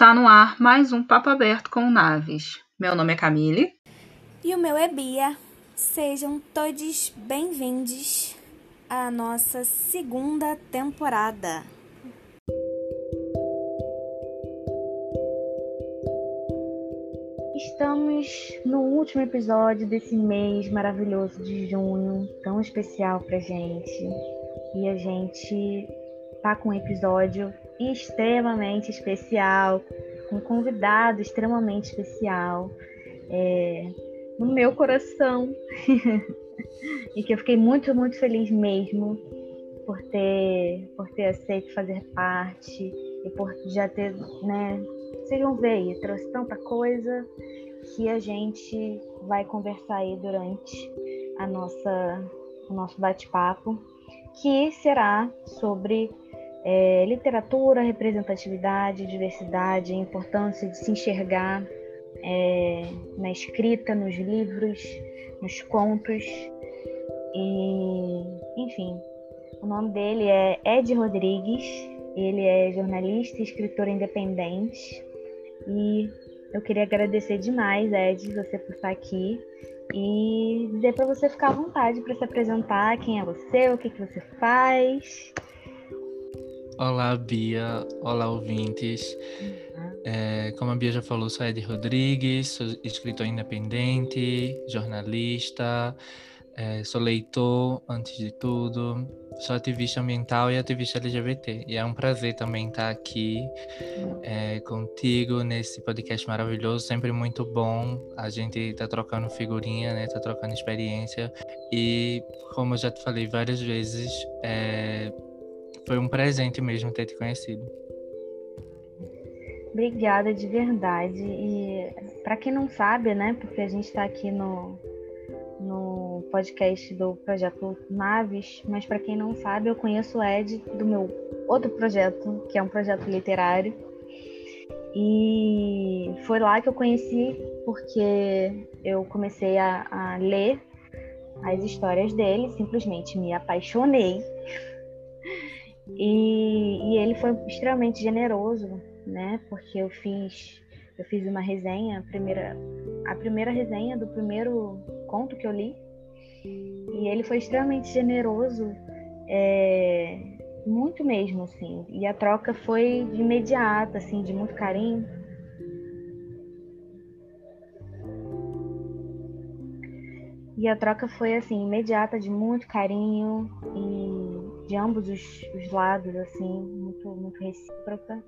Está no ar mais um Papo Aberto com Naves. Meu nome é Camille. E o meu é Bia. Sejam todos bem-vindos à nossa segunda temporada. Estamos no último episódio desse mês maravilhoso de junho, tão especial pra gente. E a gente tá com um episódio extremamente especial, um convidado extremamente especial é, no meu coração. e que eu fiquei muito, muito feliz mesmo por ter, por ter aceito fazer parte e por já ter, né? Vocês vão ver aí, trouxe tanta coisa que a gente vai conversar aí durante a nossa, o nosso bate-papo, que será sobre é, literatura, representatividade, diversidade, a importância de se enxergar é, na escrita, nos livros, nos contos. E, enfim, o nome dele é Ed Rodrigues, ele é jornalista e escritor independente. E eu queria agradecer demais, Ed, você por estar aqui e dizer para você ficar à vontade para se apresentar, quem é você, o que, que você faz. Olá, Bia. Olá, ouvintes. É, como a Bia já falou, sou Ed Rodrigues, sou escritor independente, jornalista, é, sou leitor, antes de tudo, sou ativista ambiental e ativista LGBT. E é um prazer também estar aqui é, contigo nesse podcast maravilhoso, sempre muito bom. A gente tá trocando figurinha, né? Tá trocando experiência. E como eu já te falei várias vezes, é, foi um presente mesmo ter te conhecido. Obrigada de verdade. E para quem não sabe, né, porque a gente está aqui no, no podcast do projeto Naves, mas para quem não sabe, eu conheço o Ed do meu outro projeto, que é um projeto literário. E foi lá que eu conheci, porque eu comecei a, a ler as histórias dele, simplesmente me apaixonei e, e ele foi extremamente generoso, né? Porque eu fiz eu fiz uma resenha, a primeira, a primeira resenha do primeiro conto que eu li. E ele foi extremamente generoso, é, muito mesmo, assim. E a troca foi de imediata, assim, de muito carinho. E a troca foi assim, imediata, de muito carinho e de ambos os, os lados, assim, muito, muito recíproca.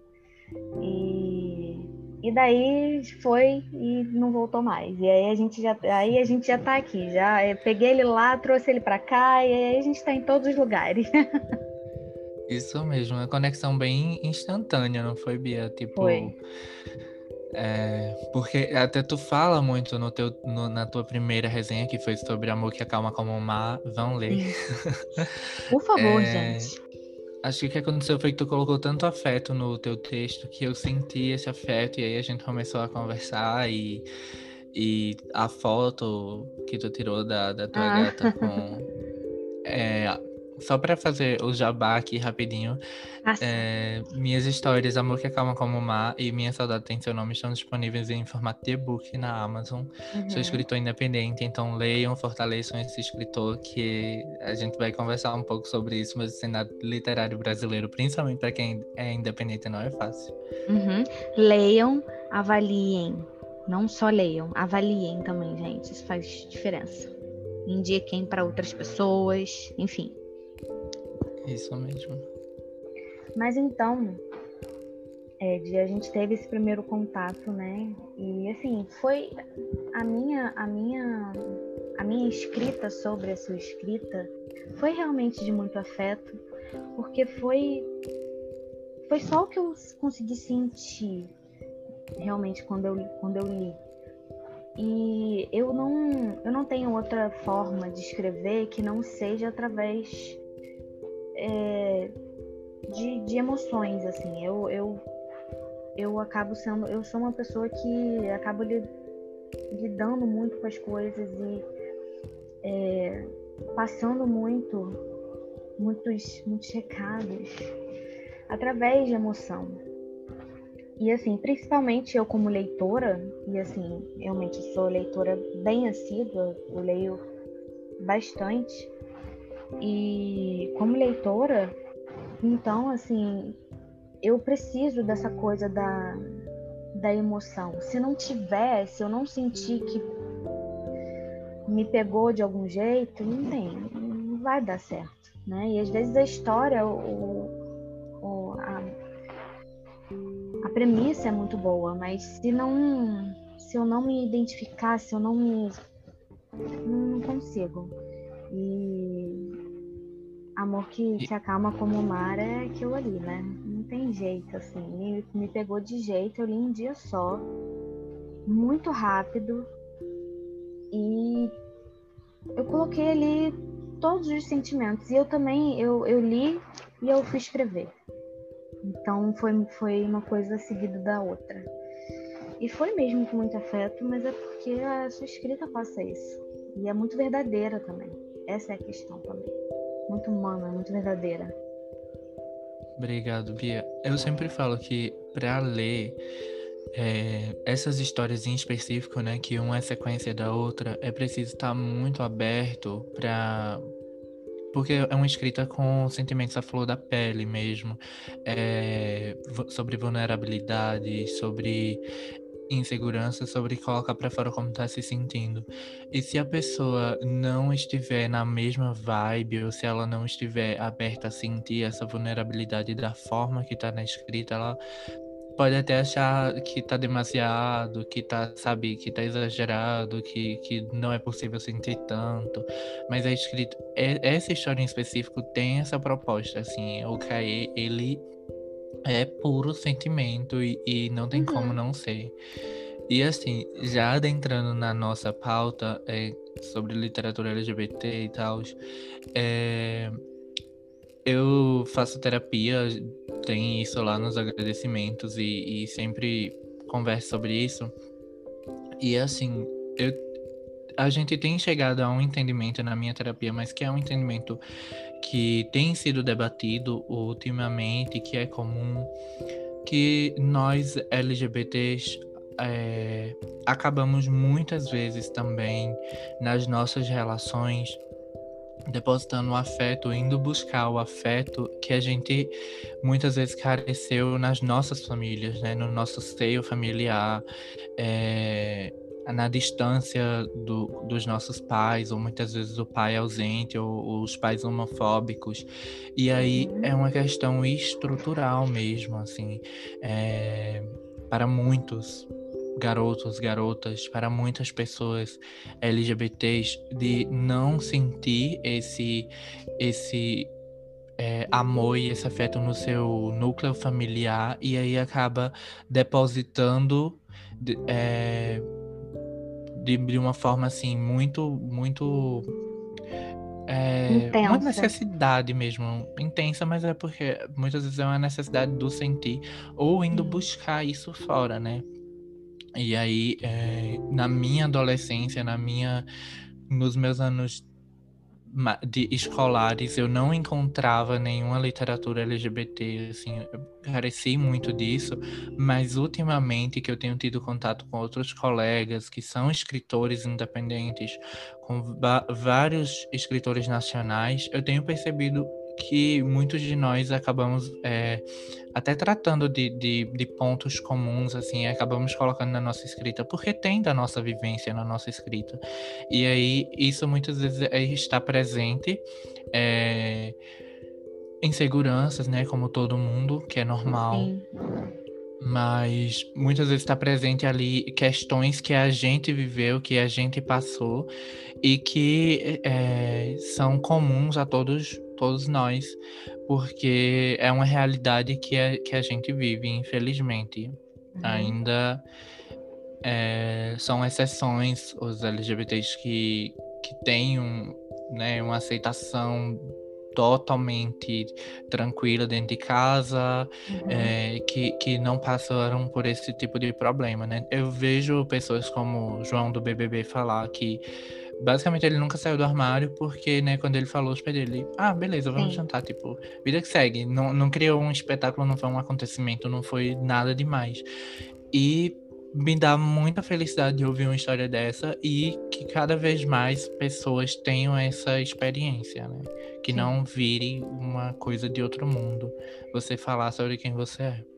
E, e daí foi e não voltou mais. E aí a gente já, aí a gente já tá aqui, já eu peguei ele lá, trouxe ele para cá e aí a gente está em todos os lugares. Isso mesmo, uma conexão bem instantânea, não foi, Bia? Tipo, foi. É, porque até tu fala muito no teu, no, na tua primeira resenha, que foi sobre amor que acalma como o mar. Vão ler. Por favor, é, gente. Acho que o que aconteceu foi que tu colocou tanto afeto no teu texto que eu senti esse afeto e aí a gente começou a conversar e, e a foto que tu tirou da, da tua ah. gata com. É, só para fazer o jabá aqui rapidinho, é, minhas histórias Amor que Acalma Como o Mar e Minha Saudade Tem Seu Nome estão disponíveis em formato de e-book na Amazon. Uhum. Sou escritor independente, então leiam, fortaleçam esse escritor que a gente vai conversar um pouco sobre isso, mas o cenário literário brasileiro, principalmente para quem é independente, não é fácil. Uhum. Leiam, avaliem. Não só leiam, avaliem também, gente. Isso faz diferença. Indiquem para outras pessoas, enfim. Isso mesmo. Mas então, Ed, a gente teve esse primeiro contato, né? E assim, foi a minha a minha a minha escrita sobre a sua escrita foi realmente de muito afeto, porque foi foi só o que eu consegui sentir realmente quando eu quando eu li. E eu não eu não tenho outra forma de escrever que não seja através é, de, de emoções, assim. Eu, eu, eu acabo sendo. Eu sou uma pessoa que acabo lidando muito com as coisas e é, passando muito, muitos, muitos recados através de emoção. E assim, principalmente eu como leitora, e assim, realmente sou leitora bem assídua, eu leio bastante. E como leitora, então assim, eu preciso dessa coisa da, da emoção. Se não tiver, se eu não sentir que me pegou de algum jeito, não tem, não vai dar certo, né? E às vezes a história, o, o a, a premissa é muito boa, mas se não, se eu não me identificar, se eu não me, não consigo. E amor que se acalma como o mar é aquilo ali, né? Não tem jeito, assim. Me, me pegou de jeito, eu li um dia só, muito rápido, e eu coloquei ali todos os sentimentos. E eu também, eu, eu li e eu fui escrever. Então foi, foi uma coisa seguida da outra. E foi mesmo com muito afeto, mas é porque a sua escrita passa isso. E é muito verdadeira também. Essa é a questão também. Muito humana, muito verdadeira. Obrigado, Bia. Eu sempre falo que para ler é, essas histórias em específico, né, que uma é sequência da outra, é preciso estar muito aberto para porque é uma escrita com sentimentos à flor da pele mesmo, é, sobre vulnerabilidade, sobre insegurança, sobre colocar para fora como está se sentindo. E se a pessoa não estiver na mesma vibe, ou se ela não estiver aberta a sentir essa vulnerabilidade da forma que está na escrita, ela pode até achar que tá demasiado, que tá, sabe, que tá exagerado, que, que não é possível sentir tanto. Mas escrito. É, essa história em específico tem essa proposta, assim. O Kaê, ele é puro sentimento e, e não tem uhum. como não ser. E assim, já adentrando na nossa pauta é, sobre literatura LGBT e tal, é, eu faço terapia, tem isso lá nos agradecimentos e, e sempre converso sobre isso. E assim, eu, a gente tem chegado a um entendimento na minha terapia, mas que é um entendimento que tem sido debatido ultimamente, que é comum, que nós LGBTs é, acabamos muitas vezes também nas nossas relações depositando o afeto, indo buscar o afeto que a gente muitas vezes careceu nas nossas famílias, né? no nosso seio familiar, é, na distância do, dos nossos pais, ou muitas vezes o pai ausente, ou, ou os pais homofóbicos. E aí é uma questão estrutural mesmo, assim, é, para muitos garotos, garotas, para muitas pessoas LGBTs de não sentir esse esse é, amor e esse afeto no seu núcleo familiar e aí acaba depositando de, é, de, de uma forma assim muito muito é uma necessidade mesmo, intensa, mas é porque muitas vezes é uma necessidade do sentir ou indo buscar isso fora, né? E aí, é, na minha adolescência, na minha, nos meus anos de escolares, eu não encontrava nenhuma literatura LGBT, assim, eu careci muito disso, mas ultimamente que eu tenho tido contato com outros colegas que são escritores independentes, com vários escritores nacionais, eu tenho percebido que muitos de nós acabamos é, até tratando de, de, de, pontos comuns, assim, acabamos colocando na nossa escrita, porque tem da nossa vivência na nossa escrita. E aí, isso muitas vezes é, está presente. É, inseguranças, né, como todo mundo, que é normal. Sim. Mas muitas vezes está presente ali questões que a gente viveu, que a gente passou e que é, são comuns a todos todos nós, porque é uma realidade que a, que a gente vive, infelizmente. Uhum. Ainda é, são exceções os LGBTs que, que têm um, né, uma aceitação totalmente tranquila dentro de casa, uhum. é, que, que não passaram por esse tipo de problema, né? Eu vejo pessoas como o João do BBB falar que basicamente ele nunca saiu do armário porque, né, quando ele falou os dele, ah, beleza, vamos Sim. jantar, tipo, vida que segue. Não, não criou um espetáculo, não foi um acontecimento, não foi nada demais. E me dá muita felicidade de ouvir uma história dessa e que cada vez mais pessoas tenham essa experiência, né? Que Sim. não vire uma coisa de outro mundo. Você falar sobre quem você é.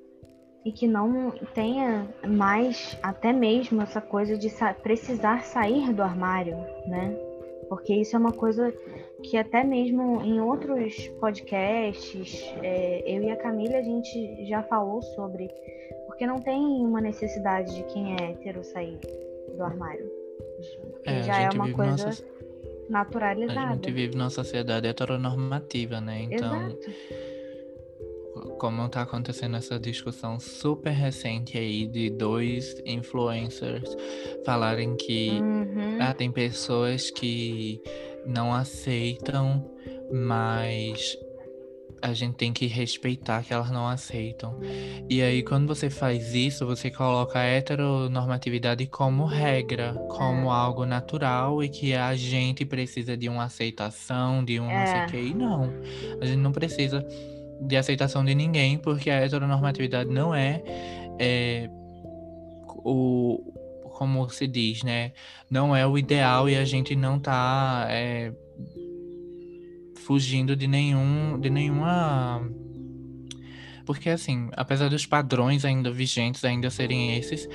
E que não tenha mais, até mesmo, essa coisa de sa- precisar sair do armário, né? Porque isso é uma coisa que até mesmo em outros podcasts, é, eu e a Camila, a gente já falou sobre. Porque não tem uma necessidade de quem é hétero sair do armário. É, já é uma coisa numa soci- A naturalizada. gente vive numa sociedade heteronormativa, né? Então, Exato. Como tá acontecendo essa discussão super recente aí de dois influencers falarem que Uhum. ah, tem pessoas que não aceitam, mas a gente tem que respeitar que elas não aceitam. E aí, quando você faz isso, você coloca a heteronormatividade como regra, como algo natural e que a gente precisa de uma aceitação, de um não sei É. o que. E não, a gente não precisa de aceitação de ninguém, porque a heteronormatividade não é, é o como se diz, né? Não é o ideal e a gente não tá é, fugindo de nenhum, de nenhuma porque assim, apesar dos padrões ainda vigentes ainda serem esses,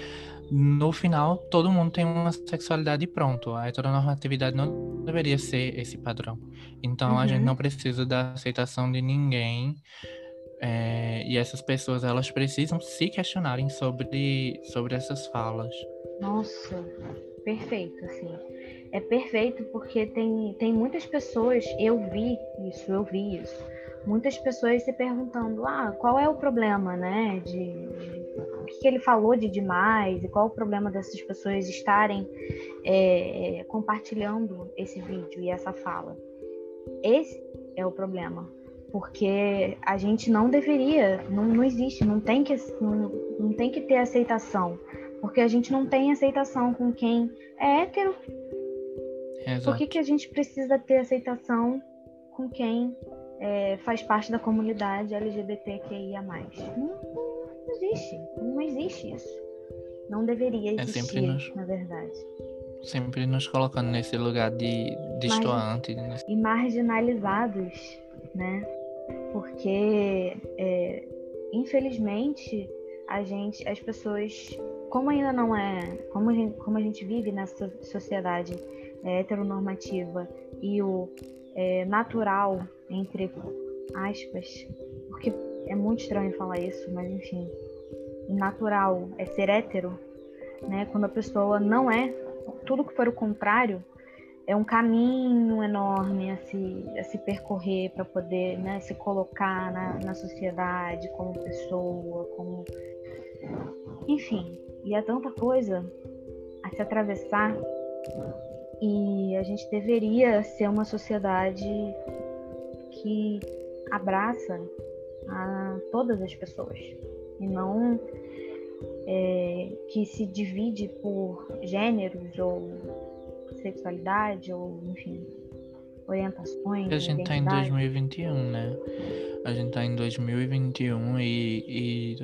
no final todo mundo tem uma sexualidade e pronto. A heteronormatividade não deveria ser esse padrão. Então a gente Uhum. não precisa da aceitação de ninguém. é, e essas pessoas elas precisam se questionarem sobre, sobre essas falas. Nossa, perfeito, assim. É perfeito porque tem, tem muitas pessoas, eu vi isso, eu vi isso. Muitas pessoas se perguntando, ah, qual é o problema, né? De, de- o que, ele falou de demais e qual o problema dessas pessoas estarem é, compartilhando esse vídeo e essa fala. Esse é o problema. Porque a gente não deveria, não, não existe, não tem, que, não, não tem que ter aceitação. Porque a gente não tem aceitação com quem é hétero. Por Exato. que, que a gente precisa ter aceitação com quem é, faz parte da comunidade LGBTQIA? Não, não existe. Não existe isso. Não deveria É existir, sempre nos- na verdade. Sempre nos colocando nesse lugar de destoante. nesse- E marginalizados, né? Porque, é, infelizmente, a gente, as pessoas, como ainda não é, como a gente, como a gente vive nessa sociedade é, heteronormativa e o é, natural, entre aspas, porque é muito estranho falar isso, mas enfim, natural é ser hétero, né? Quando a pessoa não é, tudo que for o contrário é um caminho enorme a se, a se percorrer para poder né, se colocar na, na sociedade como pessoa, como. Enfim, e é tanta coisa a se atravessar e a gente deveria ser uma sociedade que abraça a todas as pessoas e não é, que se divide por gêneros ou sexualidade ou enfim orientações. A gente tá em identidade. 2021, né? A gente tá em 2021 e, e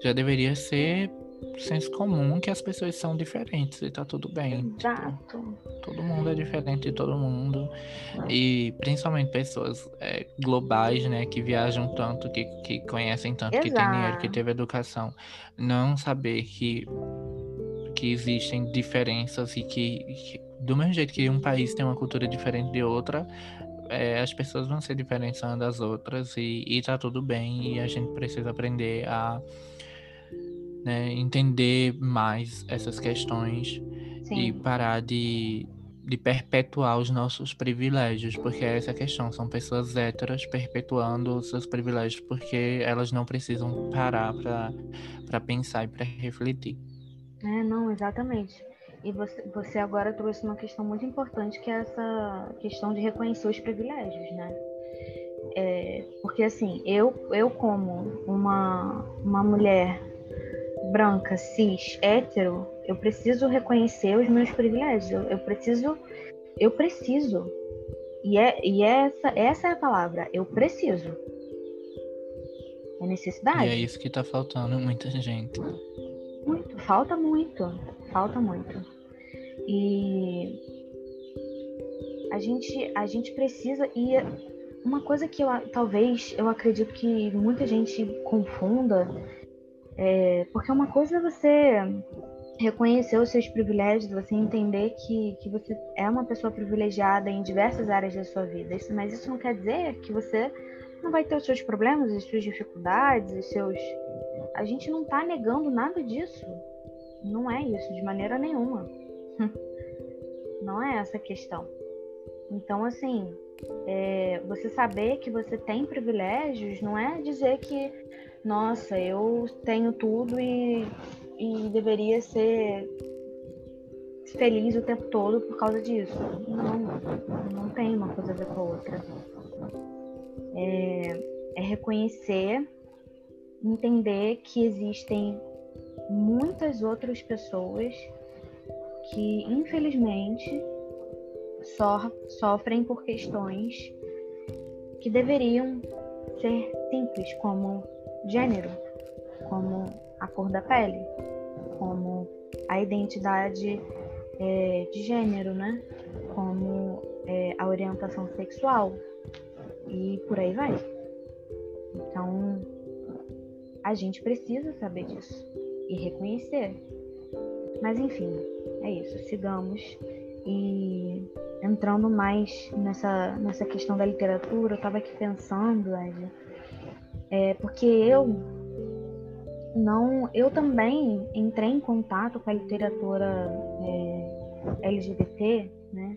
já deveria ser senso comum que as pessoas são diferentes e tá tudo bem. Tipo, Exato. todo mundo é diferente de todo mundo. E principalmente pessoas é, globais, né? Que viajam tanto, que, que conhecem tanto, que tem dinheiro, que Exato. teve educação. Não saber que, que existem diferenças e que, que do mesmo jeito que um país tem uma cultura diferente de outra, é, as pessoas vão ser diferentes umas das outras e, e tá tudo bem. E a gente precisa aprender a né, entender mais essas questões e Sim. parar de, de perpetuar os nossos privilégios, porque é essa a questão, são pessoas héteras perpetuando os seus privilégios porque elas não precisam parar para pensar e para refletir. É, não, exatamente. E você, você agora trouxe uma questão muito importante, que é essa questão de reconhecer os privilégios, né? É, porque assim, eu, eu como uma, uma mulher branca, cis, hétero, eu preciso reconhecer os meus privilégios. Eu, eu preciso eu preciso. E, é, e essa, essa é a palavra, eu preciso. É necessidade. E é isso que tá faltando muita gente. Muito, falta muito, falta muito. E a gente, a gente precisa e uma coisa que eu talvez eu acredito que muita gente confunda é, porque uma coisa é você reconhecer os seus privilégios, você entender que, que você é uma pessoa privilegiada em diversas áreas da sua vida. Isso, mas isso não quer dizer que você não vai ter os seus problemas, as suas dificuldades, os seus. A gente não está negando nada disso. Não é isso, de maneira nenhuma. não é essa a questão. Então, assim, é, você saber que você tem privilégios não é dizer que, nossa, eu tenho tudo e e deveria ser feliz o tempo todo por causa disso. Não, não tem uma coisa a ver com a outra. É, é reconhecer, entender que existem muitas outras pessoas que, infelizmente, so, sofrem por questões que deveriam ser simples, como gênero, como a cor da pele, como a identidade é, de gênero, né? Como é, a orientação sexual e por aí vai. Então, a gente precisa saber disso e reconhecer. Mas enfim, é isso. Sigamos e entrando mais nessa, nessa questão da literatura, eu estava aqui pensando, Ed, é, porque eu não, eu também entrei em contato com a literatura é, LGBT, né?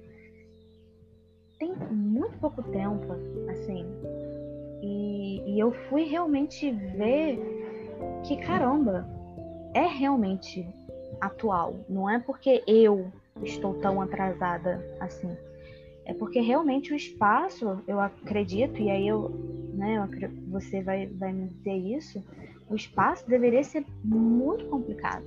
Tem muito pouco tempo, assim, e, e eu fui realmente ver que caramba, é realmente atual. Não é porque eu estou tão atrasada assim. É porque realmente o espaço, eu acredito, e aí eu, né, você vai, vai me dizer isso, o espaço deveria ser muito complicado.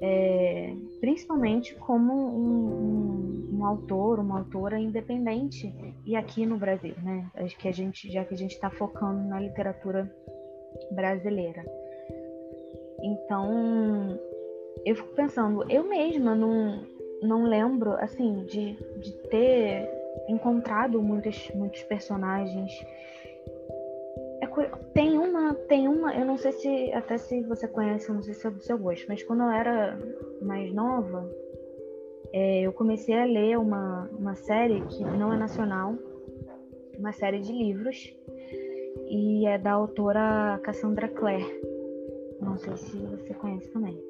É, principalmente como um, um, um, autor, uma autora independente e aqui no Brasil, né? Acho que a gente, já que a gente está focando na literatura brasileira. Então, eu fico pensando, eu mesma não, não lembro, assim, de, de ter encontrado muitos, muitos personagens tem uma, tem uma, eu não sei se até se você conhece, não sei se é do seu gosto, mas quando eu era mais nova, é, eu comecei a ler uma, uma série que não é nacional, uma série de livros, e é da autora Cassandra Clare. Não sei se você conhece também.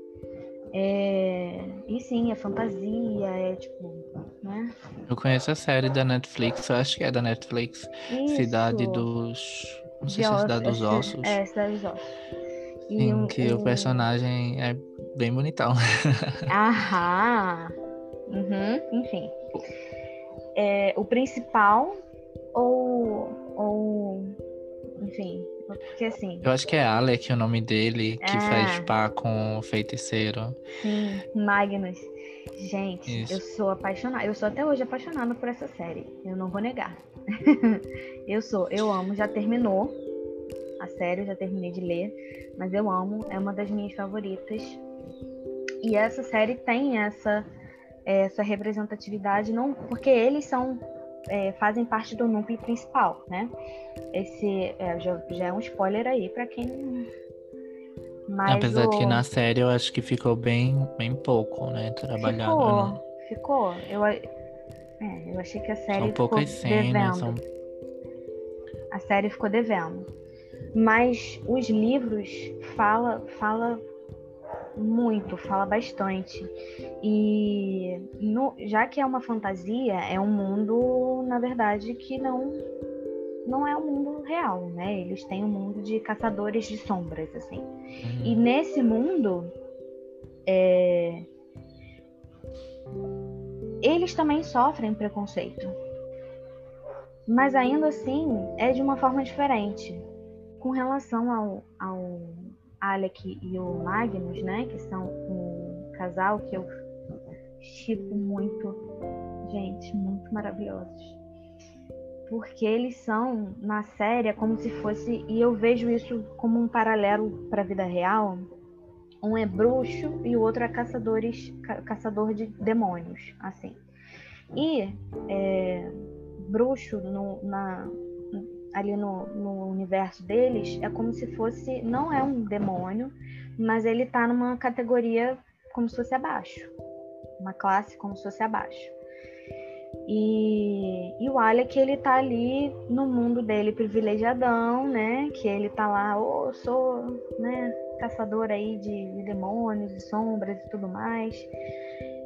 É... E sim, é fantasia, é tipo, né? Eu conheço a série da Netflix, eu acho que é da Netflix. Isso. Cidade dos não sei se é Cidade dos Ossos. É, Cidade dos Ossos. E em um, que um... o personagem é bem bonitão. Aham. Uhum, enfim. É, o principal ou, ou. Enfim. Porque assim. Eu acho que é Alec o nome dele, que é. faz par com o feiticeiro. Sim, Magnus. Gente, Isso. eu sou apaixonada. Eu sou até hoje apaixonada por essa série. Eu não vou negar. eu sou, eu amo, já terminou a série, já terminei de ler, mas eu amo, é uma das minhas favoritas. E essa série tem essa essa representatividade não porque eles são é, fazem parte do núcleo principal, né? Esse é, já, já, é um spoiler aí para quem mas Apesar o... de que na série eu acho que ficou bem, bem pouco, né? Trabalhado. Ficou, né? ficou. Eu, é, eu achei que a série são ficou poucas cenas, devendo. São... A série ficou devendo. Mas os livros fala, fala muito, fala bastante. E no, já que é uma fantasia, é um mundo, na verdade, que não não é o um mundo real, né? Eles têm um mundo de caçadores de sombras, assim. Uhum. E nesse mundo, é, eles também sofrem preconceito. Mas ainda assim é de uma forma diferente. Com relação ao, ao Alec e o Magnus, né, que são um casal que eu chipo muito, gente, muito maravilhosos. Porque eles são, na série, é como se fosse, e eu vejo isso como um paralelo para a vida real. Um é bruxo e o outro é caçadores, ca caçador de demônios, assim. E é, bruxo no, na, ali no, no universo deles é como se fosse, não é um demônio, mas ele tá numa categoria como se fosse abaixo, uma classe como se fosse abaixo. E, e o Alec, ele tá ali no mundo dele privilegiadão, né? Que ele tá lá, ô, oh, sou, né, caçador aí de, de demônios e sombras e tudo mais.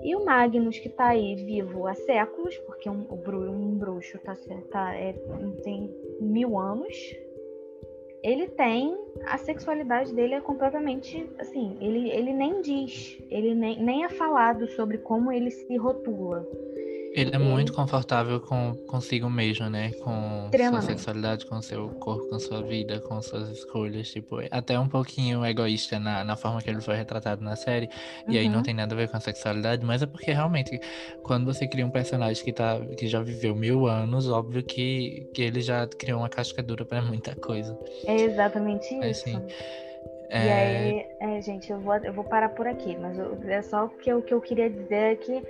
E o Magnus, que está aí vivo há séculos, porque um, um bruxo tá, tá, é, tem mil anos, ele tem. A sexualidade dele é completamente. Assim, ele, ele nem diz, ele nem, nem é falado sobre como ele se rotula. Ele é muito confortável com consigo mesmo, né? Com sua sexualidade, com seu corpo, com sua vida, com suas escolhas. Tipo, até um pouquinho egoísta na, na forma que ele foi retratado na série. Uhum. E aí não uhum. tem nada a ver com a sexualidade, mas é porque realmente, quando você cria um personagem que, tá, que já viveu mil anos, óbvio que, que ele já criou uma casca dura pra muita coisa. É exatamente isso. Assim, é... E aí, é, gente, eu vou, eu vou parar por aqui, mas eu, é só o que, eu, que eu queria dizer é que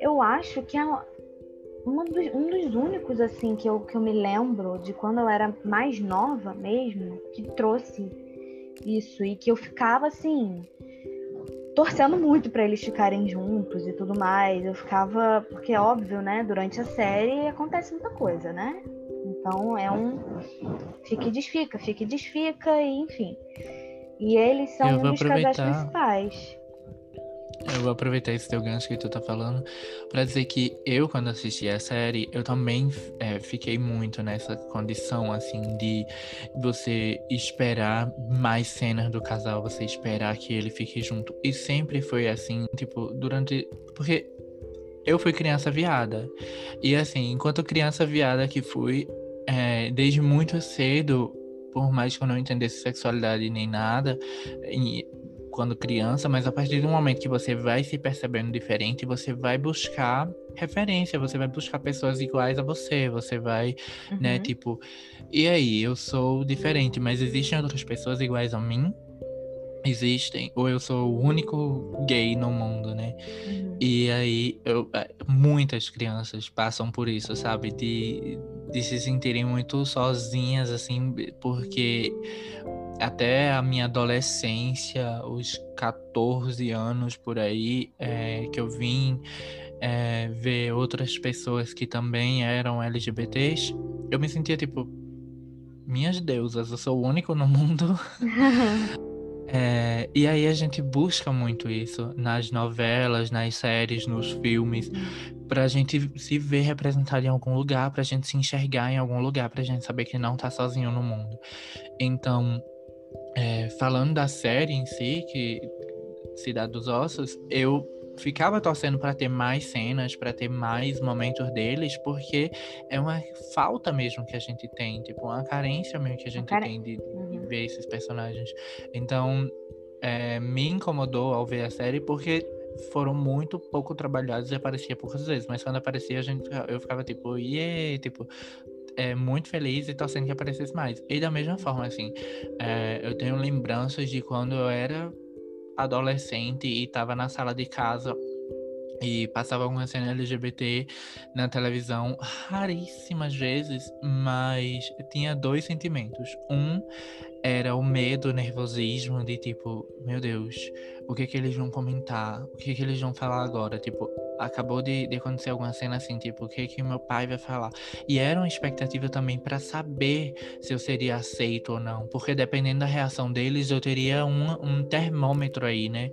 eu acho que é dos, um dos únicos, assim, que eu, que eu me lembro de quando eu era mais nova mesmo, que trouxe isso e que eu ficava, assim, torcendo muito para eles ficarem juntos e tudo mais. Eu ficava, porque é óbvio, né, durante a série acontece muita coisa, né? Então é um fica e desfica, fica e desfica, e enfim. E eles são um dos casais principais. Eu vou aproveitar esse teu gancho que tu tá falando para dizer que eu, quando assisti a série, eu também é, fiquei muito nessa condição, assim, de você esperar mais cenas do casal, você esperar que ele fique junto. E sempre foi assim, tipo, durante. Porque eu fui criança viada. E assim, enquanto criança viada que fui, é, desde muito cedo, por mais que eu não entendesse sexualidade nem nada, quando criança, mas a partir do momento que você vai se percebendo diferente, você vai buscar referência, você vai buscar pessoas iguais a você, você vai, né, uhum. né, tipo, e aí, eu sou diferente, mas existem outras pessoas iguais a mim? Existem, ou eu sou o único gay no mundo, né? Uhum. E aí, eu, é, muitas crianças passam por isso, sabe? De, de se sentirem muito sozinhas, assim, porque até a minha adolescência, os 14 anos por aí, é, que eu vim é, ver outras pessoas que também eram LGBTs, eu me sentia tipo, minhas deusas, eu sou o único no mundo. é, e aí a gente busca muito isso nas novelas, nas séries, nos filmes, pra gente se ver representado em algum lugar, pra gente se enxergar em algum lugar, pra gente saber que não tá sozinho no mundo. Então, é, falando da série em si, que Cidade dos Ossos, eu ficava torcendo para ter mais cenas, para ter mais momentos deles, porque é uma falta mesmo que a gente tem, tipo, uma carência mesmo que a gente tem de, de uhum. ver esses personagens. Então, é, me incomodou ao ver a série, porque foram muito pouco trabalhados e aparecia poucas vezes, mas quando aparecia a gente, eu ficava tipo, yeah, tipo, é, muito feliz e torcendo que aparecesse mais. E da mesma forma, assim, é, eu tenho lembranças de quando eu era adolescente e estava na sala de casa e passava alguma cena LGBT na televisão raríssimas vezes, mas tinha dois sentimentos. Um era o medo, o nervosismo de tipo, meu Deus, o que que eles vão comentar? O que que eles vão falar agora? Tipo, acabou de, de acontecer alguma cena assim, tipo, o que que meu pai vai falar? E era uma expectativa também para saber se eu seria aceito ou não, porque dependendo da reação deles, eu teria um, um termômetro aí, né?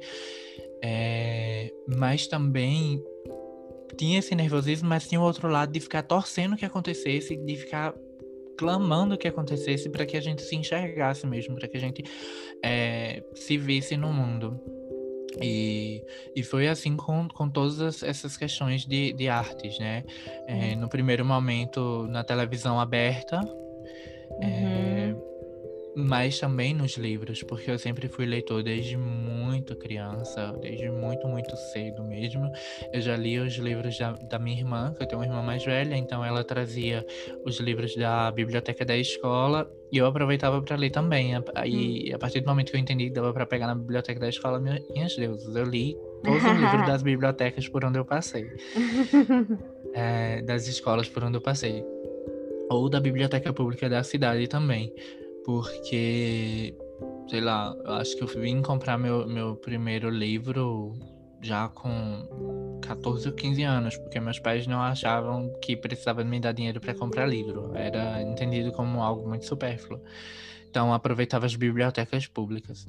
É, mas também tinha esse nervosismo, mas tinha o outro lado de ficar torcendo que acontecesse, de ficar clamando que acontecesse para que a gente se enxergasse mesmo, para que a gente é, se visse no mundo. E, e foi assim com, com todas essas questões de, de artes, né? É, no primeiro momento, na televisão aberta, é, uhum. é, mas também nos livros, porque eu sempre fui leitor desde muito criança, desde muito, muito cedo mesmo. Eu já li os livros da, da minha irmã, que eu tenho uma irmã mais velha, então ela trazia os livros da biblioteca da escola e eu aproveitava para ler também. E hum. a partir do momento que eu entendi que dava para pegar na biblioteca da escola, minhas deusas, eu li todos os livros das bibliotecas por onde eu passei. É, das escolas por onde eu passei. Ou da biblioteca pública da cidade também porque, sei lá, eu acho que eu vim comprar meu, meu primeiro livro já com 14 ou 15 anos, porque meus pais não achavam que precisava me dar dinheiro para comprar livro. Era entendido como algo muito supérfluo. Então aproveitava as bibliotecas públicas.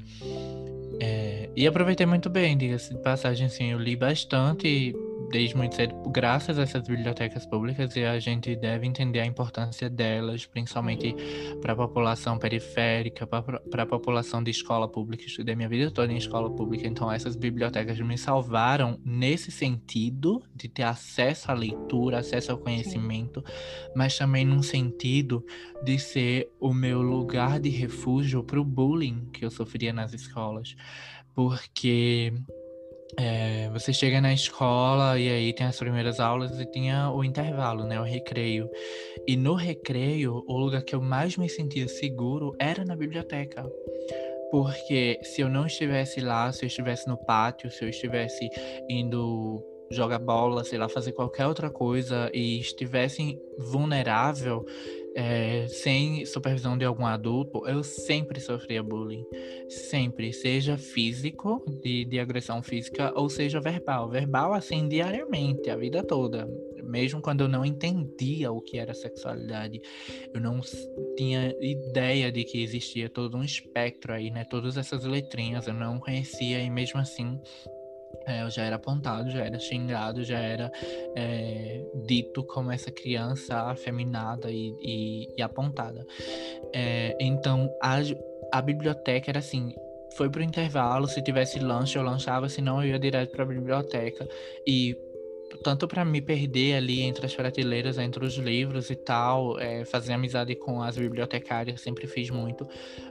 É, e aproveitei muito bem, diga-se de passagem, assim, eu li bastante desde muito cedo, graças a essas bibliotecas públicas, e a gente deve entender a importância delas, principalmente para a população periférica, para a população de escola pública. Estudei minha vida toda em escola pública, então essas bibliotecas me salvaram nesse sentido de ter acesso à leitura, acesso ao conhecimento, Sim. mas também num sentido de ser o meu lugar de refúgio para o bullying que eu sofria nas escolas. Porque é, você chega na escola e aí tem as primeiras aulas e tinha o intervalo, né? O recreio. E no recreio, o lugar que eu mais me sentia seguro era na biblioteca. Porque se eu não estivesse lá, se eu estivesse no pátio, se eu estivesse indo jogar bola, sei lá, fazer qualquer outra coisa e estivesse vulnerável, é, sem supervisão de algum adulto, eu sempre sofria bullying. Sempre. Seja físico, de, de agressão física, ou seja verbal. Verbal, assim, diariamente, a vida toda. Mesmo quando eu não entendia o que era sexualidade, eu não tinha ideia de que existia todo um espectro aí, né? Todas essas letrinhas eu não conhecia e mesmo assim é, eu já era apontado, já era xingado, já era é, dito como essa criança afeminada e, e, e apontada. É, então, a, a biblioteca era assim: foi pro intervalo, se tivesse lanche, eu lanchava, senão eu ia direto para a biblioteca. E tanto para me perder ali entre as prateleiras, entre os livros e tal, é, fazer amizade com as bibliotecárias, sempre fiz muito,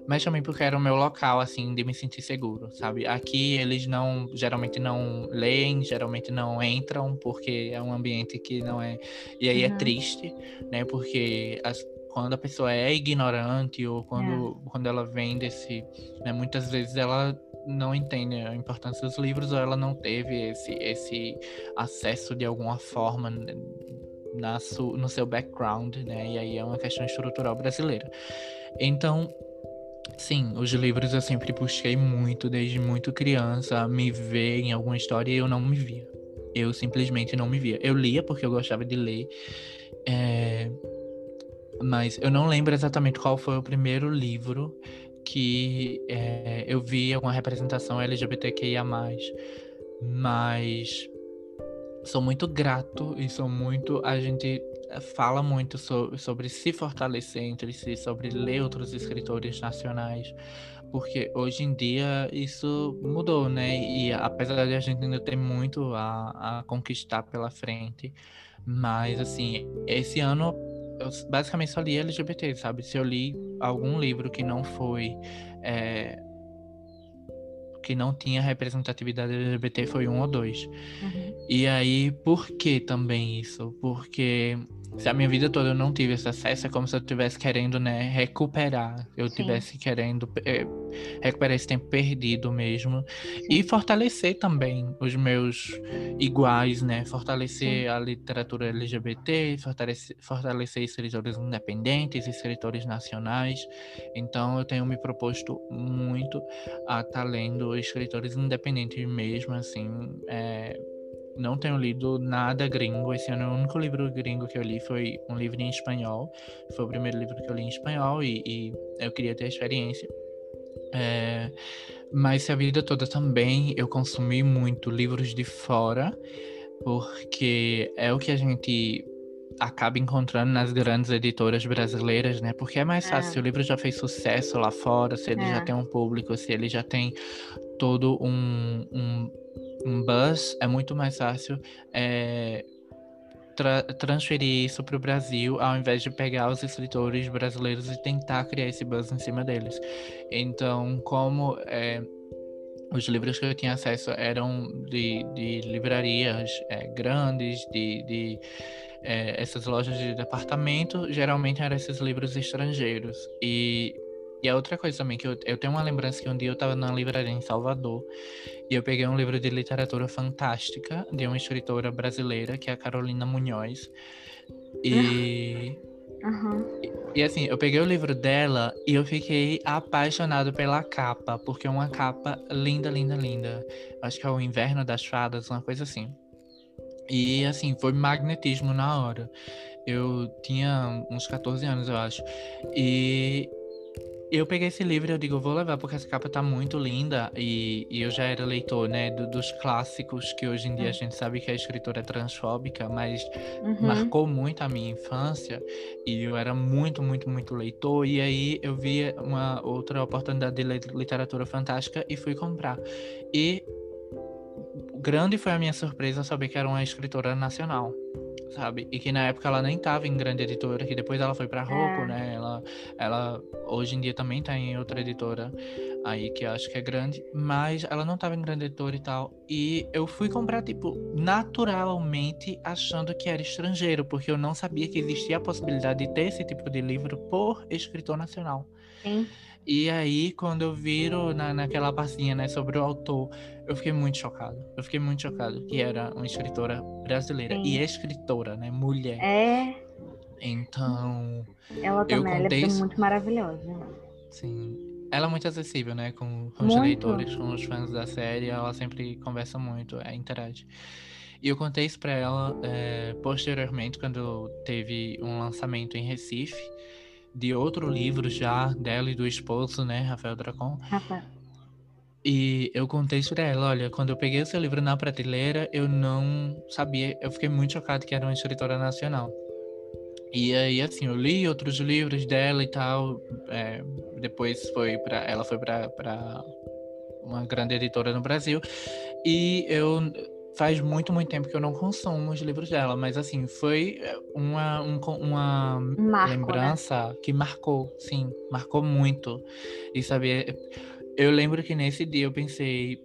mas também porque era o meu local, assim, de me sentir seguro, sabe? Aqui eles não, geralmente não leem, geralmente não entram, porque é um ambiente que não é. E aí é uhum. é triste, né? Porque as, quando a pessoa é ignorante ou quando, é. quando ela vem desse. Né, muitas vezes ela não entende a importância dos livros ou ela não teve esse, esse acesso de alguma forma na su, no seu background, né? E aí é uma questão estrutural brasileira. Então, sim, os livros eu sempre busquei muito, desde muito criança, me ver em alguma história e eu não me via. Eu simplesmente não me via. Eu lia porque eu gostava de ler. É... Mas eu não lembro exatamente qual foi o primeiro livro que é, eu vi alguma representação LGBTQIA, mas sou muito grato e sou muito. A gente fala muito so, sobre se fortalecer entre si, sobre ler outros escritores nacionais, porque hoje em dia isso mudou, né? E apesar de a gente ainda ter muito a, a conquistar pela frente, mas assim, esse ano eu basicamente só li LGBT, sabe? Se eu li algum livro que não foi. É, que não tinha representatividade LGBT foi um ou dois. Uhum. E aí, por que também isso? Porque se a minha vida toda eu não tive esse acesso, é como se eu estivesse querendo, né, recuperar. Eu estivesse querendo é, recuperar esse tempo perdido mesmo. Sim. E fortalecer também os meus iguais, né? Fortalecer Sim. a literatura LGBT, fortalecer, fortalecer escritores independentes, escritores nacionais. Então eu tenho me proposto muito a estar tá lendo escritores independentes mesmo, assim. É, não tenho lido nada gringo. Esse ano o único livro gringo que eu li foi um livro em espanhol. Foi o primeiro livro que eu li em espanhol e, e eu queria ter a experiência. É, mas a vida toda também eu consumi muito livros de fora, porque é o que a gente acaba encontrando nas grandes editoras brasileiras, né? Porque é mais fácil, é. se o livro já fez sucesso lá fora, se ele é. já tem um público, se ele já tem todo um, um um buzz é muito mais fácil é, tra transferir isso para o Brasil, ao invés de pegar os escritores brasileiros e tentar criar esse buzz em cima deles. Então, como é, os livros que eu tinha acesso eram de, de livrarias é, grandes, de, de é, essas lojas de departamento, geralmente eram esses livros estrangeiros. E, e a outra coisa também, que eu, eu tenho uma lembrança que um dia eu estava na livraria em Salvador e eu peguei um livro de literatura fantástica de uma escritora brasileira, que é a Carolina Munhoz. E. Uhum. E, e assim, eu peguei o livro dela e eu fiquei apaixonado pela capa, porque é uma capa linda, linda, linda. Acho que é o Inverno das Fadas, uma coisa assim. E assim, foi magnetismo na hora. Eu tinha uns 14 anos, eu acho. E eu peguei esse livro e eu digo, vou levar porque essa capa tá muito linda e, e eu já era leitor, né, do, dos clássicos que hoje em dia a gente sabe que a escritora é transfóbica, mas Uhum. marcou muito a minha infância e eu era muito, muito, muito leitor e aí eu vi uma outra oportunidade de ler literatura fantástica e fui comprar. E grande foi a minha surpresa saber que era uma escritora nacional, sabe? E que na época ela nem estava em grande editora, que depois ela foi para Rocco, É. né? Ela, ela hoje em dia também tá em outra editora aí que eu acho que é grande, mas ela não estava em grande editora e tal. E eu fui comprar tipo naturalmente achando que era estrangeiro, porque eu não sabia que existia a possibilidade de ter esse tipo de livro por escritor nacional. Sim. E aí, quando eu viro na, naquela pastinha, né, sobre o autor, eu fiquei muito chocado. Eu fiquei muito chocado que era uma escritora brasileira. Sim. E escritora, né? Mulher. É, Então, ela também, ela é contei isso- muito maravilhosa. sim. Ela é muito acessível, né? Com, com os leitores, com os fãs da série. Ela sempre conversa muito, é, interage. E eu contei isso pra ela é, posteriormente, quando teve um lançamento em Recife. De outro livro já, dela e do esposo, né? Rafael Dracon. Rafa, E eu contei isso pra ela, olha, quando eu peguei o seu livro na prateleira, eu não sabia, eu fiquei muito chocado que era uma escritora nacional. E aí, assim, eu li outros livros dela e tal, é, depois foi para ela foi pra uma grande editora no Brasil, e eu, faz muito, muito tempo que eu não consumo os livros dela, mas assim, foi uma, um co- uma um marco, né? lembrança que marcou, sim, marcou muito. E saber, eu lembro que nesse dia eu pensei,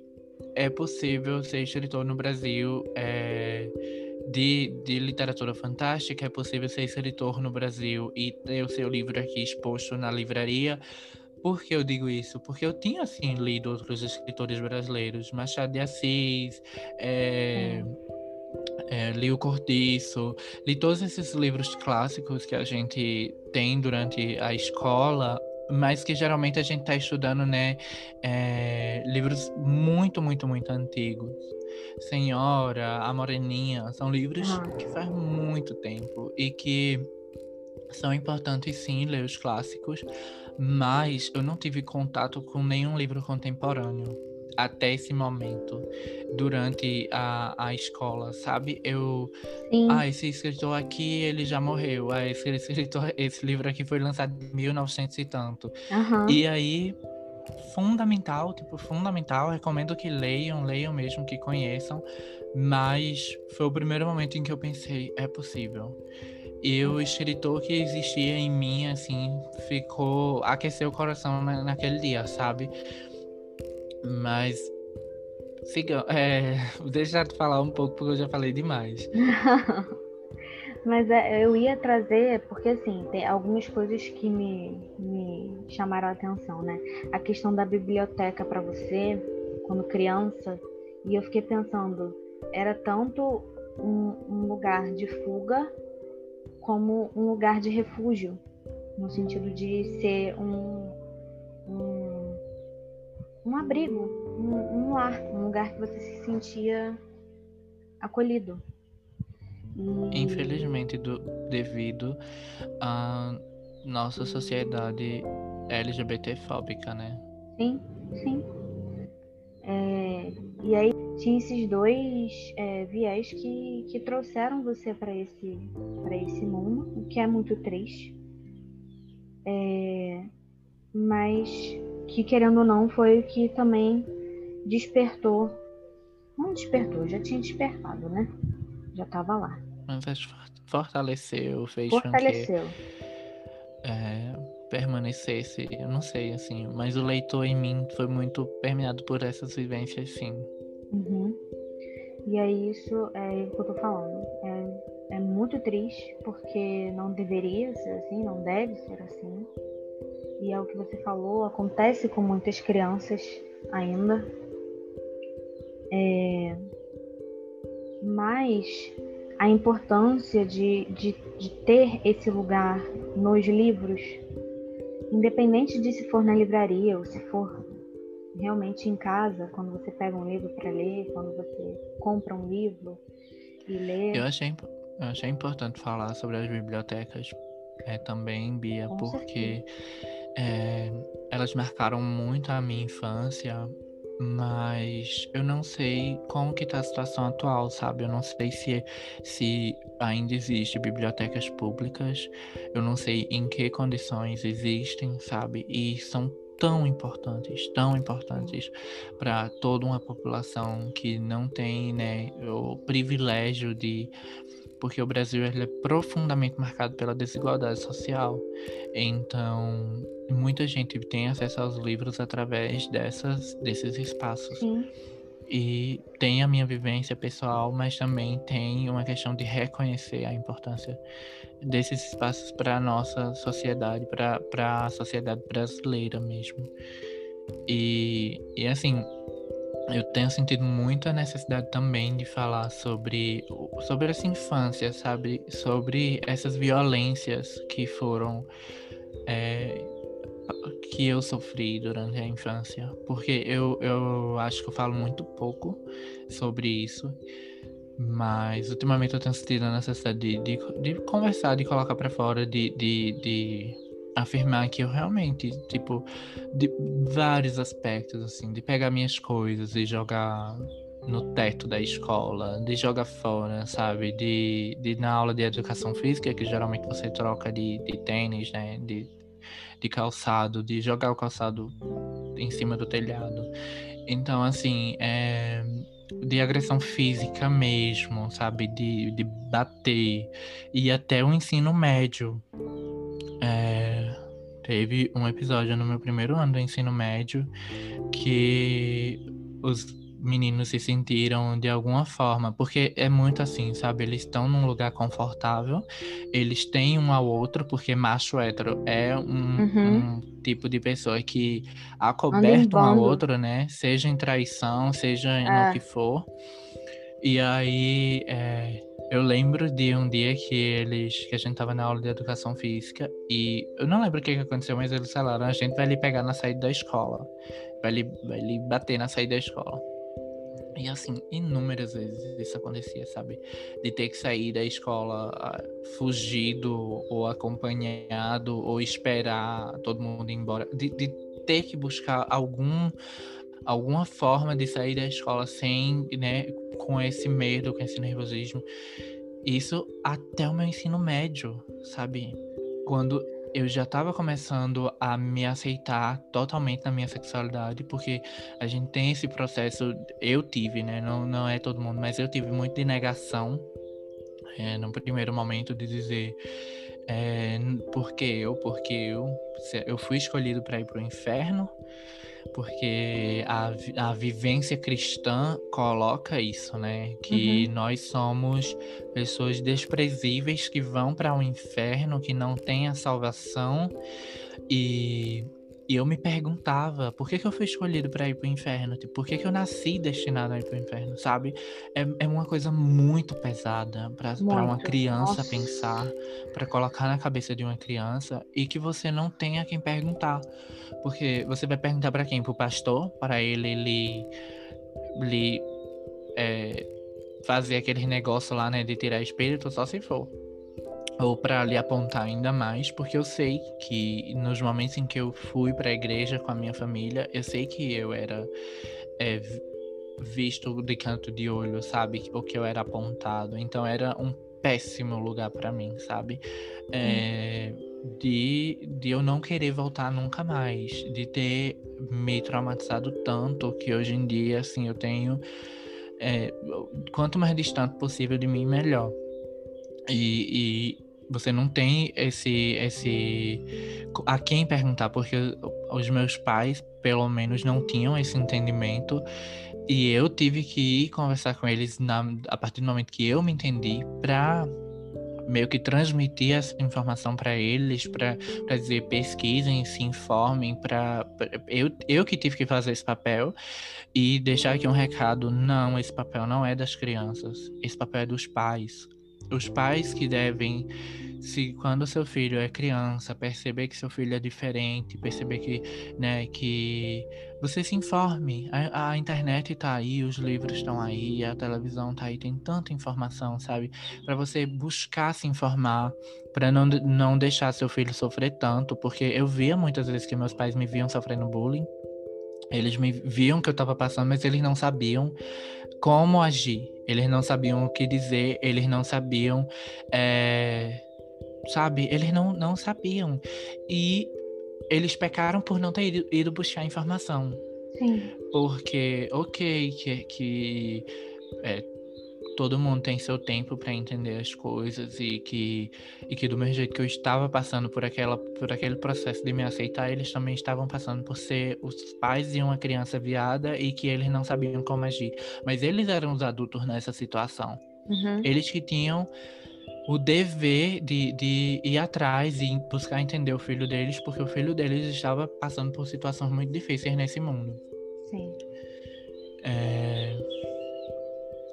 é possível ser escritor no Brasil é, de, de literatura fantástica, é possível ser escritor no Brasil e ter o seu livro aqui exposto na livraria. Por que eu digo isso? Porque eu tinha, assim, lido outros escritores brasileiros, Machado de Assis, é, é, li o Cortiço, li todos esses livros clássicos que a gente tem durante a escola, mas que geralmente a gente está estudando, né, é, livros muito, muito, muito antigos. Senhora, A Moreninha, são livros Aham. que faz muito tempo e que são importantes sim ler os clássicos, mas eu não tive contato com nenhum livro contemporâneo até esse momento, durante a, a escola, sabe? Eu Sim, ah, esse escritor aqui, ele já morreu. Ah, esse escritor, esse livro aqui foi lançado em 1900 e tanto. aham. E aí, fundamental, tipo, fundamental, recomendo que leiam, leiam mesmo, que conheçam. Mas foi o primeiro momento em que eu pensei, é possível. E o escritor que existia em mim, assim, ficou, aqueceu o coração na- naquele dia, sabe? Mas, siga, é, deixa eu falar um pouco, porque eu já falei demais. Mas é, eu ia trazer, porque assim, tem algumas coisas que me, me chamaram a atenção, né? A questão da biblioteca para você, quando criança, e eu fiquei pensando, era tanto um, um lugar de fuga como um lugar de refúgio, no sentido de ser um, um, um abrigo, um, um lar, um lugar que você se sentia acolhido. E- Infelizmente, do- devido à nossa sociedade LGBTfóbica, né? Sim, sim. É, e aí tinha esses dois é, viés que, que trouxeram você para esse, esse mundo, o que é muito triste. É, mas que querendo ou não foi o que também despertou. Não despertou, já tinha despertado, né? Já estava lá. mas fortaleceu, fez Fortaleceu. com que é, permanecesse, eu não sei, assim, mas o leitor em mim foi muito permeado por essas vivências, sim. Uhum. E é isso é o que eu tô falando. É, é muito triste, porque não deveria ser assim, não deve ser assim. E é o que você falou, acontece com muitas crianças ainda. É... Mas a importância de, de, de ter esse lugar nos livros, independente de se for na livraria ou se for realmente em casa, quando você pega um livro para ler, quando você compra um livro e lê. Eu achei, eu achei importante falar sobre as bibliotecas é, também, Bia, Com porque é, elas marcaram muito a minha infância, mas eu não sei como que tá a situação atual, sabe? Eu não sei se, se ainda existe bibliotecas públicas, eu não sei em que condições existem, sabe? E são tão importantes, tão importantes para toda uma população que não tem né, o privilégio de. Porque o Brasil ele é profundamente marcado pela desigualdade social. Então, muita gente tem acesso aos livros através dessas, desses espaços. Sim. E tem a minha vivência pessoal, mas também tem uma questão de reconhecer a importância desses espaços para a nossa sociedade, para a sociedade brasileira mesmo. E, e assim, eu tenho sentido muito a necessidade também de falar sobre, sobre essa infância, sabe? Sobre essas violências que foram. É, que eu sofri durante a infância. Porque eu, eu acho que eu falo muito pouco sobre isso. Mas ultimamente eu tenho sentido a necessidade de, de, de conversar, de colocar para fora, de, de, de afirmar que eu realmente, tipo, de vários aspectos, assim, de pegar minhas coisas e jogar no teto da escola, de jogar fora, sabe? De, de na aula de educação física, que geralmente você troca de, de tênis, né? De, de calçado, de jogar o calçado em cima do telhado. Então, assim, é de agressão física mesmo, sabe? De, de bater. E até o ensino médio. É, teve um episódio no meu primeiro ano do ensino médio que os meninos se sentiram de alguma forma, porque é muito assim, sabe? Eles estão num lugar confortável, eles têm um ao outro, porque macho hétero é um, uhum. um tipo de pessoa que acoberta um ao outro, né? Seja em traição, seja é. no que for. E aí, é, eu lembro de um dia que eles, que a gente tava na aula de educação física e eu não lembro o que, que aconteceu, mas eles falaram, a gente vai lhe pegar na saída da escola, vai lhe, vai lhe bater na saída da escola. E assim, inúmeras vezes isso acontecia, sabe? De ter que sair da escola ah, fugido ou acompanhado ou esperar todo mundo ir embora. De, de ter que buscar algum alguma forma de sair da escola sem, né, com esse medo, com esse nervosismo. Isso até o meu ensino médio, sabe? Quando eu já estava começando a me aceitar totalmente na minha sexualidade, porque a gente tem esse processo, eu tive, né? Não, não é todo mundo, mas eu tive muito de negação é, no primeiro momento de dizer é, porque eu, porque eu, eu fui escolhido para ir para o inferno, porque a, a vivência cristã coloca isso, né? Que uhum. nós somos pessoas desprezíveis que vão para o um inferno, que não têm a salvação e e eu me perguntava por que, que eu fui escolhido para ir pro inferno? Tipo, por que, que eu nasci destinado a ir pro inferno, sabe? É, é uma coisa muito pesada para uma criança Nossa. pensar, para colocar na cabeça de uma criança e que você não tenha quem perguntar. Porque você vai perguntar para quem? Pro pastor? Para ele lhe, lhe é, fazer aquele negócio lá, né, de tirar espírito, só se for ou para lhe apontar ainda mais, porque eu sei que nos momentos em que eu fui para a igreja com a minha família, eu sei que eu era é, visto de canto de olho, sabe? O que eu era apontado. Então era um péssimo lugar para mim, sabe? É, de, de eu não querer voltar nunca mais, de ter me traumatizado tanto que hoje em dia, assim, eu tenho. É, quanto mais distante possível de mim, melhor. E, e você não tem esse esse a quem perguntar porque os meus pais pelo menos não tinham esse entendimento e eu tive que ir conversar com eles na, a partir do momento que eu me entendi para meio que transmitir essa informação para eles, para dizer pesquisem, se informem, para eu, eu que tive que fazer esse papel e deixar aqui um recado, não, esse papel não é das crianças, esse papel é dos pais. Os pais que devem se quando seu filho é criança, perceber que seu filho é diferente, perceber que, né, que você se informe. A, a internet está aí, os livros estão aí, a televisão está aí, tem tanta informação, sabe? Para você buscar se informar, para não, não deixar seu filho sofrer tanto, porque eu via muitas vezes que meus pais me viam sofrendo bullying. Eles me viam que eu estava passando, mas eles não sabiam como agir. Eles não sabiam o que dizer, eles não sabiam é, sabe? Eles não, não sabiam. E eles pecaram por não ter ido, ido buscar informação. Sim. Porque, ok, que, que é, todo mundo tem seu tempo para entender as coisas e que, e que do mesmo jeito que eu estava passando por, aquela, por aquele processo de me aceitar, eles também estavam passando por ser os pais de uma criança viada e que eles não sabiam como agir. Mas eles eram os adultos nessa situação. Uhum. Eles que tinham o dever de, de ir atrás e buscar entender o filho deles, porque o filho deles estava passando por situações muito difíceis nesse mundo. Sim. É...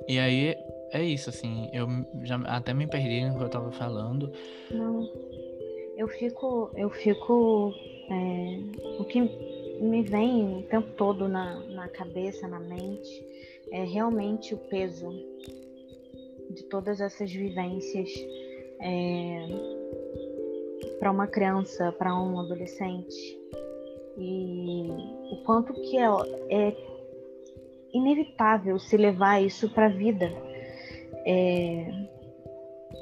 E aí é isso, assim, eu já até me perdi no que eu tava falando. Não. Eu fico. Eu fico. É... O que me vem o tempo todo na, na cabeça, na mente, é realmente o peso de todas essas vivências é, para uma criança, para um adolescente e o quanto que é, é inevitável se levar isso para a vida, é,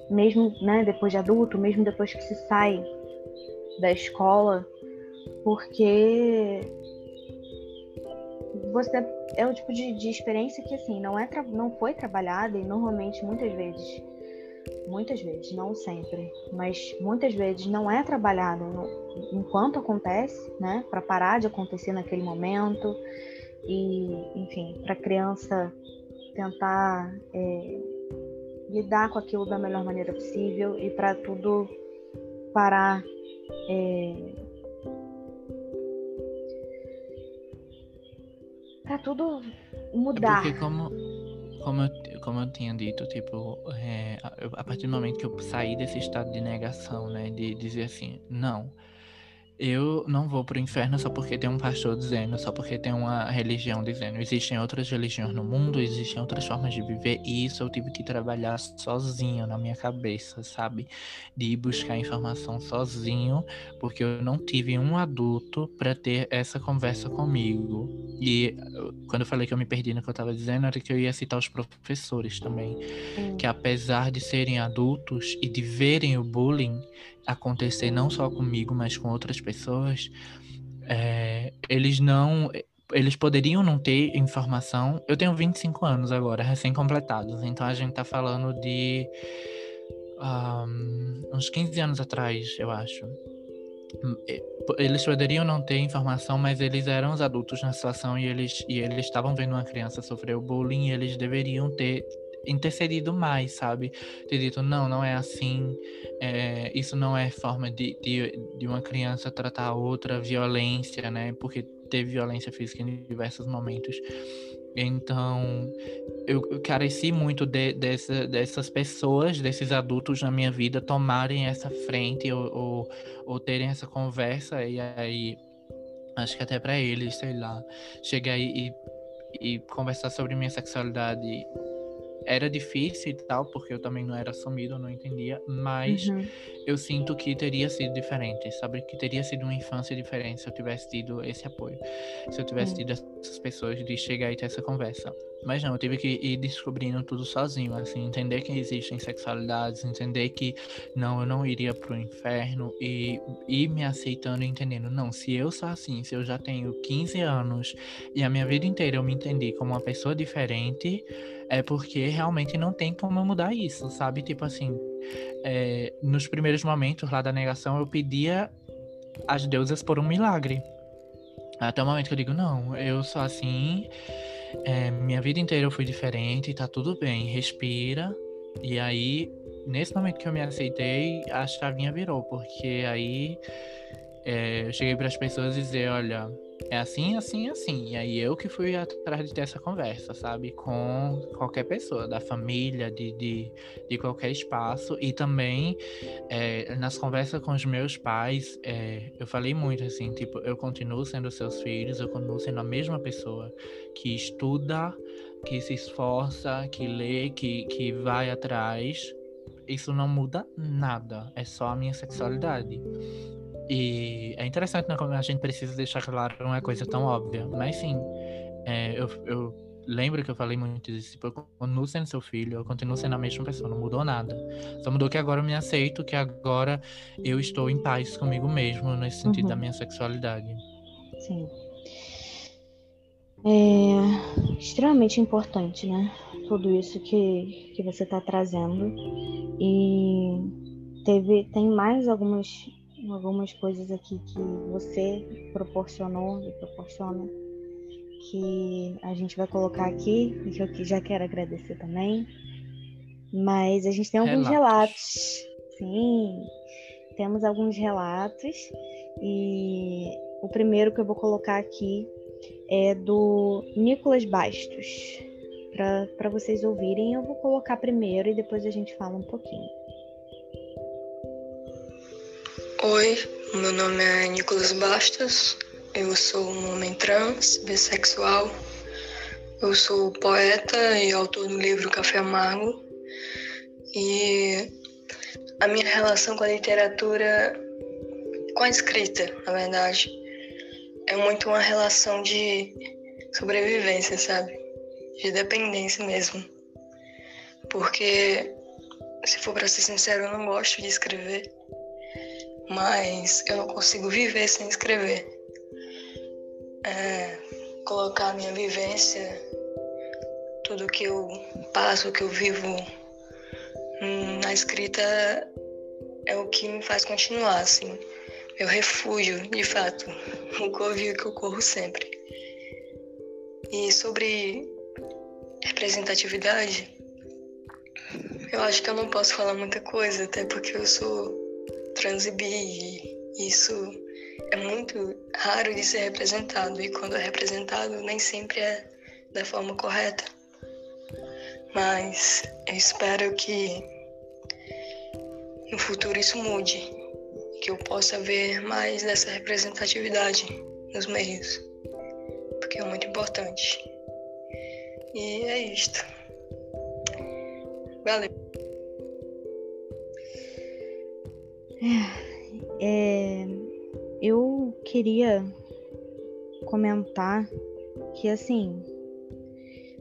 mesmo né, depois de adulto, mesmo depois que se sai da escola, porque você é o tipo de, de experiência que assim não é não foi trabalhada e normalmente muitas vezes muitas vezes não sempre mas muitas vezes não é trabalhado enquanto acontece né para parar de acontecer naquele momento e enfim para a criança tentar é, lidar com aquilo da melhor maneira possível e para tudo parar é, tudo mudar. Porque como, como, eu, como eu tinha dito, tipo, é, a, a partir do momento que eu saí desse estado de negação, né, de dizer assim, não, eu não vou pro inferno só porque tem um pastor dizendo, só porque tem uma religião dizendo. Existem outras religiões no mundo, existem outras formas de viver, e isso eu tive que trabalhar sozinho na minha cabeça, sabe? De ir buscar informação sozinho, porque eu não tive um adulto para ter essa conversa comigo. E quando eu falei que eu me perdi no que eu tava dizendo, era que eu ia citar os professores também, que apesar de serem adultos e de verem o bullying, acontecer não só comigo, mas com outras pessoas, é, eles não. Eles poderiam não ter informação. Eu tenho 25 anos agora, recém-completados, então a gente tá falando de um, uns 15 anos atrás, eu acho. Eles poderiam não ter informação, mas eles eram os adultos na situação e eles e eles estavam vendo uma criança sofrer o bullying e eles deveriam ter intercedido mais, sabe? Ter dito, não, não é assim, é, isso não é forma de, de, de uma criança tratar outra violência, né? Porque teve violência física em diversos momentos. Então, eu, eu careci muito de, dessa, dessas pessoas, desses adultos na minha vida tomarem essa frente ou, ou, ou terem essa conversa e aí acho que até para eles, sei lá, chegar aí e, e conversar sobre minha sexualidade era difícil e tal, porque eu também não era assumido, não entendia, mas uhum. eu sinto que teria sido diferente, sabe? Que teria sido uma infância diferente se eu tivesse tido esse apoio, se eu tivesse uhum. tido essas pessoas de chegar e ter essa conversa. Mas não, eu tive que ir descobrindo tudo sozinho, assim, entender que existem sexualidades, entender que não, eu não iria pro inferno e ir me aceitando e entendendo, não, se eu sou assim, se eu já tenho 15 anos e a minha vida inteira eu me entendi como uma pessoa diferente, é porque realmente não tem como mudar isso, sabe? Tipo assim, é, nos primeiros momentos lá da negação, eu pedia às deusas por um milagre. Até o momento que eu digo, não, eu sou assim, é, minha vida inteira eu fui diferente, tá tudo bem, respira. E aí, nesse momento que eu me aceitei, a chavinha virou, porque aí é, eu cheguei para as pessoas e dizer, olha, é assim, assim, assim. E aí eu que fui atrás de ter essa conversa, sabe? Com qualquer pessoa, da família, de, de, de qualquer espaço. E também é, nas conversas com os meus pais, é, eu falei muito assim, tipo, eu continuo sendo seus filhos, eu continuo sendo a mesma pessoa que estuda, que se esforça, que lê, que, que vai atrás. Isso não muda nada, é só a minha sexualidade. E é interessante, né? Como a gente precisa deixar claro uma coisa tão óbvia. Mas sim, é, eu, eu lembro que eu falei muito disso. Tipo, eu continuo sendo seu filho, eu continuo sendo a mesma pessoa, não mudou nada. Só mudou que agora eu me aceito, que agora eu estou em paz comigo mesmo, nesse sentido uhum. da minha sexualidade. Sim. É extremamente importante, né? Tudo isso que, que você está trazendo. E teve, tem mais algumas algumas coisas aqui que você proporcionou e proporciona que a gente vai colocar aqui e que eu já quero agradecer também. Mas a gente tem alguns relatos. relatos. Sim, temos alguns relatos e o primeiro que eu vou colocar aqui é do Nicolas Bastos. Para vocês ouvirem, eu vou colocar primeiro e depois a gente fala um pouquinho. Oi, meu nome é Nicolas Bastos, eu sou um homem trans, bissexual, eu sou poeta e autor do livro Café Amargo e a minha relação com a literatura, com a escrita, na verdade, é muito uma relação de sobrevivência, sabe? De dependência mesmo. Porque, se for para ser sincero, eu não gosto de escrever mas eu não consigo viver sem escrever. É, colocar a minha vivência, tudo que eu passo, que eu vivo na escrita é o que me faz continuar, assim. Meu refúgio, de fato, o covil que eu corro sempre. E sobre representatividade, eu acho que eu não posso falar muita coisa, até porque eu sou trans bi. E isso é muito raro de ser representado. E quando é representado, nem sempre é da forma correta. Mas eu espero que no futuro isso mude. Que eu possa ver mais dessa representatividade nos meios. Porque é muito importante. E é isto. Valeu. É, eu queria comentar que, assim,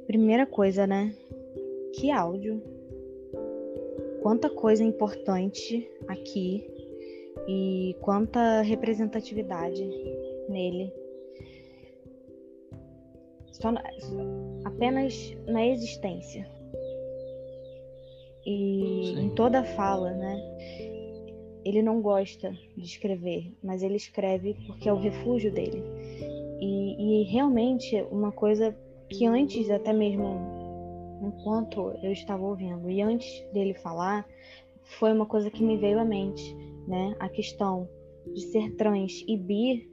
primeira coisa, né? Que áudio. Quanta coisa importante aqui e quanta representatividade nele. Só na, apenas na existência. E Sim. em toda a fala, né? Ele não gosta de escrever, mas ele escreve porque é o refúgio dele. E, e realmente uma coisa que antes, até mesmo enquanto eu estava ouvindo e antes dele falar, foi uma coisa que me veio à mente, né? A questão de ser trans e bi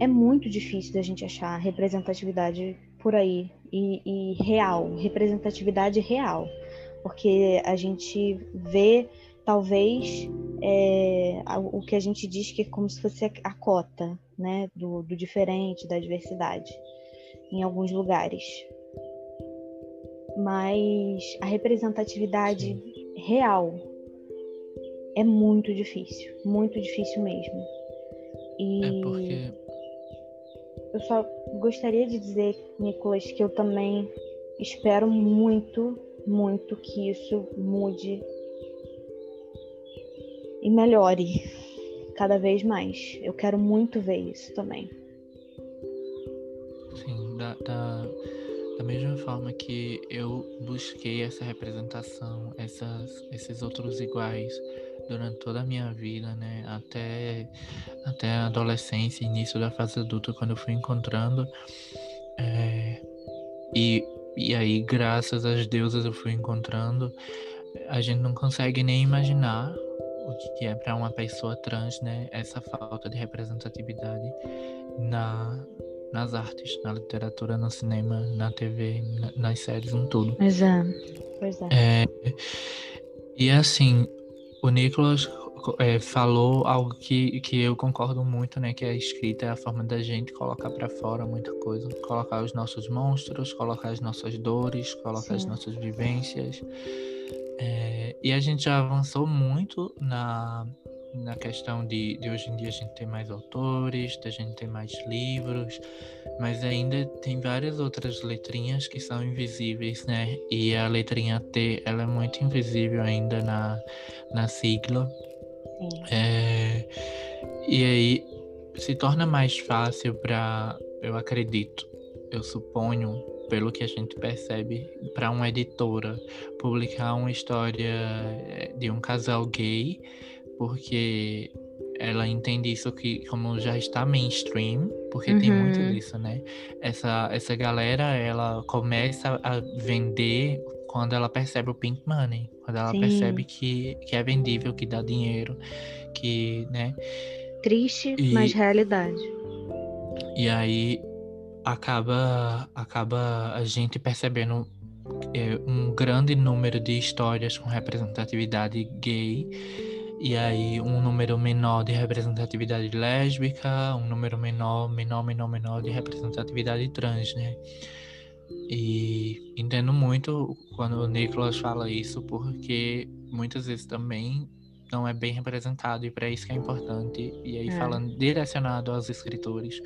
é muito difícil da gente achar representatividade por aí e, e real, representatividade real, porque a gente vê talvez é, o que a gente diz que é como se fosse a cota né, do, do diferente, da diversidade, em alguns lugares. Mas a representatividade real é muito difícil, muito difícil mesmo. E é porque... eu só gostaria de dizer, Nicolas, que eu também espero muito, muito que isso mude e melhore cada vez mais. Eu quero muito ver isso também. Sim, da, da, da mesma forma que eu busquei essa representação, essas, esses outros iguais durante toda a minha vida, né? Até, até a adolescência, início da fase adulta, quando eu fui encontrando. É, e, e aí, graças às deusas, eu fui encontrando. A gente não consegue nem imaginar o que é para uma pessoa trans, né? Essa falta de representatividade na, nas artes, na literatura, no cinema, na TV, na, nas séries, em tudo. Pois é. Pois é. é e assim, o Nicolas é, falou algo que, que eu concordo muito, né? Que a escrita é a forma da gente colocar para fora muita coisa. Colocar os nossos monstros, colocar as nossas dores, colocar Sim. as nossas vivências. É, e a gente já avançou muito na, na questão de, de hoje em dia a gente ter mais autores, da gente ter mais livros, mas ainda tem várias outras letrinhas que são invisíveis, né? E a letrinha T, ela é muito invisível ainda na, na sigla. É, e aí se torna mais fácil para, eu acredito, eu suponho, pelo que a gente percebe, para uma editora publicar uma história é, de um casal gay porque ela entende isso que como já está mainstream, porque uhum. tem muito disso, né? Essa, essa galera, ela começa a vender quando ela percebe o pink money, quando ela Sim. percebe que, que é vendível, que dá dinheiro, que, né? Triste, e, mas realidade. E aí acaba acaba a gente percebendo é, um grande número de histórias com representatividade gay e aí um número menor de representatividade lésbica, um número menor, menor, menor, menor de representatividade trans, né? E entendo muito quando o Nicolas fala isso, porque muitas vezes também não é bem representado, e para isso que é importante. E aí, é. falando direcionado aos escritores,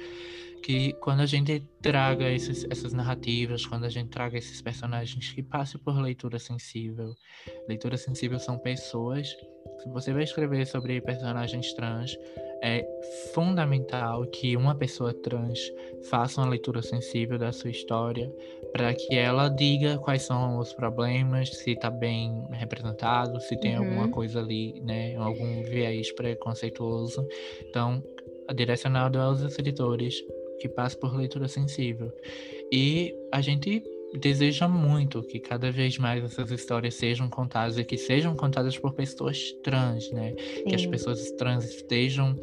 que quando a gente traga esses, essas narrativas, quando a gente traga esses personagens que passem por leitura sensível, leitura sensível são pessoas se você vai escrever sobre personagens trans, é fundamental que uma pessoa trans faça uma leitura sensível da sua história para que ela diga quais são os problemas, se está bem representado, se tem uhum. alguma coisa ali, né, algum viés preconceituoso. Então, direcionado aos escritores que passam por leitura sensível. E a gente deseja muito que cada vez mais essas histórias sejam contadas e que sejam contadas por pessoas trans, né? Sim. Que as pessoas trans estejam,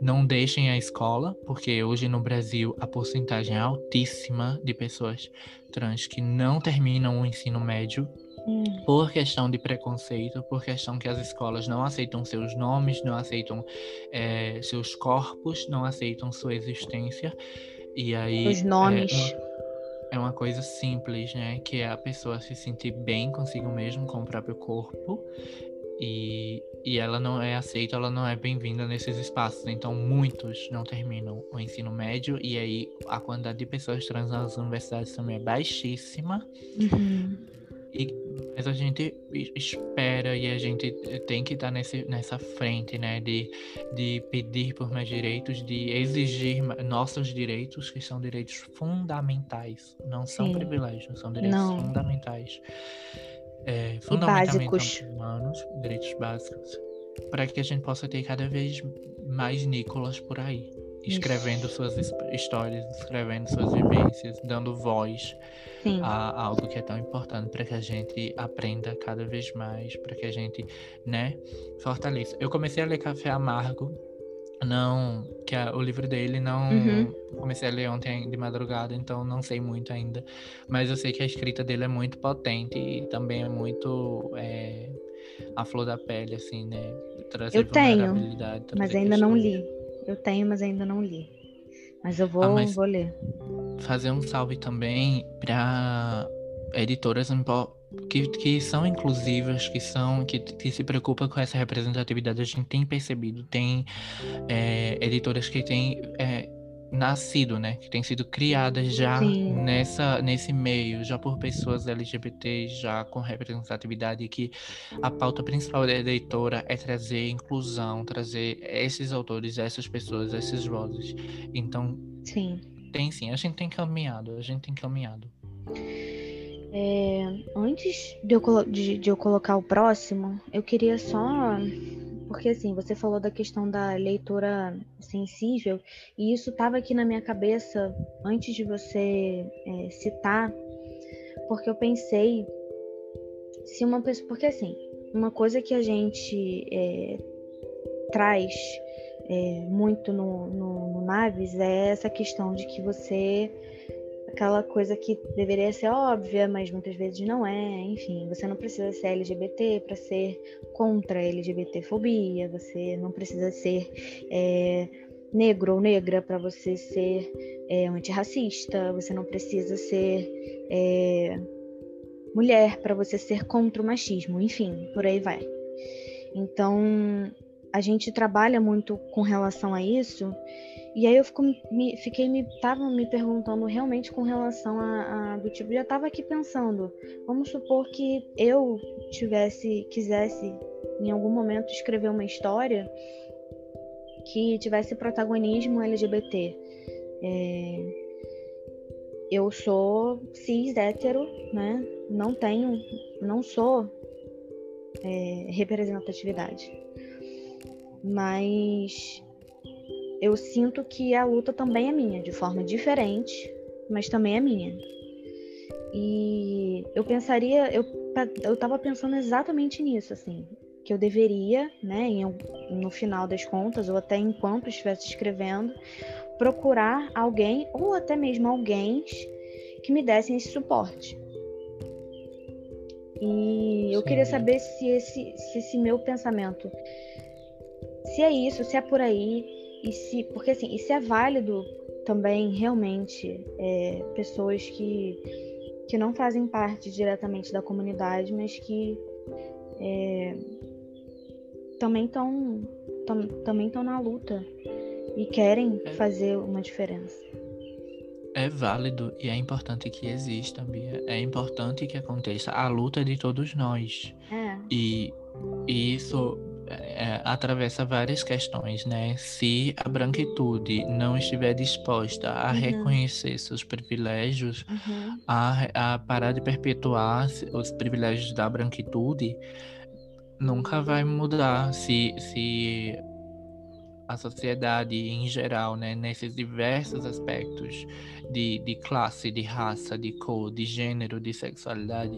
não deixem a escola, porque hoje no Brasil a porcentagem é altíssima de pessoas trans que não terminam o ensino médio Hum. por questão de preconceito, por questão que as escolas não aceitam seus nomes, não aceitam é, seus corpos, não aceitam sua existência. E aí. Os nomes. É, é uma coisa simples, né? Que é a pessoa se sentir bem consigo mesmo, com o próprio corpo. E, e ela não é aceita, ela não é bem-vinda nesses espaços. Então, muitos não terminam o ensino médio. E aí, a quantidade de pessoas trans nas universidades também é baixíssima. Uhum. E, mas a gente espera e a gente tem que estar nesse, nessa frente, né? De, de pedir por mais direitos, de exigir nossos direitos, que são direitos fundamentais. Não são Sim. privilégios, são direitos não. fundamentais. É, fundamentalmente humanos, direitos básicos. Para que a gente possa ter cada vez mais Nicolas por aí escrevendo suas histórias, escrevendo suas vivências, dando voz Sim. a algo que é tão importante para que a gente aprenda cada vez mais, para que a gente, né, fortaleça. Eu comecei a ler Café Amargo, não, que é o livro dele não uhum. comecei a ler ontem de madrugada, então não sei muito ainda, mas eu sei que a escrita dele é muito potente e também é muito é, a flor da pele, assim, né? Trazer eu tenho, mas ainda não li. Eu tenho, mas ainda não li. Mas eu vou, ah, vou ler. Fazer um salve também para editoras que, que são inclusivas, que são que, que se preocupam com essa representatividade. A gente tem percebido, tem é, editoras que têm é, nascido, né? Que tem sido criadas já nessa, nesse meio, já por pessoas LGBT, já com representatividade, que a pauta principal da editora é trazer inclusão, trazer esses autores, essas pessoas, essas vozes. Então, sim. tem sim, a gente tem caminhado, a gente tem caminhado. É, antes de eu, de, de eu colocar o próximo, eu queria só porque assim, você falou da questão da leitura sensível, e isso estava aqui na minha cabeça antes de você é, citar, porque eu pensei se uma pessoa. Porque assim, uma coisa que a gente é, traz é, muito no, no, no Naves é essa questão de que você aquela coisa que deveria ser óbvia, mas muitas vezes não é. Enfim, você não precisa ser LGBT para ser contra a LGBTfobia, você não precisa ser é, negro ou negra para você ser é, antirracista, você não precisa ser é, mulher para você ser contra o machismo, enfim, por aí vai. Então, a gente trabalha muito com relação a isso e aí eu fico, me, fiquei me tava me perguntando realmente com relação a, a, do tipo, já tava aqui pensando, vamos supor que eu tivesse quisesse em algum momento escrever uma história que tivesse protagonismo LGBT. É, eu sou cis hétero, né? Não tenho, não sou é, representatividade. Mas eu sinto que a luta também é minha, de forma diferente, mas também é minha. E eu pensaria, eu, eu tava pensando exatamente nisso, assim, que eu deveria, né, em, no final das contas, ou até enquanto estivesse escrevendo, procurar alguém, ou até mesmo alguém, que me dessem esse suporte. E eu Sim. queria saber se esse, se esse meu pensamento, se é isso, se é por aí, e se, porque assim, se é válido também realmente é, pessoas que, que não fazem parte diretamente da comunidade, mas que é, também estão tam, também estão na luta e querem é. fazer uma diferença. É válido e é importante que exista, Bia. É importante que aconteça a luta de todos nós. É. E, e isso é, atravessa várias questões, né? Se a branquitude não estiver disposta a uhum. reconhecer seus privilégios, uhum. a, a parar de perpetuar os privilégios da branquitude, nunca vai mudar. Se, se a sociedade em geral, né, nesses diversos aspectos de, de classe, de raça, de cor, de gênero, de sexualidade,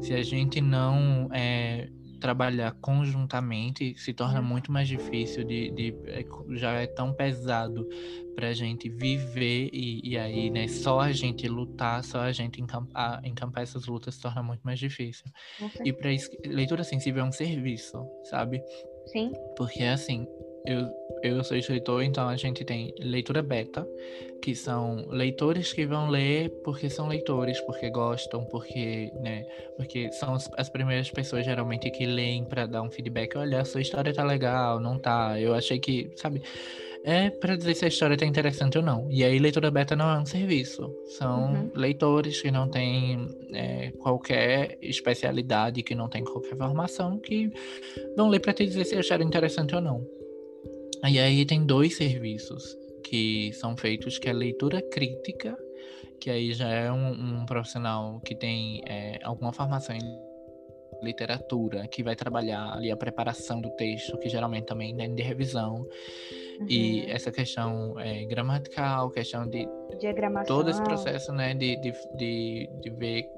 se a gente não é, trabalhar conjuntamente se torna uhum. muito mais difícil de, de é, já é tão pesado para a gente viver e, e, aí né só a gente lutar só a gente encampar, encampar essas lutas se torna muito mais difícil. E para leitura sensível é um serviço sabe? Sim. Porque assim eu, eu sou escritor, então a gente tem leitura beta, que são leitores que vão ler porque são leitores, porque gostam, porque, né, porque são as, as primeiras pessoas geralmente que leem para dar um feedback, olha, a sua história tá legal, não tá, eu achei que, sabe, é para dizer se a história tá interessante ou não. E aí leitura beta não é um serviço, são uhum. leitores que não têm é, qualquer especialidade, que não têm qualquer formação, que vão ler para te dizer se acharam interessante ou não. E aí tem dois serviços que são feitos, que é leitura crítica, que aí já é um, um profissional que tem é, alguma formação em literatura, que vai trabalhar ali a preparação do texto, que geralmente também é de revisão. Uhum. E essa questão é, gramatical, questão de todo esse processo, né, de, de, de, de ver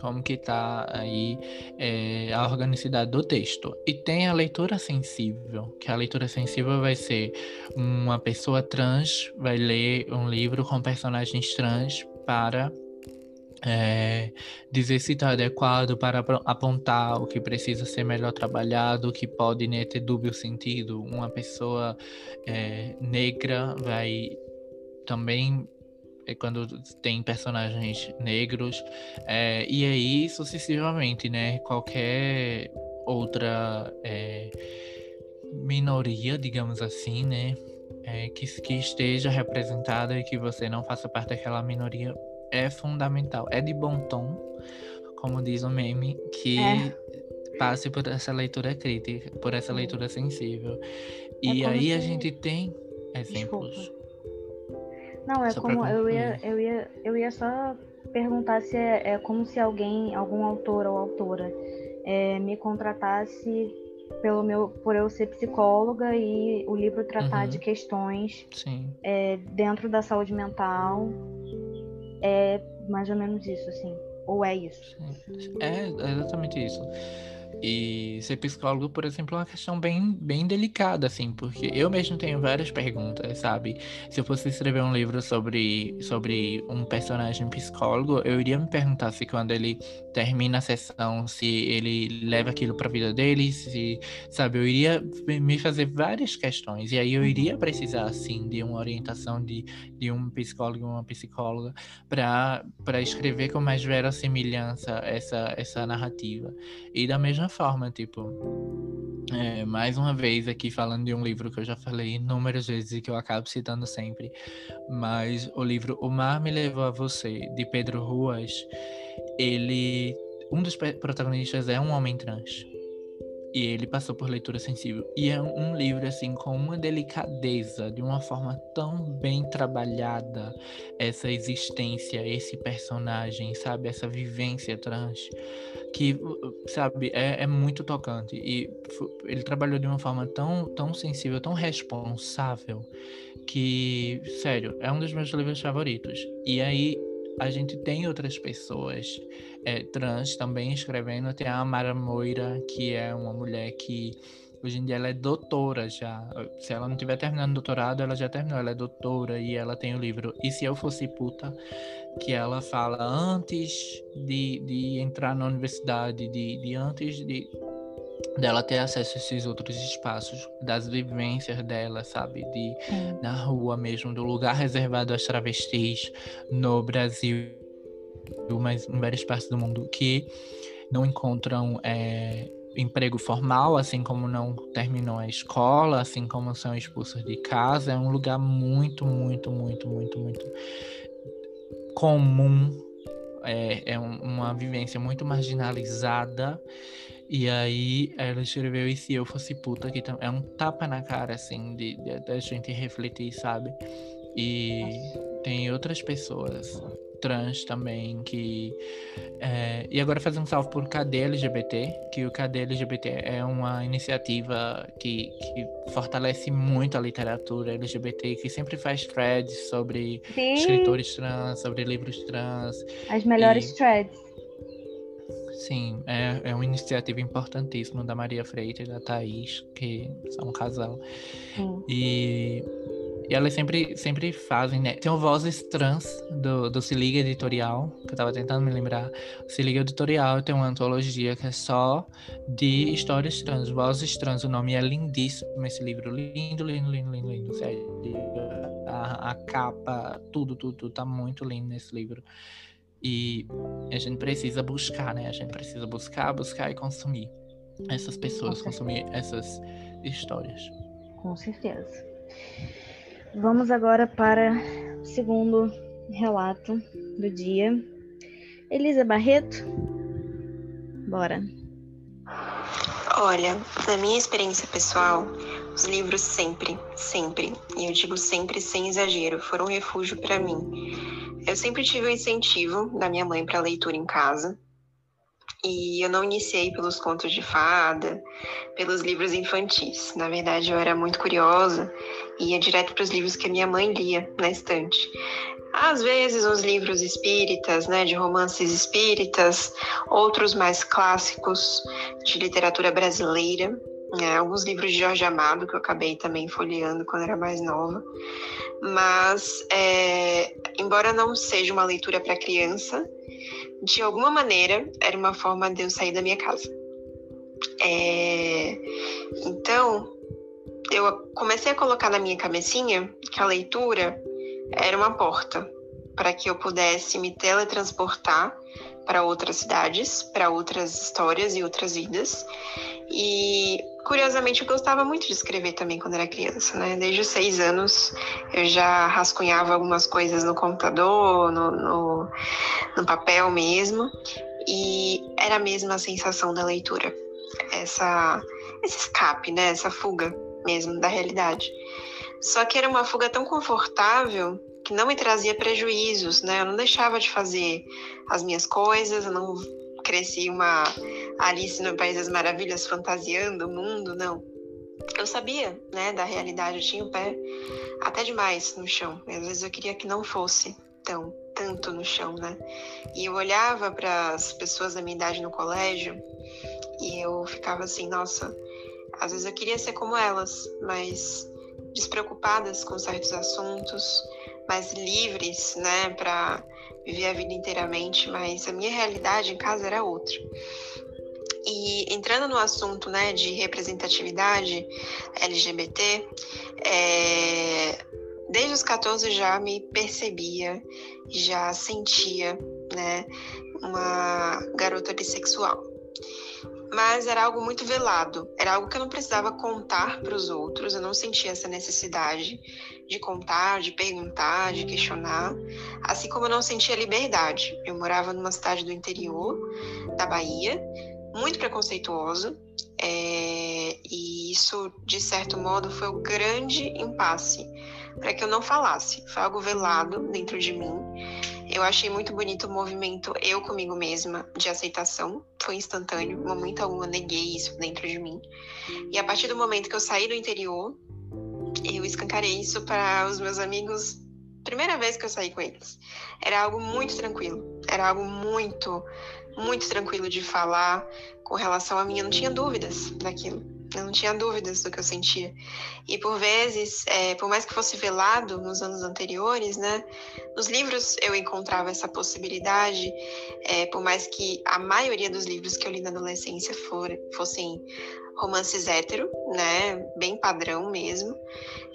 como que está aí é, a organicidade do texto. E tem a leitura sensível, que a leitura sensível vai ser uma pessoa trans vai ler um livro com personagens trans para é, dizer se está adequado para apontar o que precisa ser melhor trabalhado, o que pode né, ter dúbio sentido. Uma pessoa é, negra vai também quando tem personagens negros, é, e aí sucessivamente, né? Qualquer outra é, minoria, digamos assim, né? É, que, que esteja representada e que você não faça parte daquela minoria é fundamental. É de bom tom, como diz o meme, que é. passe por essa leitura crítica, por essa leitura sensível. E é aí a gente tem exemplos. Não, é só como eu ia, eu ia, eu ia só perguntar se é, é como se alguém, algum autor ou autora, é, me contratasse pelo meu, por eu ser psicóloga e o livro tratar Uhum. de questões é, dentro da saúde mental. É mais ou menos isso, assim. Ou é isso? sim. É é exatamente isso. E ser psicólogo, por exemplo, é uma questão bem, bem delicada, assim, porque eu mesmo tenho várias perguntas, sabe? Se eu fosse escrever um livro sobre, sobre um personagem psicólogo, eu iria me perguntar se quando ele termina a sessão, se ele leva aquilo pra vida dele, se, sabe? Eu iria me fazer várias questões, e aí eu iria precisar, assim, de uma orientação de, de um psicólogo uma psicóloga para escrever com mais verossimilhança essa, essa narrativa. E da mesma forma, tipo, é, mais uma vez aqui falando de um livro que eu já falei inúmeras vezes e que eu acabo citando sempre, mas o livro O Mar Me Levou a Você, de Pedro Ruas, ele. Um dos protagonistas é um homem trans. E ele passou por leitura sensível. E é um livro, assim, com uma delicadeza, de uma forma tão bem trabalhada, essa existência, esse personagem, sabe? Essa vivência trans, que, sabe, é, é muito tocante. E ele trabalhou de uma forma tão, tão sensível, tão responsável, que, sério, é um dos meus livros favoritos. E aí, a gente tem outras pessoas é, trans também escrevendo. Tem a Amara Moira, que é uma mulher que hoje em dia ela é doutora já. Se ela não tiver terminando doutorado, ela já terminou. Ela é doutora e ela tem o livro E Se Eu Fosse Puta, que ela fala antes de, de entrar na universidade, de, de antes de dela ter acesso a esses outros espaços, das vivências dela, sabe? De Sim. na rua mesmo, do lugar reservado às travestis no Brasil, mas em várias partes do mundo, que não encontram é, emprego formal, assim como não terminam a escola, assim como são expulsos de casa. É um lugar muito, muito, muito, muito, muito comum. É, é um- uma vivência muito marginalizada. E aí ela escreveu E Se Eu Fosse Puta, que é um tapa na cara, assim, de, de, da gente refletir, sabe? E tem outras pessoas trans também que. é, e agora fazer um salve por KD LGBT, que o KD LGBT é uma iniciativa que, que fortalece muito a literatura LGBT, que sempre faz threads sobre Sim, escritores trans, sobre livros trans. as melhores e- threads. Sim, é, é uma iniciativa importantíssima da Maria Freitas e da Thaís, que são um casal. Sim. E, e elas sempre, sempre fazem, né? Tem o Vozes Trans do, do Se Liga Editorial, que eu tava tentando me lembrar. O Se Liga Editorial tem uma antologia que é só de histórias trans, Vozes Trans. O nome é lindíssimo esse livro. Lindo, lindo, lindo, lindo, lindo. Sério. A, a capa, tudo, tudo, tudo tá muito lindo nesse livro. E a gente precisa buscar, né? A gente precisa buscar, buscar e consumir essas pessoas, consumir essas histórias. Com certeza. Vamos agora para o segundo relato do dia. Elisa Barreto, bora. Olha, na minha experiência pessoal, os livros sempre, sempre, e eu digo sempre sem exagero, foram um refúgio para mim. Eu sempre tive o incentivo da minha mãe para leitura em casa. E eu não iniciei pelos contos de fada, pelos livros infantis. Na verdade, eu era muito curiosa e ia direto para os livros que a minha mãe lia na estante. Às vezes, os livros espíritas, né, de romances espíritas, outros mais clássicos de literatura brasileira, né, alguns livros de Jorge Amado que eu acabei também folheando quando era mais nova. Mas, é, embora não seja uma leitura para criança, de alguma maneira era uma forma de eu sair da minha casa. É, então, eu comecei a colocar na minha cabecinha que a leitura era uma porta para que eu pudesse me teletransportar para outras cidades, para outras histórias e outras vidas. E curiosamente eu gostava muito de escrever também quando era criança, né? Desde os seis anos eu já rascunhava algumas coisas no computador, no, no, no papel mesmo, e era a mesma sensação da leitura, essa esse escape, né? Essa fuga mesmo da realidade. Só que era uma fuga tão confortável que não me trazia prejuízos, né? Eu não deixava de fazer as minhas coisas, eu não cresci uma Alice no País das Maravilhas fantasiando o mundo, não. Eu sabia, né, da realidade, eu tinha o pé até demais no chão. Às vezes eu queria que não fosse tão tanto no chão, né? E eu olhava para as pessoas da minha idade no colégio e eu ficava assim, nossa, às vezes eu queria ser como elas, mas despreocupadas com certos assuntos, mais livres, né, para viver a vida inteiramente, mas a minha realidade em casa era outra. E entrando no assunto né, de representatividade LGBT, é, desde os 14 já me percebia, já sentia né, uma garota bissexual mas era algo muito velado, era algo que eu não precisava contar para os outros, eu não sentia essa necessidade de contar, de perguntar, de questionar, assim como eu não sentia liberdade. Eu morava numa cidade do interior da Bahia, muito preconceituoso, é, e isso, de certo modo, foi o grande impasse para que eu não falasse. Foi algo velado dentro de mim eu achei muito bonito o movimento eu comigo mesma de aceitação. Foi instantâneo, momento algum eu neguei isso dentro de mim. E a partir do momento que eu saí do interior, eu escancarei isso para os meus amigos. Primeira vez que eu saí com eles. Era algo muito tranquilo. Era algo muito, muito tranquilo de falar com relação a mim. Eu não tinha dúvidas daquilo. Eu não tinha dúvidas do que eu sentia. E por vezes, é, por mais que fosse velado nos anos anteriores, né, nos livros eu encontrava essa possibilidade, é, por mais que a maioria dos livros que eu li na adolescência for, fossem romances hétero, né, bem padrão mesmo,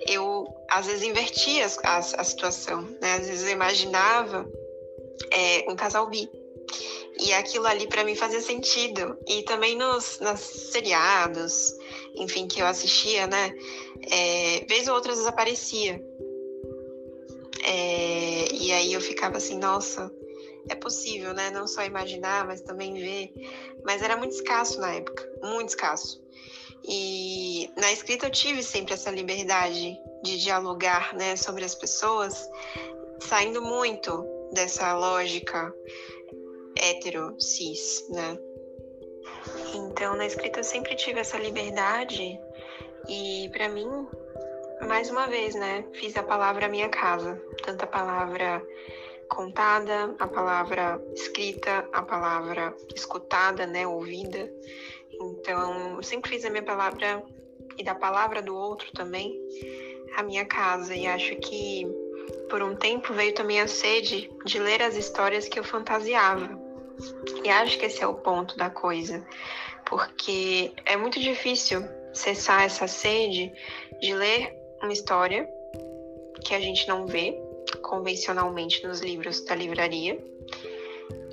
eu às vezes invertia a, a, a situação, né, às vezes eu imaginava é, um casal bi. E aquilo ali para mim fazia sentido. E também nos, nos seriados, enfim, que eu assistia, né? É, vez ou outra desaparecia. É, e aí eu ficava assim, nossa, é possível, né? Não só imaginar, mas também ver. Mas era muito escasso na época, muito escasso. E na escrita eu tive sempre essa liberdade de dialogar, né, sobre as pessoas, saindo muito dessa lógica hétero, cis, né? Então, na escrita eu sempre tive essa liberdade e para mim, mais uma vez, né, fiz a palavra minha casa, tanto a palavra contada, a palavra escrita, a palavra escutada, né, ouvida. Então, eu sempre fiz a minha palavra e da palavra do outro também a minha casa e acho que por um tempo veio também a sede de ler as histórias que eu fantasiava. E acho que esse é o ponto da coisa, porque é muito difícil cessar essa sede de ler uma história que a gente não vê convencionalmente nos livros da livraria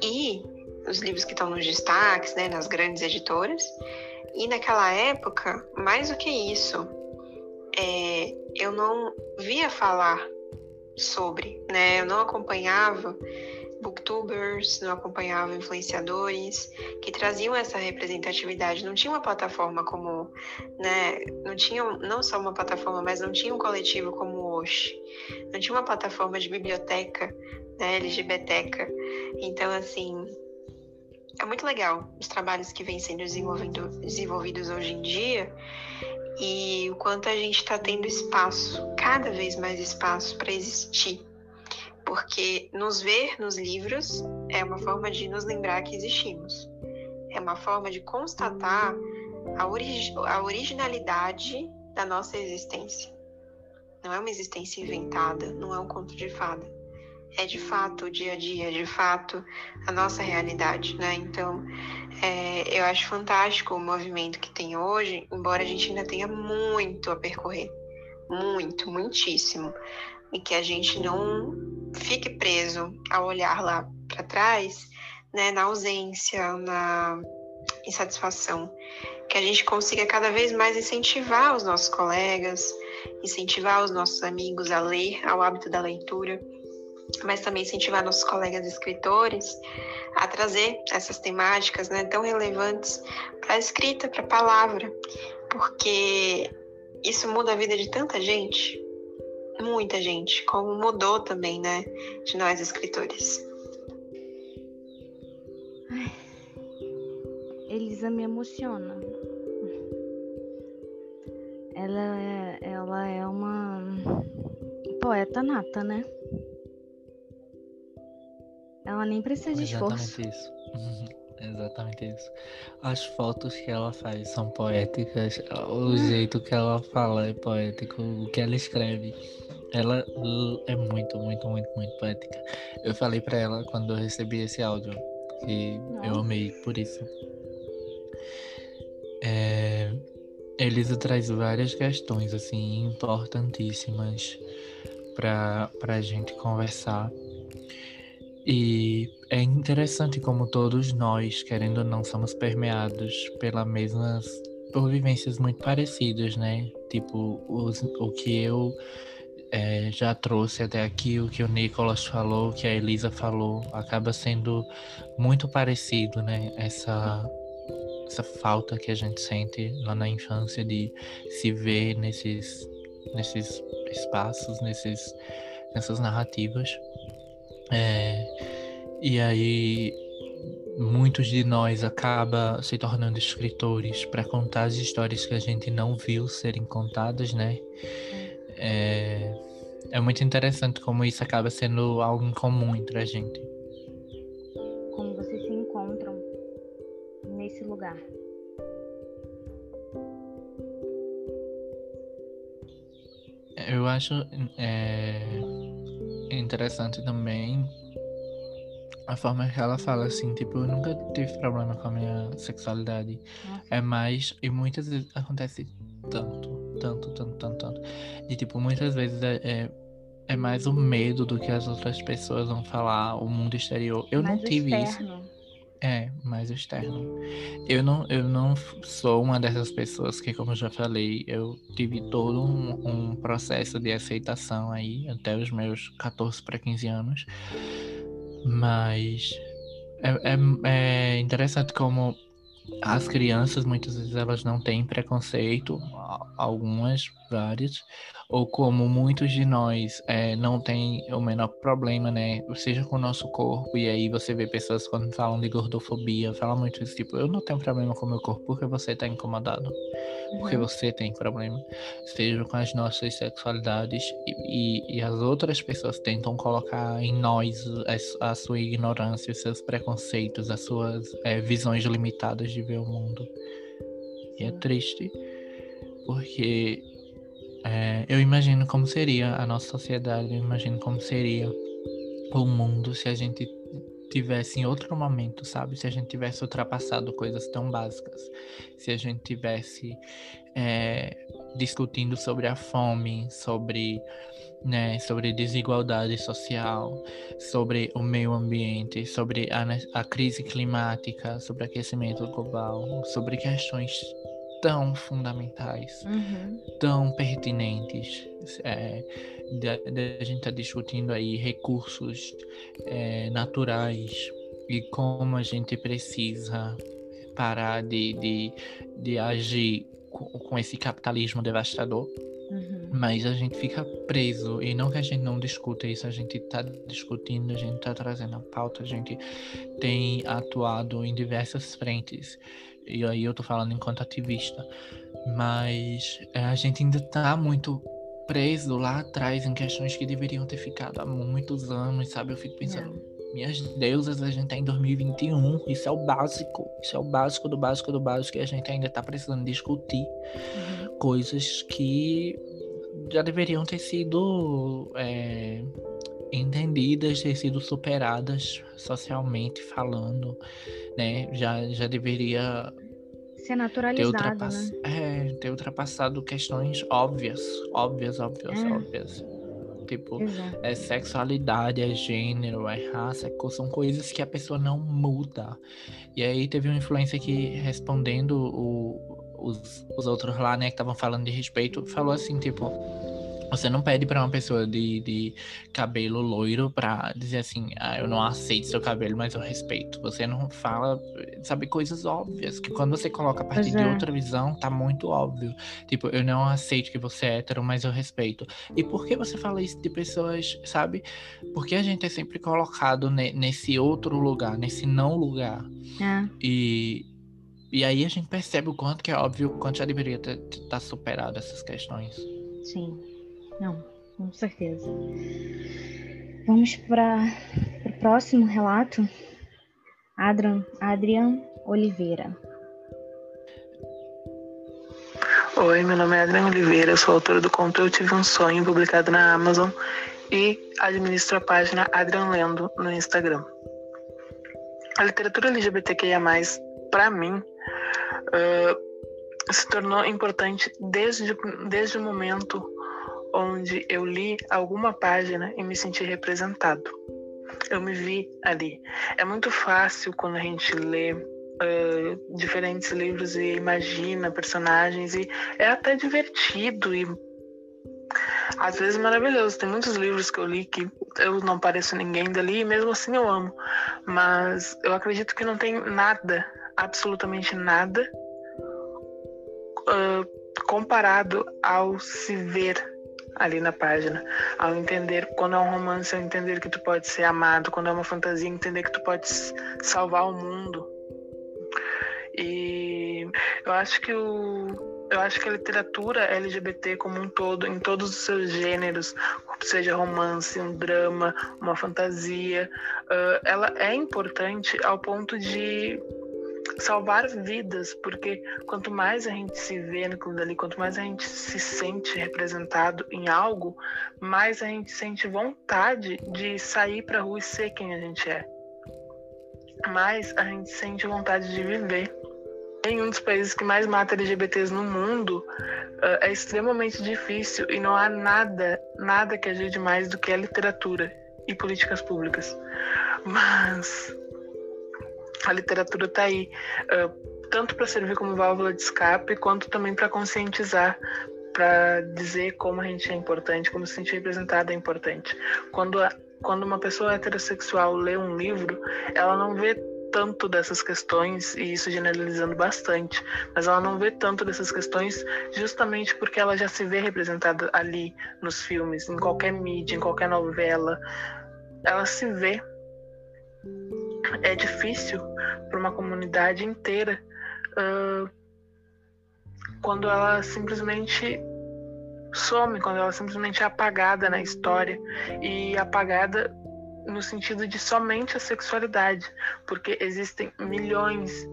e os livros que estão nos destaques, né, nas grandes editoras. E naquela época, mais do que isso, é, eu não via falar sobre, né? Eu não acompanhava booktubers, não acompanhava influenciadores que traziam essa representatividade. Não tinha uma plataforma como, né? Não tinha não só uma plataforma, mas não tinha um coletivo como o Osh. Não tinha uma plataforma de biblioteca, né? LGBTeca. Então, assim, é muito legal os trabalhos que vêm sendo desenvolvidos hoje em dia e o quanto a gente está tendo espaço, cada vez mais espaço para existir porque nos ver nos livros é uma forma de nos lembrar que existimos, é uma forma de constatar a, orig a originalidade da nossa existência. Não é uma existência inventada, não é um conto de fada. É de fato o dia a dia, é de fato a nossa realidade, né? Então, é, eu acho fantástico o movimento que tem hoje, embora a gente ainda tenha muito a percorrer. Muito, muitíssimo. E que a gente não fique preso a olhar lá para trás, né, na ausência, na insatisfação, que a gente consiga cada vez mais incentivar os nossos colegas, incentivar os nossos amigos a ler, ao hábito da leitura, mas também incentivar nossos colegas escritores a trazer essas temáticas né, tão relevantes para a escrita, para a palavra, porque isso muda a vida de tanta gente, muita gente, como mudou também, né, de nós escritores. Ai, Elisa me emociona. Ela é, ela é uma poeta nata, né? Ela nem precisa de esforço. Exatamente isso. Exatamente isso. As fotos que ela faz são poéticas, o jeito que ela fala é poético, o que ela escreve. Ela é muito, muito, muito, muito poética. Eu falei para ela quando eu recebi esse áudio que Nossa. eu amei por isso. É, Elisa traz várias questões assim importantíssimas para a gente conversar. E é interessante como todos nós, querendo ou não, somos permeados pelas mesmas por vivências muito parecidas, né? Tipo, os, o que eu é, já trouxe até aqui, o que o Nicolas falou, o que a Elisa falou, acaba sendo muito parecido, né? Essa, essa falta que a gente sente lá na infância de se ver nesses, nesses espaços, nesses, nessas narrativas. É, e aí muitos de nós acaba se tornando escritores para contar as histórias que a gente não viu serem contadas, né? É, é muito interessante como isso acaba sendo algo em comum entre a gente. Como vocês se encontram nesse lugar. Eu acho é, interessante também a forma que ela fala assim, tipo, eu nunca tive problema com a minha sexualidade. É mais, e muitas vezes acontece tanto, tanto, tanto, tanto, tanto. E tipo, muitas vezes é, é, é mais o medo do que as outras pessoas vão falar, o mundo exterior. Eu mais não tive externo. isso. É, mais externo. Eu não, eu não sou uma dessas pessoas que, como eu já falei, eu tive todo um, um processo de aceitação aí, até os meus 14 para 15 anos. Mas é, é, é interessante como as crianças muitas vezes elas não têm preconceito, algumas, várias, ou como muitos de nós é, não tem o menor problema, né? Seja com o nosso corpo, e aí você vê pessoas quando falam de gordofobia, falam muito isso, tipo, eu não tenho problema com o meu corpo porque você está incomodado, porque uhum. você tem problema. Seja com as nossas sexualidades, e, e, e as outras pessoas tentam colocar em nós a, a sua ignorância, os seus preconceitos, as suas é, visões limitadas de ver o mundo. E é triste, porque é, eu imagino como seria a nossa sociedade, eu imagino como seria o mundo se a gente tivesse em outro momento, sabe? Se a gente tivesse ultrapassado coisas tão básicas, se a gente tivesse é, discutindo sobre a fome, sobre, né, sobre desigualdade social, sobre o meio ambiente, sobre a, a crise climática, sobre aquecimento global, sobre questões tão fundamentais, uhum. tão pertinentes. É, a gente está discutindo aí recursos é, naturais e como a gente precisa parar de, de, de agir com, com esse capitalismo devastador. Uhum. Mas a gente fica preso, e não que a gente não discuta isso, a gente está discutindo, a gente está trazendo a pauta, a gente tem atuado em diversas frentes e aí eu tô falando enquanto ativista, mas é, a gente ainda tá muito preso lá atrás em questões que deveriam ter ficado há muitos anos, sabe? Eu fico pensando, é. minhas deusas, a gente tá em 2021, isso é o básico, isso é o básico do básico do básico, e a gente ainda tá precisando discutir uhum. coisas que já deveriam ter sido é, entendidas, ter sido superadas socialmente falando, né? Já, já deveria ser naturalizado, ter, ultrapass... né? é, ter ultrapassado questões óbvias, óbvias, óbvias, é. óbvias. Tipo, é sexualidade, é gênero, é raça, é, são coisas que a pessoa não muda. E aí teve uma influência que respondendo o, os, os outros lá, né, que estavam falando de respeito, falou assim, tipo, Você não pede para uma pessoa de, de cabelo loiro pra dizer assim, ah, eu não aceito seu cabelo, mas eu respeito. Você não fala, sabe, coisas óbvias, que quando você coloca a partir Pois de é. outra visão, tá muito óbvio. Tipo, eu não aceito que você é hétero, mas eu respeito. E por que você fala isso de pessoas, sabe? Porque a gente é sempre colocado ne- nesse outro lugar, nesse não lugar. É. E, e aí a gente percebe o quanto que é óbvio, o quanto já deveria estar superado essas questões. Sim. Não, com certeza. Vamos para o próximo relato. Adrian, Adrian Oliveira. Oi, meu nome é Adriana Oliveira, sou autora do conto Eu Tive um Sonho, publicado na Amazon, e administro a página Adrian Lendo no Instagram. A literatura LGBTQIA+, para mim, ah, se tornou importante desde, desde o momento onde eu li alguma página e me senti representado. Eu me vi ali. É muito fácil quando a gente lê eh, diferentes livros e imagina personagens e é até divertido e às vezes maravilhoso. Tem muitos livros que eu li que eu não pareço ninguém dali e mesmo assim eu amo. Mas eu acredito que não tem nada, absolutamente nada, ah, comparado ao se ver ali na página, ao entender quando é um romance, ao entender que tu pode ser amado, quando é uma fantasia, entender que tu pode salvar o mundo. E eu acho que o eu acho que a literatura LGBT como um todo, em todos os seus gêneros, seja romance, um drama, uma fantasia, ela é importante ao ponto de salvar vidas, porque quanto mais a gente se vê naquilo dali, quanto mais a gente se sente representado em algo, mais a gente sente vontade de sair pra rua e ser quem a gente é. Mais a gente sente vontade de viver. Em um dos países que mais mata LGBTs no mundo, ah, é extremamente difícil e não há nada, nada que ajude mais do que a literatura e políticas públicas. Mas a literatura está aí, ah, tanto para servir como válvula de escape, quanto também para conscientizar, para dizer como a gente é importante, como se sentir representada é importante. Quando, a- quando uma pessoa heterossexual lê um livro, ela não vê tanto dessas questões, e isso generalizando bastante, mas ela não vê tanto dessas questões justamente porque ela já se vê representada ali nos filmes, em qualquer mídia, em qualquer novela. Ela se vê. É difícil para uma comunidade inteira ah, quando ela simplesmente some, quando ela simplesmente é apagada na história e apagada no sentido de somente a sexualidade, porque existem milhões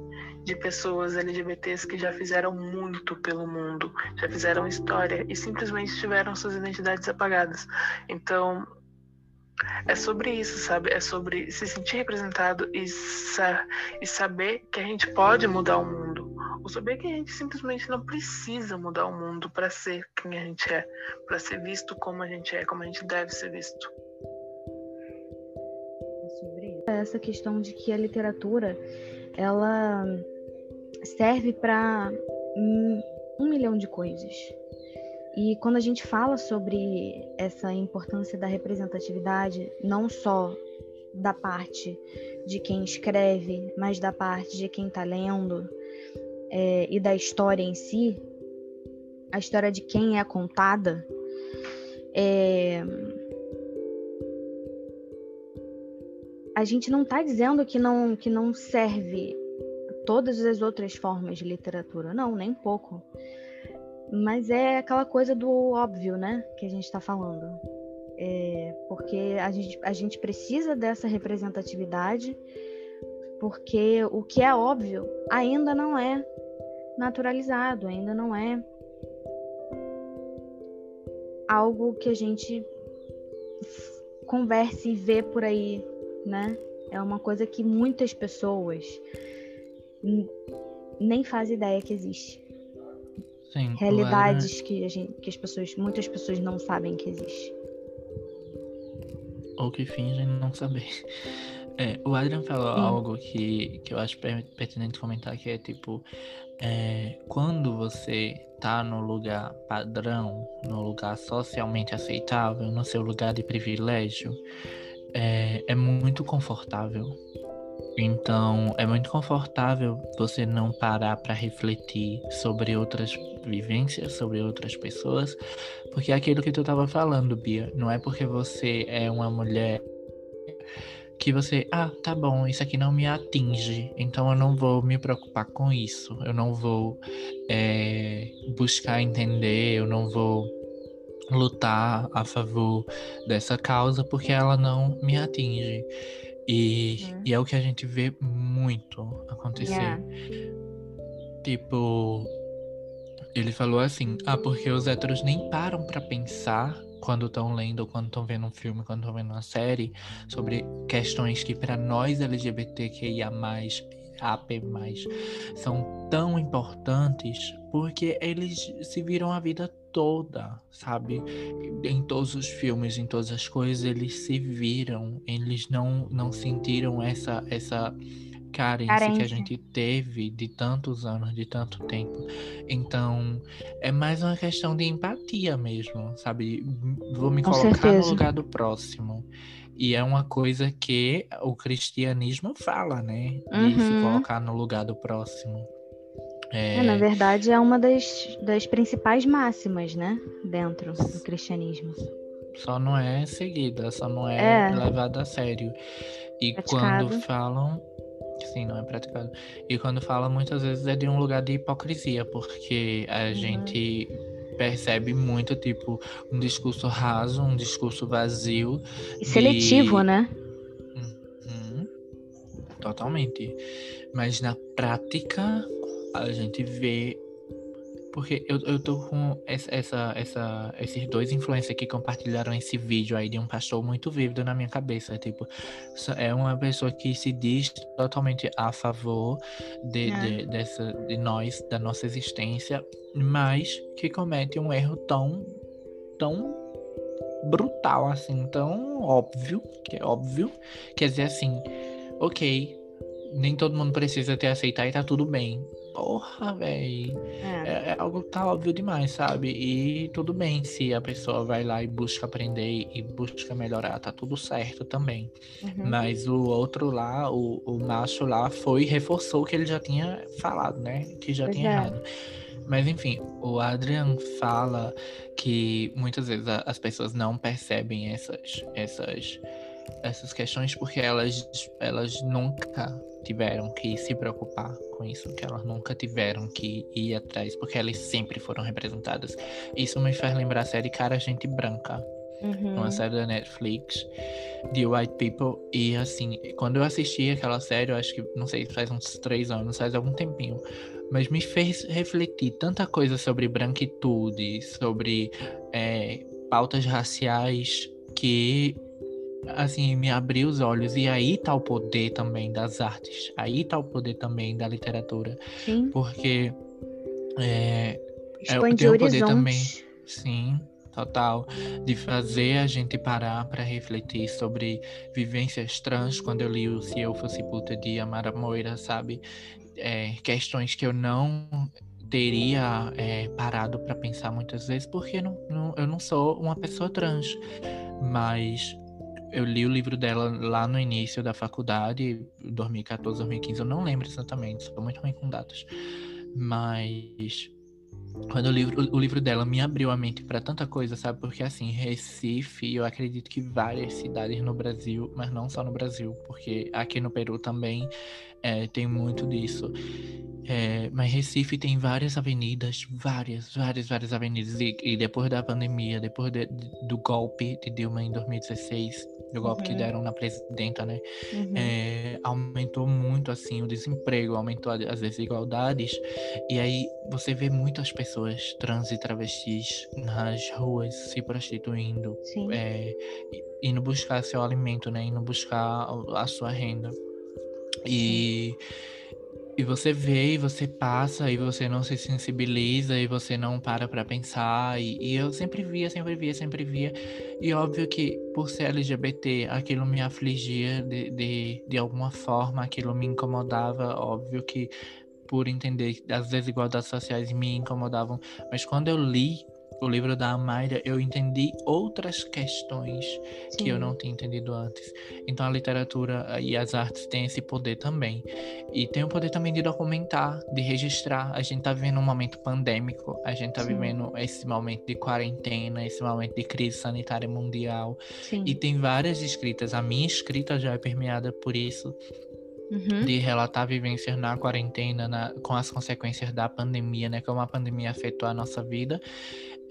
de pessoas LGBTs que já fizeram muito pelo mundo, já fizeram história e simplesmente tiveram suas identidades apagadas. Então, é sobre isso, sabe? É sobre se sentir representado e, sa e saber que a gente pode mudar o mundo. Ou saber que a gente simplesmente não precisa mudar o mundo para ser quem a gente é, para ser visto como a gente é, como a gente deve ser visto. É sobre isso. Essa questão de que a literatura ela serve para um milhão de coisas. E quando a gente fala sobre essa importância da representatividade, não só da parte de quem escreve, mas da parte de quem está lendo é, e da história em si, a história de quem é contada, é, a gente não está dizendo que não, que não serve todas as outras formas de literatura, não, nem pouco. Mas é aquela coisa do óbvio, né? Que a gente está falando. É, porque a gente, a gente precisa dessa representatividade, porque o que é óbvio ainda não é naturalizado, ainda não é algo que a gente converse e vê por aí, né? É uma coisa que muitas pessoas nem fazem ideia que existe. Sim, Realidades que, a gente, que as pessoas, muitas pessoas não sabem que existe. Ou que fingem não saber. É, o Adrian falou Sim. algo que, que eu acho per- pertinente comentar, que é tipo, é, quando você tá no lugar padrão, no lugar socialmente aceitável, no seu lugar de privilégio, é, é muito confortável. Então, é muito confortável você não parar para refletir sobre outras vivências, sobre outras pessoas, porque é aquilo que tu estava falando, Bia, não é porque você é uma mulher que você, ah, tá bom, isso aqui não me atinge, então eu não vou me preocupar com isso, eu não vou é, buscar entender, eu não vou lutar a favor dessa causa porque ela não me atinge. E, uhum. e é o que a gente vê muito acontecer. Yeah. Tipo, ele falou assim: ah, porque os héteros nem param para pensar quando estão lendo quando estão vendo um filme, quando estão vendo uma série, sobre questões que para nós LGBTQIA+, AP+, são tão importantes porque eles se viram a vida toda, sabe? Em todos os filmes, em todas as coisas, eles se viram, eles não, não sentiram essa, essa carência, carência, que a gente teve de tantos anos, de tanto tempo. Então, é mais uma questão de empatia mesmo, sabe? Vou me Com colocar certeza. no lugar do próximo. E é uma coisa que o cristianismo fala, né? De uhum. se colocar no lugar do próximo. É... É, na verdade, é uma das, das principais máximas, né? Dentro do cristianismo. Só não é seguida, só não é, é. levada a sério. E praticado. quando falam. Sim, não é praticado. E quando falam, muitas vezes é de um lugar de hipocrisia, porque a uhum. gente percebe muito, tipo, um discurso raso, um discurso vazio. E seletivo, né? Uhum. Totalmente. Mas na prática, a gente vê. Porque eu, eu tô com essa, essa, essa, esses dois influencers que compartilharam esse vídeo aí de um pastor muito vívido na minha cabeça. Tipo, é uma pessoa que se diz totalmente a favor de, é. de, dessa, de nós, da nossa existência, mas que comete um erro tão, tão brutal, assim, tão óbvio, que é óbvio. Quer dizer assim, ok, nem todo mundo precisa te aceitar e tá tudo bem porra, velho. É. é. é. algo que tá óbvio demais, sabe? E tudo bem se a pessoa vai lá e busca aprender e busca melhorar, tá tudo certo também. Uhum. Mas o outro lá, o, o macho lá, foi e reforçou o que ele já tinha falado, né? Que já pois tinha é. errado. Mas enfim, o Adrian fala que muitas vezes as pessoas não percebem essas, essas, essas questões porque elas, elas nunca tiveram que se preocupar com isso, que elas nunca tiveram que ir atrás, porque elas sempre foram representadas. Isso me faz lembrar a série Cara Gente Branca, uhum. uma série da Netflix de White People. E assim, quando eu assisti aquela série, eu acho que, não sei, faz uns três anos, faz algum tempinho, mas me fez refletir tanta coisa sobre branquitude, sobre é, pautas raciais que assim, me abriu os olhos. E aí tá o poder também das artes. Aí tá o poder também da literatura. Sim. Porque é, Expandir é, o poder também. Sim, total. De fazer a gente parar para refletir sobre vivências trans. Quando eu li o Se Eu Fosse Puta de Amara Moira, sabe? É, questões que eu não teria é, parado para pensar muitas vezes, porque não, não, eu não sou uma pessoa trans. Mas eu li o livro dela lá no início da faculdade, 2014, 2015, eu não lembro exatamente, sou muito ruim com datas. Mas quando o livro, o livro dela me abriu a mente para tanta coisa, sabe? Porque assim, Recife, eu acredito que várias cidades no Brasil, mas não só no Brasil, porque aqui no Peru também é, tem muito disso. É, mas Recife tem várias avenidas, várias, várias, várias avenidas. E, e depois da pandemia, depois de, do golpe de Dilma em 2016, do golpe uhum. que deram na presidenta, né? Uhum. É, aumentou muito, assim, o desemprego, aumentou as desigualdades. E aí você vê muitas pessoas trans e travestis nas ruas se prostituindo, é, indo buscar seu alimento, né? Indo buscar a sua renda. E, e você vê, e você passa, e você não se sensibiliza, e você não para pra pensar. E, e eu sempre via, sempre via, sempre via. E óbvio que por ser LGBT, aquilo me afligia de, de, de alguma forma, aquilo me incomodava. Óbvio que por entender as desigualdades sociais me incomodavam, mas quando eu li o livro da Mayra, eu entendi outras questões Sim. que eu não tinha entendido antes. Então a literatura e as artes têm esse poder também. E tem o poder também de documentar, de registrar. A gente tá vivendo um momento pandêmico, a gente tá Sim. vivendo esse momento de quarentena, esse momento de crise sanitária mundial. Sim. E tem várias escritas. A minha escrita já é permeada por isso. Uhum. de relatar vivências na quarentena, na, com as consequências da pandemia, né? Como a pandemia afetou a nossa vida.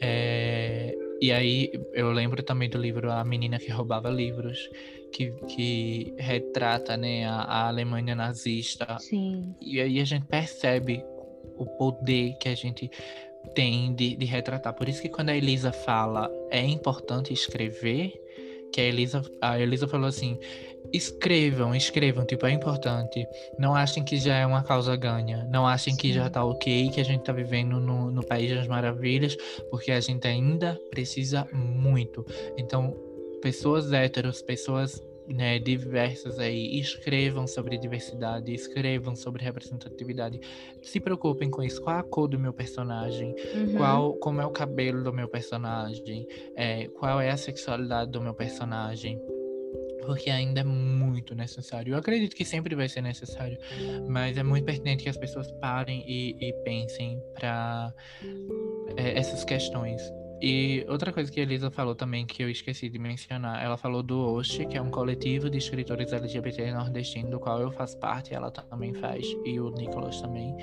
É, e aí eu lembro também do livro A Menina que Roubava Livros, que, que retrata né, a, a Alemanha nazista. Sim. E aí a gente percebe o poder que a gente tem de, de retratar. Por isso que quando a Elisa fala é importante escrever, que a Elisa, a Elisa falou assim, escrevam, escrevam, tipo, é importante. Não achem que já é uma causa ganha. Não achem que já tá ok, que a gente tá vivendo no, no País das Maravilhas, porque a gente ainda precisa muito. Então, pessoas héteros, pessoas né, diversas aí, escrevam sobre diversidade, escrevam sobre representatividade. Se preocupem com isso. Qual a cor do meu personagem? Uhum. Qual, como é o cabelo do meu personagem? É, qual é a sexualidade do meu personagem? Porque ainda é muito necessário. Eu acredito que sempre vai ser necessário, mas é muito pertinente que as pessoas parem e, e pensem para é, essas questões. E outra coisa que a Elisa falou também, que eu esqueci de mencionar, ela falou do OST, que é um coletivo de escritores LGBT nordestinos, do qual eu faço parte, ela também faz, e o Nicolas também.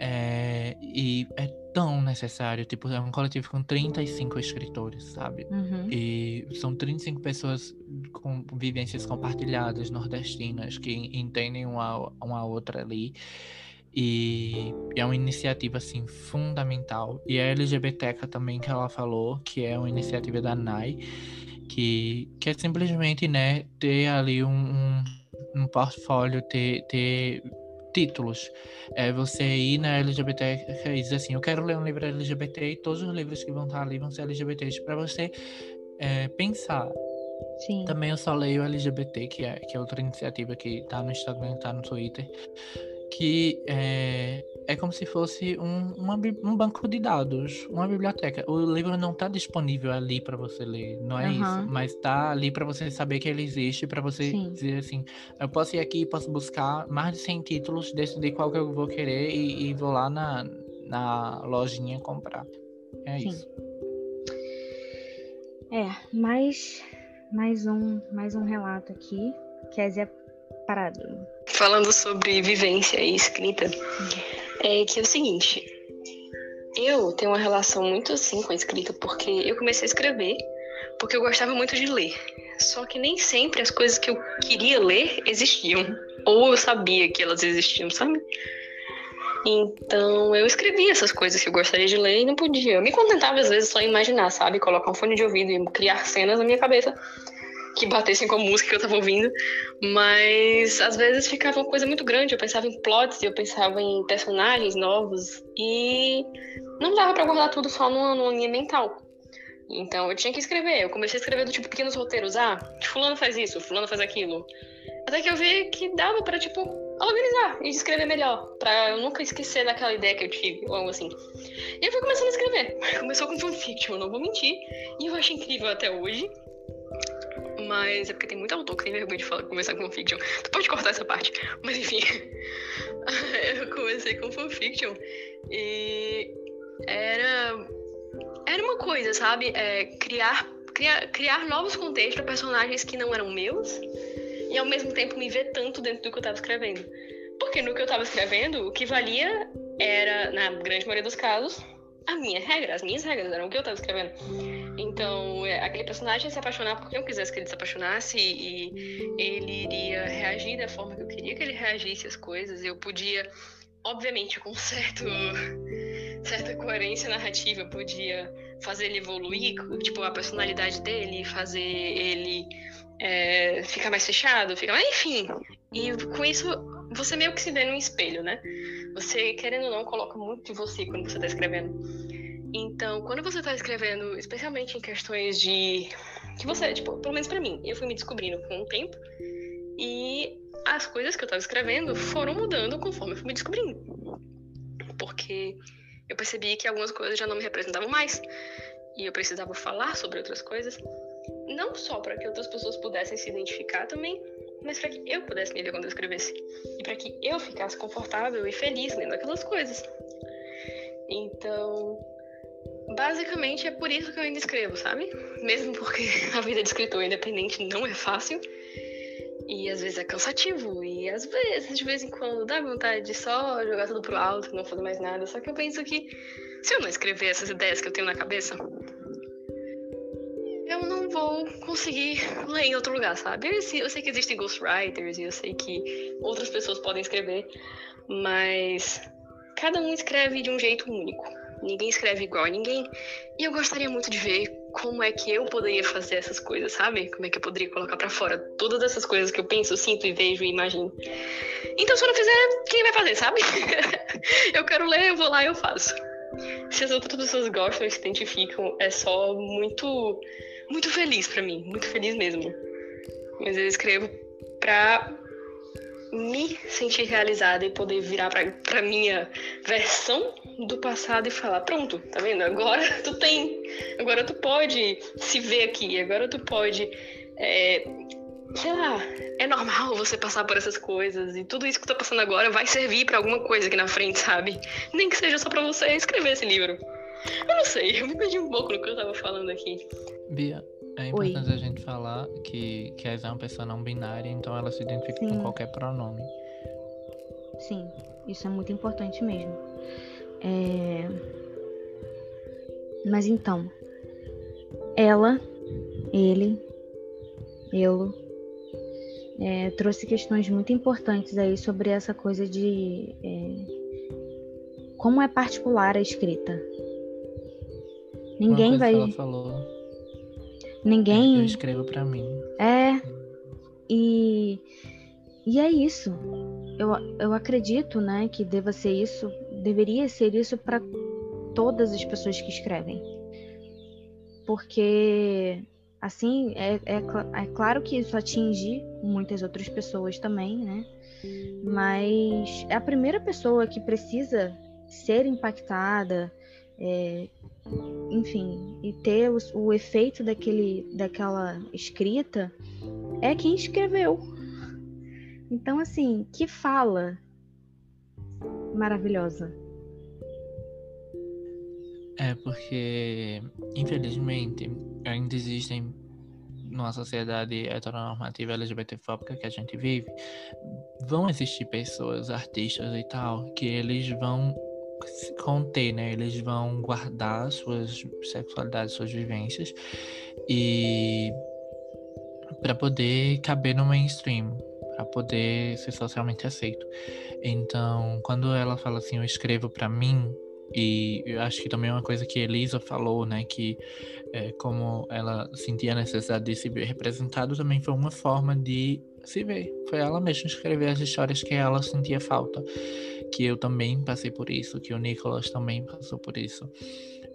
É, e é tão necessário, tipo, é um coletivo com 35 escritores, sabe? Uhum. E são 35 pessoas com vivências compartilhadas, nordestinas, que entendem uma, uma outra ali. E é uma iniciativa, assim, fundamental. E a LGBTECA também, que ela falou, que é uma iniciativa da NAI, que, que é simplesmente, né, ter ali um, um, um portfólio, ter, ter títulos. É você ir na LGBT e dizer assim, eu quero ler um livro LGBT e todos os livros que vão estar ali vão ser LGBTs para você é, pensar. Sim. Também eu só leio LGBT, que é, que é outra iniciativa que está no Instagram, está no Twitter, que é, é como se fosse um, uma, um banco de dados, uma biblioteca. O livro não está disponível ali para você ler, não é uhum. isso, mas está ali para você saber que ele existe, para você Sim. dizer assim, eu posso ir aqui, posso buscar mais de 100 títulos, decidir qual que eu vou querer e, e vou lá na, na lojinha comprar. É Sim. isso. É, mais, mais, um, mais um relato aqui. Kézia Parado. Falando sobre vivência e escrita. É que é o seguinte, eu tenho uma relação muito assim com a escrita, porque eu comecei a escrever porque eu gostava muito de ler. Só que nem sempre as coisas que eu queria ler existiam. Ou eu sabia que elas existiam, sabe? Então eu escrevia essas coisas que eu gostaria de ler e não podia. Eu me contentava às vezes só em imaginar, sabe? Colocar um fone de ouvido e criar cenas na minha cabeça que batessem com a música que eu tava ouvindo, mas às vezes ficava uma coisa muito grande. Eu pensava em plots, eu pensava em personagens novos e não dava para guardar tudo só numa, numa linha mental. Então eu tinha que escrever. Eu comecei a escrever do tipo pequenos roteiros. Ah, fulano faz isso, fulano faz aquilo. Até que eu vi que dava para tipo organizar e escrever melhor, para eu nunca esquecer daquela ideia que eu tive, ou algo assim. E eu fui começando a escrever. Começou com fanfiction, não vou mentir, e eu acho incrível até hoje. Mas é porque tem muito autor que tem vergonha de falar, começar com fanfiction. Tu pode cortar essa parte. Mas enfim. eu comecei com fanfiction. E era. Era uma coisa, sabe? É, criar, criar, criar novos contextos para personagens que não eram meus. E ao mesmo tempo me ver tanto dentro do que eu tava escrevendo. Porque no que eu tava escrevendo, o que valia era, na grande maioria dos casos, a minha regra. As minhas regras eram o que eu tava escrevendo. Então, é, aquele personagem se apaixonar porque eu quisesse que ele se apaixonasse e ele iria reagir da forma que eu queria que ele reagisse às coisas. Eu podia, obviamente, com certo, certa coerência narrativa, podia fazer ele evoluir, tipo, a personalidade dele, fazer ele é, ficar mais fechado, ficar. Enfim, e com isso você meio que se vê num espelho, né? Você, querendo ou não, coloca muito de você quando você está escrevendo. Então, quando você está escrevendo, especialmente em questões de. que você, tipo, pelo menos para mim, eu fui me descobrindo com o tempo. E as coisas que eu estava escrevendo foram mudando conforme eu fui me descobrindo. porque eu percebi que algumas coisas já não me representavam mais e eu precisava falar sobre outras coisas, não só para que outras pessoas pudessem se identificar também, mas para que eu pudesse me ver quando eu escrevesse e para que eu ficasse confortável e feliz lendo aquelas coisas. Então, basicamente é por isso que eu ainda escrevo, sabe? Mesmo porque a vida de escritor independente não é fácil. E às vezes é cansativo, e às vezes, de vez em quando, dá vontade de só jogar tudo pro alto, não fazer mais nada. Só que eu penso que se eu não escrever essas ideias que eu tenho na cabeça, eu não vou conseguir ler em outro lugar, sabe? Eu sei, eu sei que existem ghostwriters e eu sei que outras pessoas podem escrever, mas cada um escreve de um jeito único. Ninguém escreve igual a ninguém. E eu gostaria muito de ver como é que eu poderia fazer essas coisas, sabe? Como é que eu poderia colocar para fora todas essas coisas que eu penso, sinto e vejo e imagino. Então, se eu não fizer, quem vai fazer, sabe? eu quero ler, eu vou lá e eu faço. Se as outras pessoas gostam e se identificam, é só muito, muito feliz para mim, muito feliz mesmo. Mas eu escrevo pra me sentir realizada e poder virar pra, pra minha versão do passado e falar, pronto, tá vendo? Agora tu tem, agora tu pode se ver aqui, agora tu pode, é, sei lá, é normal você passar por essas coisas e tudo isso que tá passando agora vai servir para alguma coisa aqui na frente, sabe? Nem que seja só para você escrever esse livro. Eu não sei, eu me perdi um pouco no que eu tava falando aqui. Bia, é importante Oi. a gente falar que, que a é uma pessoa não binária, então ela se identifica Sim. com qualquer pronome. Sim, isso é muito importante mesmo. É... Mas então, ela, ele, eu, é, trouxe questões muito importantes aí sobre essa coisa de é, como é particular a escrita. Ninguém vai. ela falou Ninguém. Eu escrevo para mim. É. E e é isso. Eu, eu acredito, né, que deva ser isso, deveria ser isso para todas as pessoas que escrevem. Porque assim, é, é, é claro que isso atinge muitas outras pessoas também, né? Mas é a primeira pessoa que precisa ser impactada, é, enfim, e ter o, o efeito daquele, daquela escrita é quem escreveu. Então, assim, que fala maravilhosa. É porque, infelizmente, ainda existem numa sociedade heteronormativa LGBTfóbica que a gente vive, vão existir pessoas, artistas e tal, que eles vão conter, né? Eles vão guardar suas sexualidades, suas vivências e para poder caber no mainstream, para poder ser socialmente aceito. Então, quando ela fala assim, eu escrevo para mim, e eu acho que também é uma coisa que Elisa falou, né, que é, como ela sentia a necessidade de se ver representado, também foi uma forma de se ver. Foi ela mesma escrever as histórias que ela sentia falta que eu também passei por isso, que o Nicolas também passou por isso.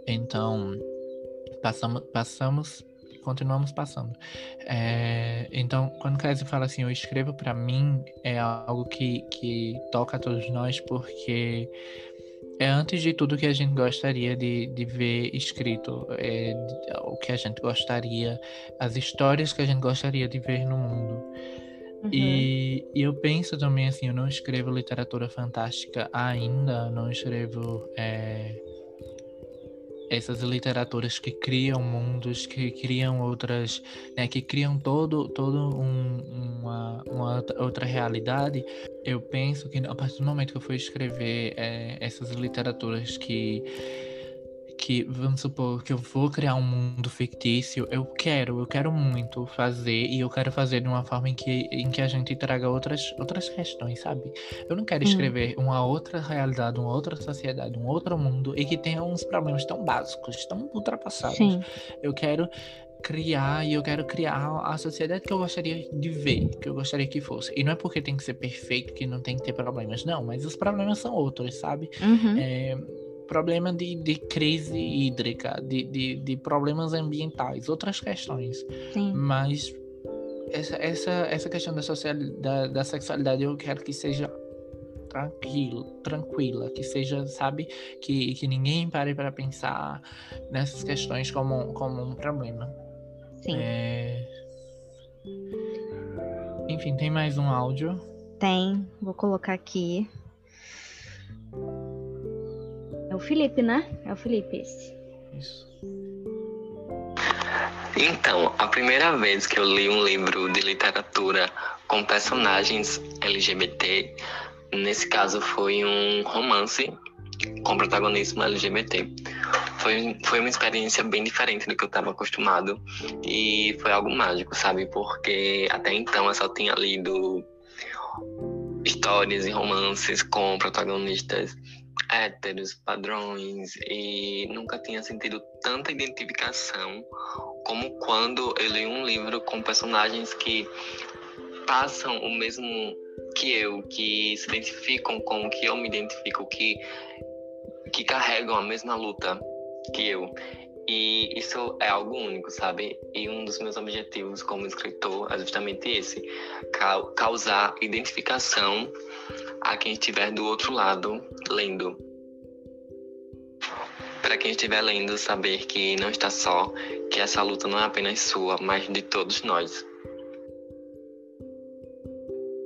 Então, passamos, passamos continuamos passando. É, então, quando Cassie fala assim, eu escrevo para mim, é algo que, que toca a todos nós, porque é antes de tudo que a gente gostaria de, de ver escrito, é, o que a gente gostaria, as histórias que a gente gostaria de ver no mundo. Uhum. E, e, eu penso também assim, eu não escrevo literatura fantástica ainda, não escrevo é, essas literaturas que criam mundos, que criam outras, né, que criam todo, todo um, uma, uma, outra realidade. Eu penso que a partir do momento que eu for escrever é, essas literaturas que que, vamos supor, que eu vou criar um mundo fictício, eu quero, eu quero muito fazer, e eu quero fazer de uma forma em que, em que a gente traga outras, outras questões, sabe? Eu não quero hum. escrever hum. uma outra realidade, uma outra sociedade, um outro mundo, e que tenha uns problemas tão básicos, tão ultrapassados. Sim. Eu quero criar e eu quero criar a sociedade que eu gostaria de ver, que eu gostaria que fosse. E não é porque tem que ser perfeito que não tem que ter problemas, não, mas os problemas são outros, sabe? Uhum. É, problema de, de crise hídrica, de, de, de, problemas ambientais, outras questões. Sim. Mas essa, essa, essa questão da, social, da, da sexualidade eu quero que seja tranquilo, tranquila, que seja, sabe, que, que ninguém pare para pensar nessas questões como, como um problema. Sim. É... Enfim, tem mais um áudio? Tem, vou colocar aqui. O Felipe, né? É o Felipe esse. Isso. Então, a primeira vez que eu li um livro de literatura com personagens LGBT, nesse caso foi um romance com protagonismo LGBT. Foi, foi uma experiência bem diferente do que eu estava acostumado e foi algo mágico, sabe? Porque até então eu só tinha lido histórias e romances com protagonistas héteros, padrões, e nunca tinha sentido tanta identificação como quando eu li um livro com personagens que passam o mesmo que eu, que se identificam com o que eu me identifico, que, que carregam a mesma luta que eu. E isso é algo único, sabe? E um dos meus objetivos como escritor é justamente esse: causar identificação a quem estiver do outro lado lendo. Para quem estiver lendo, saber que não está só, que essa luta não é apenas sua, mas de todos nós.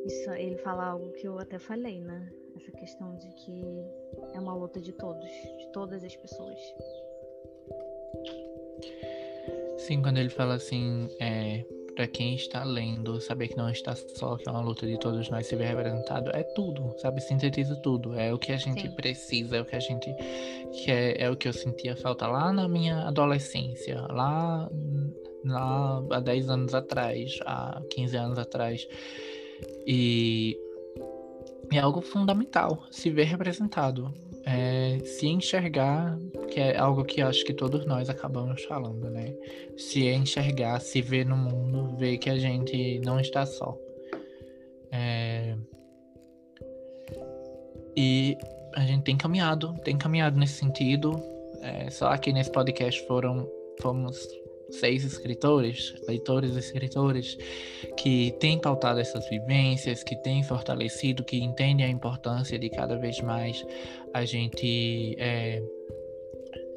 Isso, ele fala algo que eu até falei, né? Essa questão de que é uma luta de todos, de todas as pessoas. Sim, quando ele fala assim, é, para quem está lendo, saber que não está só, que é uma luta de todos nós se ver representado, é tudo, sabe? Sintetiza tudo. É o que a gente Sim. precisa, é o que a gente quer, é o que eu sentia falta lá na minha adolescência, lá, lá há 10 anos atrás, há 15 anos atrás. E é algo fundamental, se ver representado. É, se enxergar, que é algo que acho que todos nós acabamos falando, né? Se enxergar, se ver no mundo, ver que a gente não está só. É... E a gente tem caminhado, tem caminhado nesse sentido. É, só aqui nesse podcast foram fomos seis escritores, leitores e escritores que têm pautado essas vivências, que têm fortalecido, que entendem a importância de cada vez mais a gente é,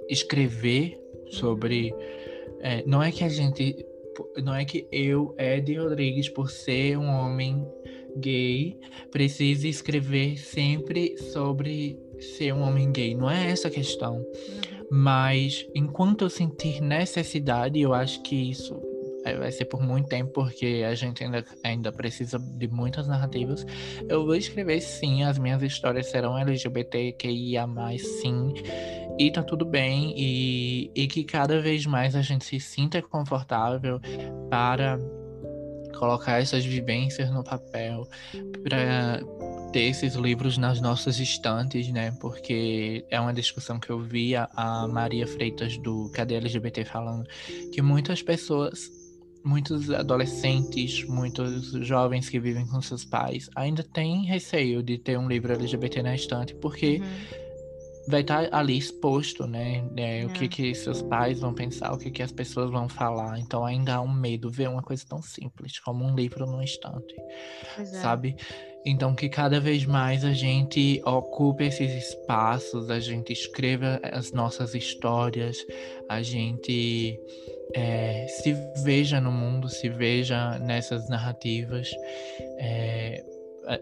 escrever sobre. É, não é que a gente. Não é que eu, Ed Rodrigues, por ser um homem gay, precise escrever sempre sobre ser um homem gay. Não é essa a questão. Mas enquanto eu sentir necessidade, eu acho que isso é, vai ser por muito tempo, porque a gente ainda, ainda precisa de muitas narrativas. Eu vou escrever sim, as minhas histórias serão LGBTQIA, sim, e tá tudo bem, e, e que cada vez mais a gente se sinta confortável para colocar essas vivências no papel, para ter esses livros nas nossas estantes, né? Porque é uma discussão que eu vi a, Maria Freitas do Cadê LGBT falando que muitas pessoas, muitos adolescentes, muitos jovens que vivem com seus pais ainda têm receio de ter um livro LGBT na estante, porque Uhum. vai estar ali exposto, né? É, O que É. que seus pais vão pensar, o que que as pessoas vão falar. Então ainda há um medo ver uma coisa tão simples como um livro no estante Pois é. Então que cada vez mais a gente ocupe esses espaços, a gente escreva as nossas histórias, a gente é, se veja no mundo, se veja nessas narrativas. É,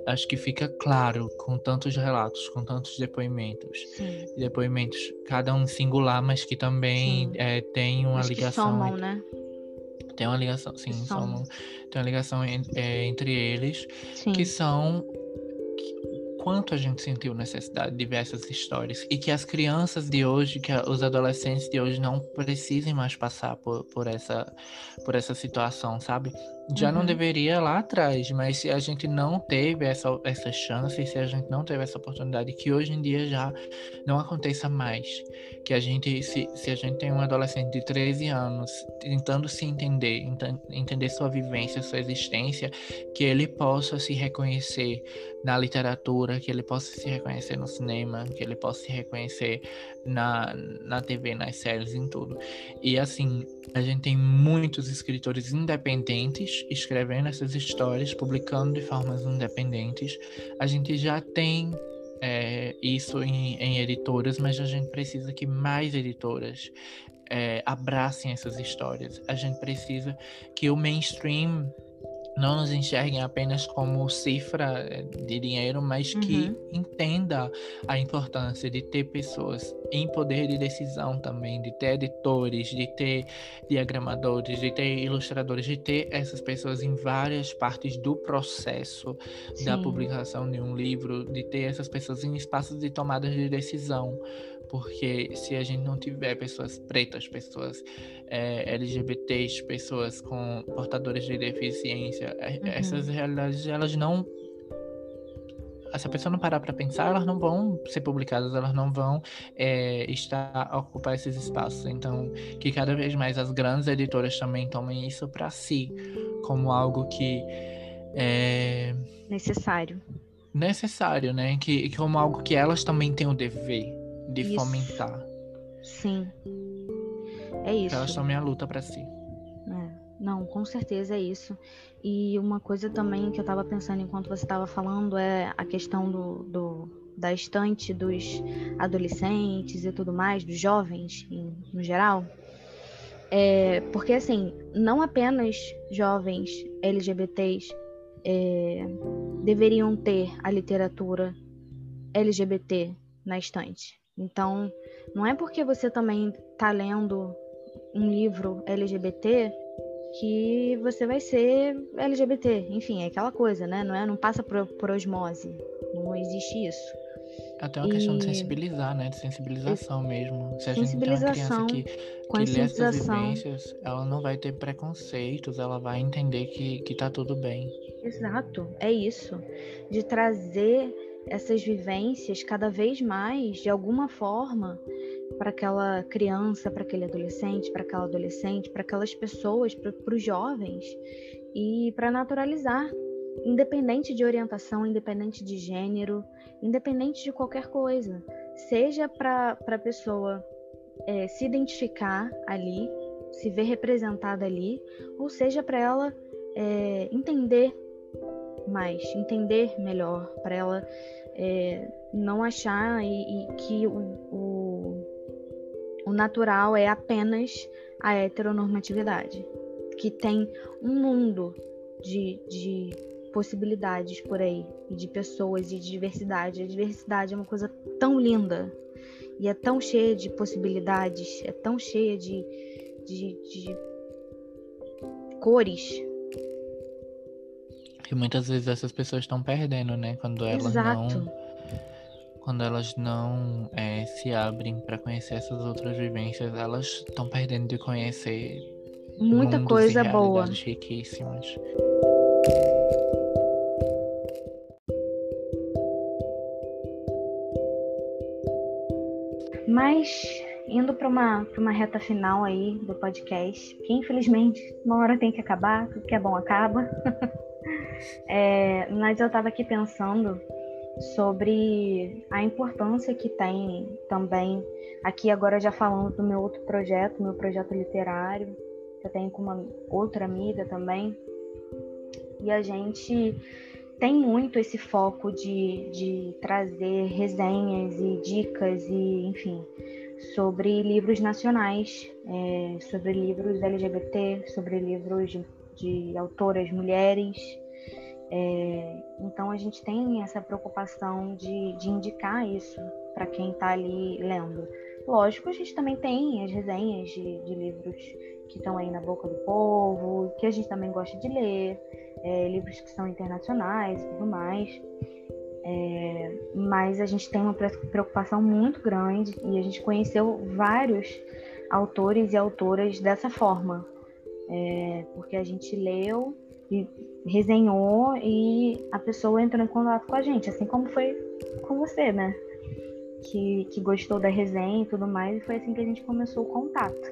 acho que fica claro com tantos relatos, com tantos depoimentos. Sim. Depoimentos, cada um singular, mas que também é, tem uma Mas que ligação somam, né? tem uma ligação, sim, somam- somam. Tem uma ligação en- é, entre eles Sim. que são quanto a gente sentiu necessidade de ver essas histórias e que as crianças de hoje, que os adolescentes de hoje não precisem mais passar por, por essa por essa situação, sabe? Já não Uhum. deveria lá atrás, mas se a gente não teve essa, essa chance, se a gente não teve essa oportunidade, que hoje em dia já não aconteça mais. Que a gente, se, se a gente tem um adolescente de 13 anos tentando se entender, enten- entender sua vivência, sua existência, que ele possa se reconhecer na literatura, que ele possa se reconhecer no cinema, que ele possa se reconhecer na, na TV, nas séries, em tudo. E assim, a gente tem muitos escritores independentes escrevendo essas histórias, publicando de formas independentes. A gente já tem é, isso em, em, editoras, mas a gente precisa que mais editoras é, abracem essas histórias. A gente precisa que o mainstream não nos enxerguem apenas como cifra eh, de dinheiro, mas uhum. que entenda a importância de ter pessoas em poder de decisão também, de ter editores, de ter diagramadores, de ter ilustradores, de ter essas pessoas em várias partes do processo Sim. da publicação de um livro, de ter essas pessoas em espaços de tomada de decisão. Porque se a gente não tiver pessoas pretas, pessoas é, LGBTs, pessoas com portadores de deficiência, é, uhum. essas realidades elas não se a pessoa não parar para pensar, elas não vão ser publicadas, elas não vão é, estar a ocupar esses espaços. Então, que cada vez mais as grandes editoras também tomem isso para si, como algo que é necessário. Necessário, né? Que como algo que elas também têm o dever de isso. fomentar. Sim. É isso. Elas tomem a luta para si. É. Não, com certeza é isso. E uma coisa também que eu estava pensando enquanto você estava falando é a questão do, do, da estante dos adolescentes e tudo mais, dos jovens em, no geral. É, porque, assim, não apenas jovens LGBTs é, deveriam ter a literatura LGBT na estante. Então, não é porque você também está lendo um livro LGBT que você vai ser LGBT. Enfim, é aquela coisa, né? Não, é, não passa por, por osmose. Não existe isso. Até uma e... questão de sensibilizar, né? De sensibilização mesmo. Se a gente tem uma criança que, que lê essas vivências, ela não vai ter preconceitos, ela vai entender que, que tá tudo bem. Exato, é isso. De trazer essas vivências cada vez mais, de alguma forma, para aquela criança, para aquele adolescente, para aquela adolescente, para aquelas pessoas, para os jovens, e para naturalizar, independente de orientação, independente de gênero, independente de qualquer coisa, seja para a pessoa é, se identificar ali, se ver representada ali, ou seja para ela é, entender mais, entender melhor, para ela é, não achar e, e que o, o, o, natural é apenas a heteronormatividade, que tem um mundo de, de possibilidades por aí, e de pessoas e de diversidade. A diversidade é uma coisa tão linda e é tão cheia de possibilidades, é tão cheia de, de, de cores e muitas vezes essas pessoas estão perdendo, né? Quando elas Exato. não. Quando elas não é, se abrem para conhecer essas outras vivências, elas estão perdendo de conhecer muita coisa boa. riquíssimas. Mas indo para uma, uma reta final aí do podcast, que infelizmente uma hora tem que acabar, tudo que é bom acaba. É, mas eu estava aqui pensando sobre a importância que tem também, aqui agora já falando do meu outro projeto, meu projeto literário, que eu tenho com uma outra amiga também, e a gente tem muito esse foco de, de trazer resenhas e dicas e, enfim, sobre livros nacionais, é, sobre livros LGBT, sobre livros de, de autoras mulheres, é, então a gente tem essa preocupação de, de indicar isso para quem está ali lendo. Lógico, a gente também tem as resenhas de, de livros que estão aí na boca do povo, que a gente também gosta de ler, é, livros que são internacionais e tudo mais. É, mas a gente tem uma preocupação muito grande e a gente conheceu vários autores e autoras dessa forma, é, porque a gente leu e resenhou e a pessoa entrou em contato com a gente, assim como foi com você, né? Que, que gostou da resenha e tudo mais, e foi assim que a gente começou o contato.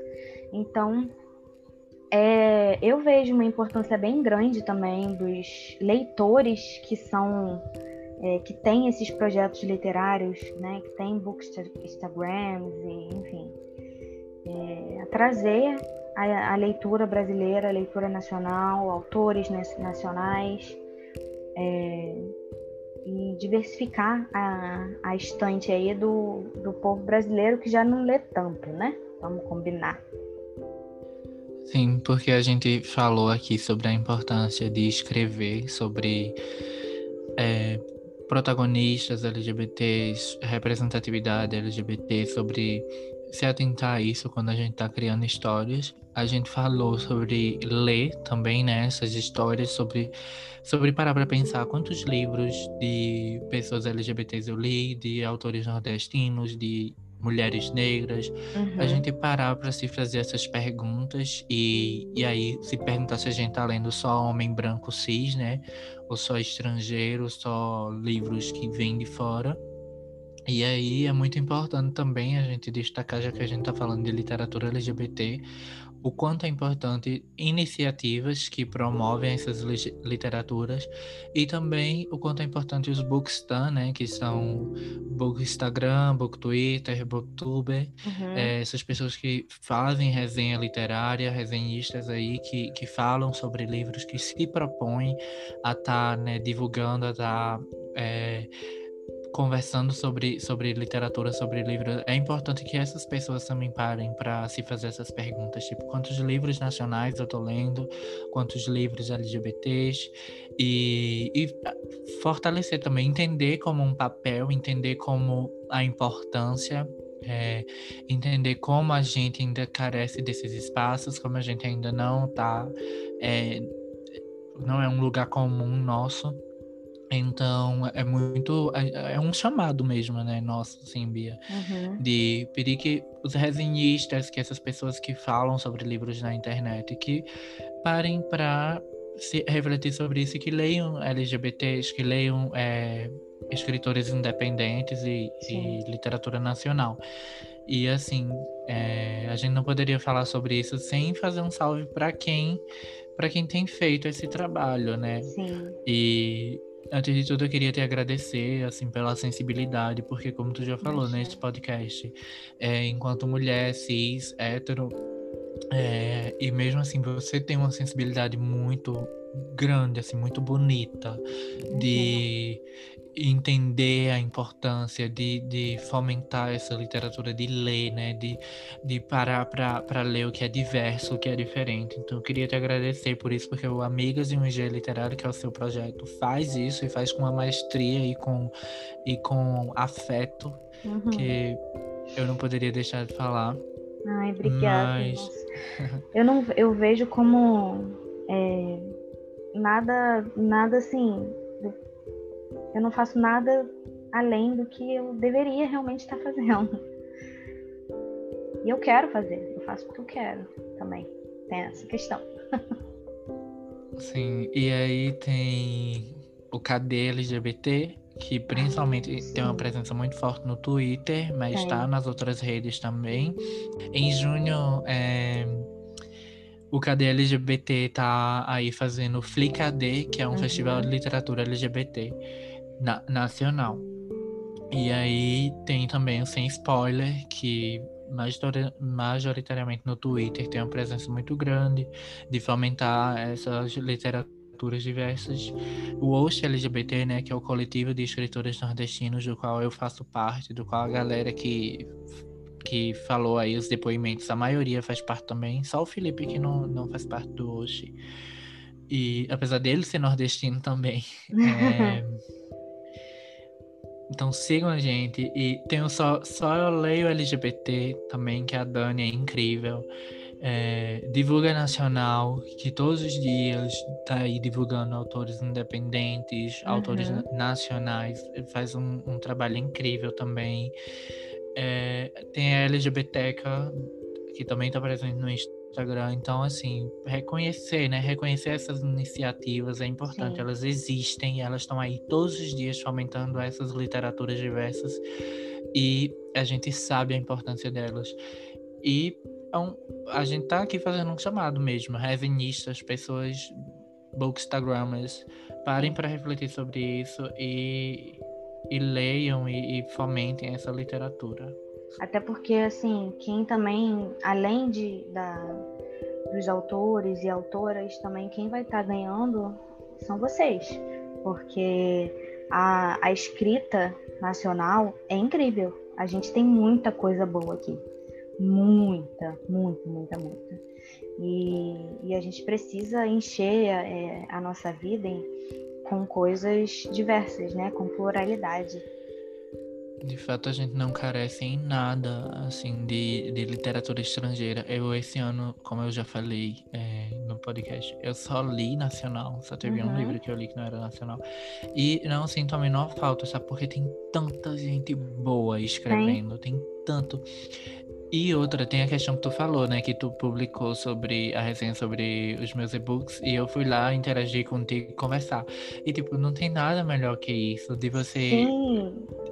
Então, é, eu vejo uma importância bem grande também dos leitores que são é, que têm esses projetos literários, né, que tem bookstagrams e enfim, é, trazer a, a leitura brasileira, a leitura nacional, autores nacionais, é, e diversificar a, a estante aí do, do povo brasileiro que já não lê tanto, né? Vamos combinar. Sim, porque a gente falou aqui sobre a importância de escrever sobre é, protagonistas LGBTs, representatividade LGBT, sobre se atentar a isso quando a gente está criando histórias. A gente falou sobre ler também, né, essas histórias, sobre, sobre parar para pensar quantos livros de pessoas LGBTs eu li, de autores nordestinos, de mulheres negras, uhum. a gente parar para se fazer essas perguntas e, e aí se perguntar se a gente tá lendo só homem branco cis, né? Ou só estrangeiro, só livros que vêm de fora. E aí é muito importante também a gente destacar, já que a gente está falando de literatura LGBT, o quanto é importante iniciativas que promovem essas literaturas e também o quanto é importante os bookstan, né, que são book Instagram, book Twitter, booktuber, uhum. é, essas pessoas que fazem resenha literária, resenhistas aí que, que falam sobre livros, que se propõem a estar tá, né, divulgando, a estar tá, é, conversando sobre, sobre literatura, sobre livros, é importante que essas pessoas também parem para se fazer essas perguntas, tipo, quantos livros nacionais eu tô lendo, quantos livros LGBTs, e, e fortalecer também, entender como um papel, entender como a importância é, entender como a gente ainda carece desses espaços, como a gente ainda não tá, é, não é um lugar comum nosso então, é muito. É, é, um chamado mesmo, né? Nosso, assim, Bia. Uhum. De pedir que os resenhistas, que essas pessoas que falam sobre livros na internet, que parem para se refletir sobre isso, que leiam LGBTs, que leiam é, escritores independentes e, e, literatura nacional. E assim, é, a gente não poderia falar sobre isso sem fazer um salve para quem para quem tem feito esse trabalho, né? Sim. E Antes de tudo, eu queria te agradecer, assim, pela sensibilidade, porque como tu já falou nesse podcast, é, enquanto mulher, cis, hétero, é, e mesmo assim você tem uma sensibilidade muito grande, assim, muito bonita de entender a importância de, de fomentar essa literatura, de ler, né? De, de parar para ler o que é diverso, o que é diferente. Então eu queria te agradecer por isso, porque o Amigas e um IG Literário, que é o seu projeto, faz isso e faz com uma maestria e com, e com afeto uhum. que eu não poderia deixar de falar. Ai, obrigada. Mas... eu não eu vejo como é, nada nada assim eu não faço nada além do que eu deveria realmente estar fazendo. E eu quero fazer, eu faço porque eu quero também. Tem essa questão. Sim, e aí tem o KD LGBT, que principalmente ah, tem uma presença muito forte no Twitter, mas está nas outras redes também. Em junho, é, o KD LGBT tá aí fazendo o FliKD, que é um uhum. festival de literatura LGBT na, nacional. E aí tem também o Sem Spoiler, que majoritariamente no Twitter tem uma presença muito grande de fomentar essas literaturas diversas. O Host LGBT, né, que é o coletivo de escritores nordestinos do qual eu faço parte, do qual a galera que que falou aí os depoimentos, a maioria faz parte também, só o Felipe que não, não faz parte do Host. E apesar dele ser nordestino também, é, Então sigam a gente. E tenho só, só eu leio LGBT também, que a Dani é incrível. É, divulga Nacional, que todos os dias tá aí divulgando autores independentes, uhum. autores nacionais, faz um, um, trabalho incrível também. É, tem a LGBTECA, que também está presente no Instagram Instagram. Então, assim, reconhecer, né? Reconhecer essas iniciativas é importante. Sim. Elas existem, elas estão aí todos os dias fomentando essas literaturas diversas e a gente sabe a importância delas. E então, a gente tá aqui fazendo um chamado mesmo, revenistas, pessoas, bookstagrammers, parem para refletir sobre isso e, e leiam e, e fomentem essa literatura. Até porque, assim, quem também, além de, da, dos autores e autoras, também quem vai estar tá ganhando são vocês, porque a, a escrita nacional é incrível. A gente tem muita coisa boa aqui. Muita, muita, muita, muita. E, e a gente precisa encher é, a nossa vida em, com coisas diversas, né? Com pluralidade. De fato, a gente não carece em nada, assim, de, de literatura estrangeira. Eu, esse ano, como eu já falei é, no podcast, eu só li nacional. Só teve uhum. um livro que eu li que não era nacional. E não sinto a menor falta, sabe? Porque tem tanta gente boa escrevendo, tem, tem tanto. E outra, tem a questão que tu falou, né? Que tu publicou sobre a resenha sobre os meus e-books e eu fui lá interagir contigo e conversar. E, tipo, não tem nada melhor que isso de você. Sim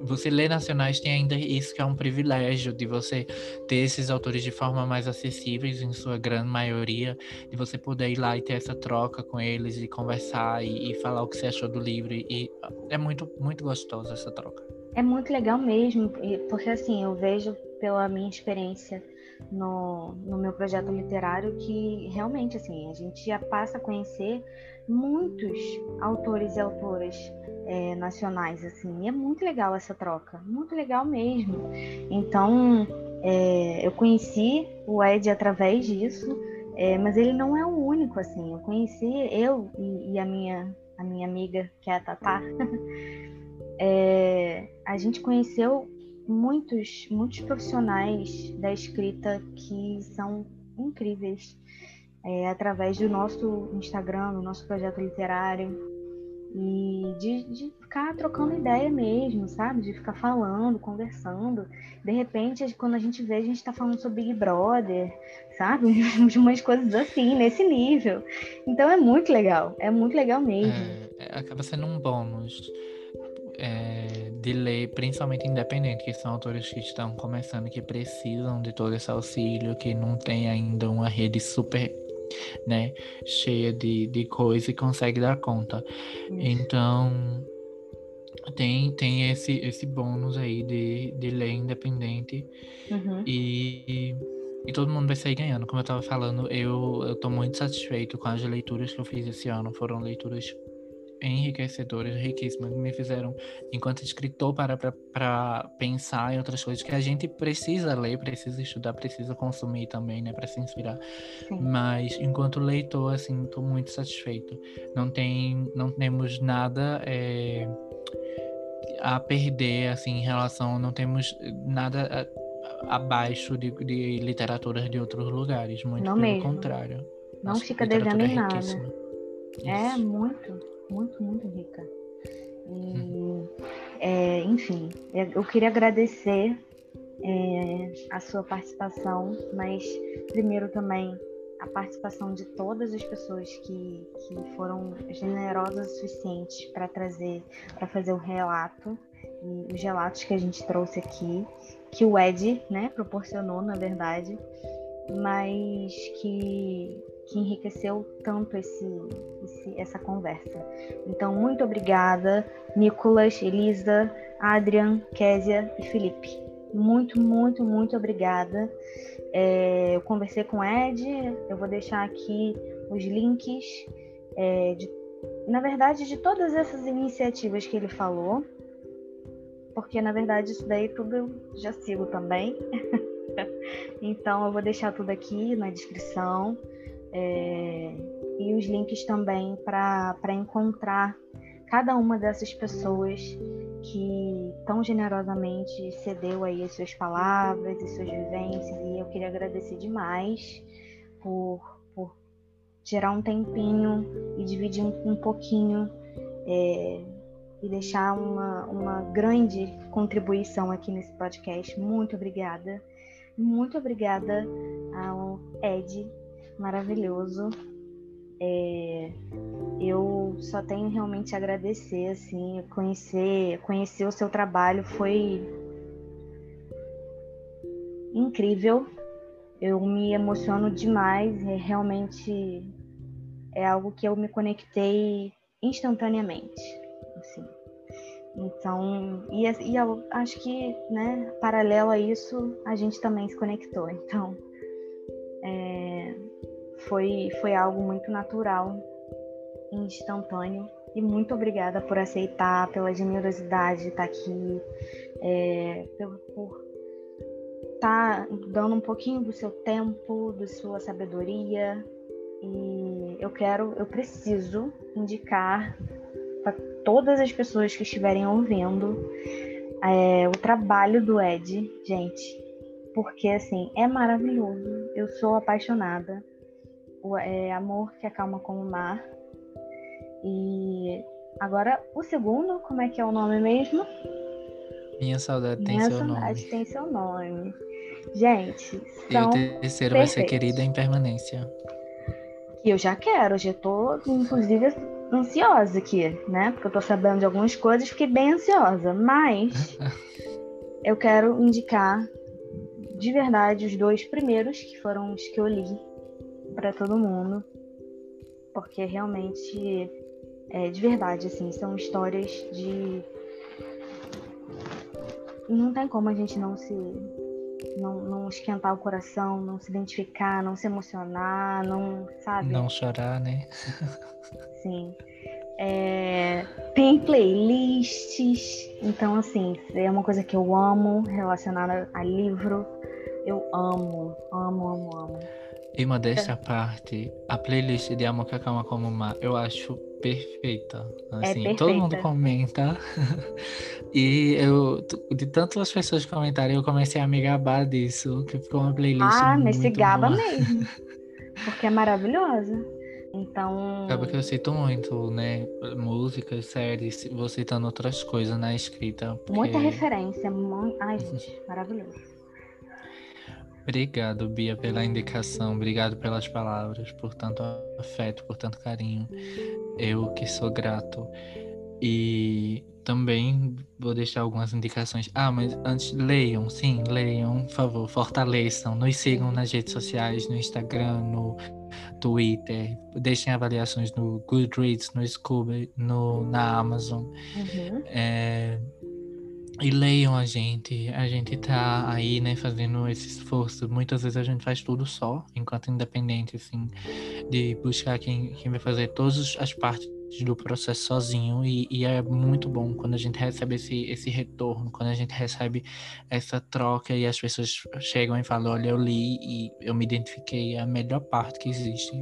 você lê nacionais tem ainda isso que é um privilégio de você ter esses autores de forma mais acessíveis em sua grande maioria de você poder ir lá e ter essa troca com eles e conversar e, e falar o que você achou do livro e é muito muito gostoso essa troca. É muito legal mesmo porque assim eu vejo pela minha experiência no, no meu projeto literário que realmente assim a gente já passa a conhecer muitos autores e autoras é, nacionais, assim. E é muito legal essa troca, muito legal mesmo. Então, é, eu conheci o Ed através disso, é, mas ele não é o único, assim. Eu conheci eu e, e a minha a minha amiga, que é a Tatá. É, a gente conheceu muitos muitos profissionais da escrita que são incríveis é, através do nosso Instagram, do nosso projeto literário e de, de, ficar trocando ideia mesmo, sabe? De ficar falando, conversando. De repente, quando a gente vê, a gente tá falando sobre Big Brother, sabe? De umas coisas assim, nesse nível. Então é muito legal, é muito legal mesmo. É, é acaba sendo um bônus é, de ler, principalmente independente, que são autores que estão começando, que precisam de todo esse auxílio, que não tem ainda uma rede super né? Cheia de, de coisa e consegue dar conta. Então, tem, tem esse, esse bônus aí de, de lei independente uhum. e, e todo mundo vai sair ganhando. Como eu tava falando, eu, eu tô muito satisfeito com as leituras que eu fiz esse ano. Foram leituras enriquecedoras, riquíssimas, me fizeram, enquanto escritor, para para pensar em outras coisas que a gente precisa ler, precisa estudar, precisa consumir também, né, para se inspirar. Sim. Mas enquanto leitor, assim, estou muito satisfeito. Não tem, não temos nada é, a perder, assim, em relação, não temos nada a, abaixo de, de literaturas de outros lugares, muito não pelo mesmo. contrário. Não Nossa, fica devendo em é nada. É muito muito, muito rica. E, é, enfim, é, eu queria agradecer é, a sua participação, mas primeiro também a participação de todas as pessoas que, que foram generosas o suficiente para trazer, para fazer o relato e os relatos que a gente trouxe aqui, que o Ed, né, proporcionou, na verdade, mas que que enriqueceu tanto esse, esse, essa conversa. Então, muito obrigada, Nicolas, Elisa, Adrian, Késia e Felipe. Muito, muito, muito obrigada. É, eu conversei com o Ed, eu vou deixar aqui os links, é, de, na verdade, de todas essas iniciativas que ele falou, porque na verdade isso daí tudo eu já sigo também. então eu vou deixar tudo aqui na descrição é, e os links também para encontrar cada uma dessas pessoas que tão generosamente cedeu aí as suas palavras e suas vivências e eu queria agradecer demais por, por tirar um tempinho e dividir um, um pouquinho é, e deixar uma, uma grande contribuição aqui nesse podcast. Muito obrigada. Muito obrigada ao Ed maravilhoso. É, eu só tenho realmente a agradecer, assim, conhecer, conhecer o seu trabalho foi incrível. Eu me emociono demais, é, realmente é algo que eu me conectei instantaneamente, assim. Então, e, e eu acho que, né, paralelo a isso, a gente também se conectou. Então, é, foi, foi algo muito natural, instantâneo. E muito obrigada por aceitar, pela generosidade de estar aqui, é, por estar dando um pouquinho do seu tempo, da sua sabedoria. E eu quero, eu preciso indicar para todas as pessoas que estiverem ouvindo é, o trabalho do Ed, gente, porque assim é maravilhoso. Eu sou apaixonada. O é, Amor que acalma como o mar. E agora o segundo, como é que é o nome mesmo? Minha saudade tem Minha seu saudade nome. tem seu nome. Gente, E o terceiro vai ser perfeitos. Querida em Permanência. que eu já quero, já tô inclusive ansiosa aqui, né? Porque eu tô sabendo de algumas coisas, fiquei bem ansiosa, mas eu quero indicar de verdade os dois primeiros, que foram os que eu li para todo mundo, porque realmente é de verdade assim, são histórias de não tem como a gente não se não, não esquentar o coração, não se identificar, não se emocionar, não sabe? Não chorar, né? Sim. É, tem playlists, então assim, é uma coisa que eu amo relacionada a livro. Eu amo, amo, amo, amo. E modéstia à parte, a playlist de Amor Acalma como Mar, eu acho perfeita. Assim, todo mundo perfeita. comenta. e eu, de tantas pessoas comentarem, eu comecei a me gabar disso, que ficou uma playlist Ah, muito mas se gaba boa. mesmo. Porque é maravilhosa. Então. Acaba que eu cito muito, né? Músicas, séries, vou citando outras coisas na escrita. Muita porque- referência. mu- Ai, gente, maravilhoso. Obrigado, Bia, pela indicação. Obrigado pelas palavras, por tanto afeto, por tanto carinho. Eu que sou grato. E também vou deixar algumas indicações. Ah, mas antes, leiam, sim, leiam, por favor, fortaleçam. Nos sigam nas redes sociais, no Instagram, no Twitter. Deixem avaliações no Goodreads, no Scooby, no, na Amazon. Uhum. É, E leiam a gente. A gente tá aí, né, fazendo esse esforço. Muitas vezes a gente faz tudo só, enquanto independente, assim, de buscar quem, quem vai fazer todas as partes do processo sozinho. E, e é muito bom quando a gente recebe esse, esse retorno, quando a gente recebe essa troca e as pessoas chegam e falam: Olha, eu li e eu me identifiquei. É a melhor parte que existe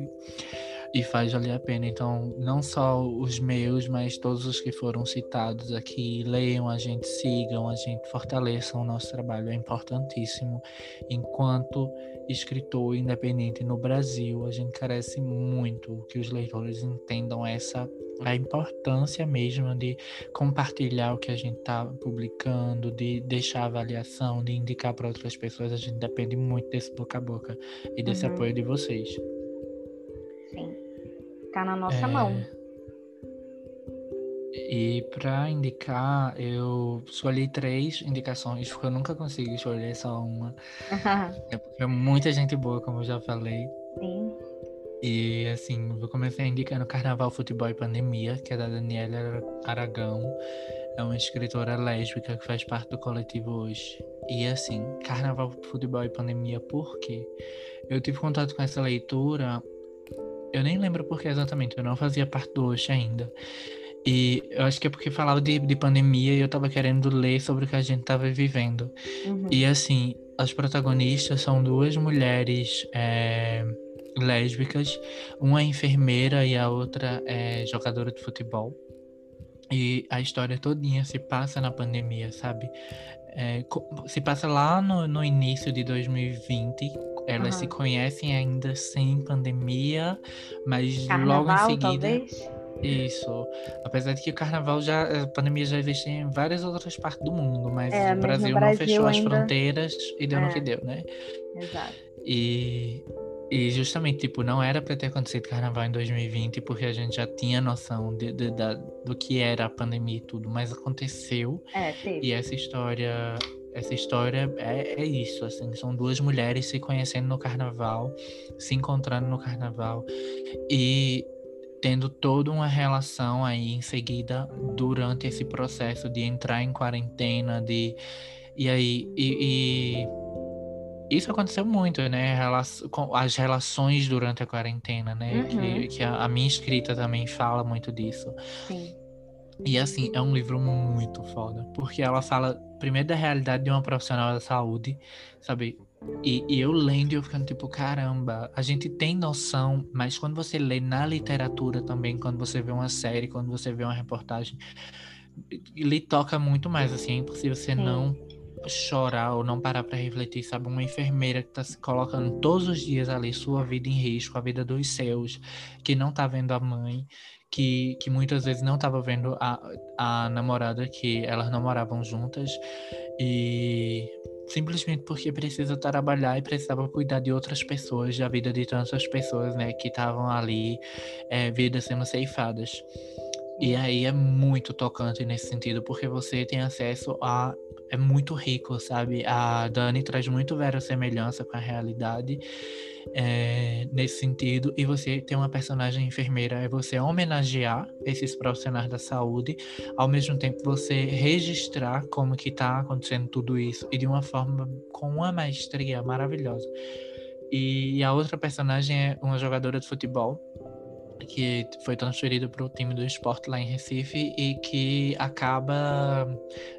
e faz valer a pena. Então, não só os meus, mas todos os que foram citados aqui, leiam a gente, sigam a gente, fortaleçam o nosso trabalho, é importantíssimo. Enquanto escritor independente no Brasil, a gente carece muito que os leitores entendam essa a importância mesmo de compartilhar o que a gente está publicando, de deixar avaliação, de indicar para outras pessoas. A gente depende muito desse boca a boca e desse Uhum. apoio de vocês. Sim. Tá na nossa É, mão. E para indicar, eu escolhi três indicações, porque eu nunca consigo escolher só uma. É porque é muita gente boa, como eu já falei. Sim. E assim, vou começar indicando Carnaval, Futebol e Pandemia, que é da Daniela Aragão. É uma escritora lésbica que faz parte do coletivo hoje. E assim, Carnaval, Futebol e Pandemia, por quê? Eu tive contato com essa leitura, eu nem lembro por que exatamente, eu não fazia parte do hoje ainda. E eu acho que é porque falava de, de pandemia e eu tava querendo ler sobre o que a gente tava vivendo. Uhum. E assim, as protagonistas são duas mulheres é, lésbicas, uma é enfermeira e a outra é jogadora de futebol. E a história todinha se passa na pandemia, sabe? É, se passa lá no, no início de 2020. Elas Aham. se conhecem ainda sem pandemia, mas logo em Carnaval, seguida. talvez? Isso. Apesar de que o carnaval já, a pandemia já existe em várias outras partes do mundo, mas É, o no Brasil, não Brasil fechou as ainda- fronteiras e deu É. no que deu, né? Exato. E, e justamente, tipo, não era pra ter acontecido carnaval em 2020, porque a gente já tinha noção de, de- da, do que era a pandemia e tudo, mas aconteceu. É, teve. E essa história, essa história é, é isso, assim, são duas mulheres se conhecendo no carnaval, se encontrando no carnaval e tendo toda uma relação aí em seguida durante esse processo de entrar em quarentena, de e aí e, e isso aconteceu muito, né? As relações durante a quarentena, né? Uhum. Que, que a, minha escrita também fala muito disso. Sim. E assim, é um livro muito foda. Porque ela fala, primeiro, da realidade de uma profissional da saúde, sabe? E, e, eu lendo, eu ficando tipo, caramba, a gente tem noção, mas quando você lê na literatura também, quando você vê uma série, quando você vê uma reportagem, lhe toca muito mais, assim, é impossível você Sim. não chorar ou não parar para refletir, sabe? Uma enfermeira que tá se colocando todos os dias ali, sua vida em risco, a vida dos seus, que não tá vendo a mãe, que, que muitas vezes não estava vendo a, a namorada, que elas não moravam juntas, e simplesmente porque precisa trabalhar e precisava cuidar de outras pessoas, da vida de tantas pessoas, né, que estavam ali, é, vidas sendo ceifadas. E aí é muito tocante nesse sentido, porque você tem acesso a. É muito rico, sabe? A Dani traz muito semelhança com a realidade é, nesse sentido. E você tem uma personagem enfermeira, é você homenagear esses profissionais da saúde, ao mesmo tempo você registrar como que tá acontecendo tudo isso, e de uma forma com uma maestria maravilhosa. E a outra personagem é uma jogadora de futebol que foi transferido para o time do esporte lá em Recife e que acaba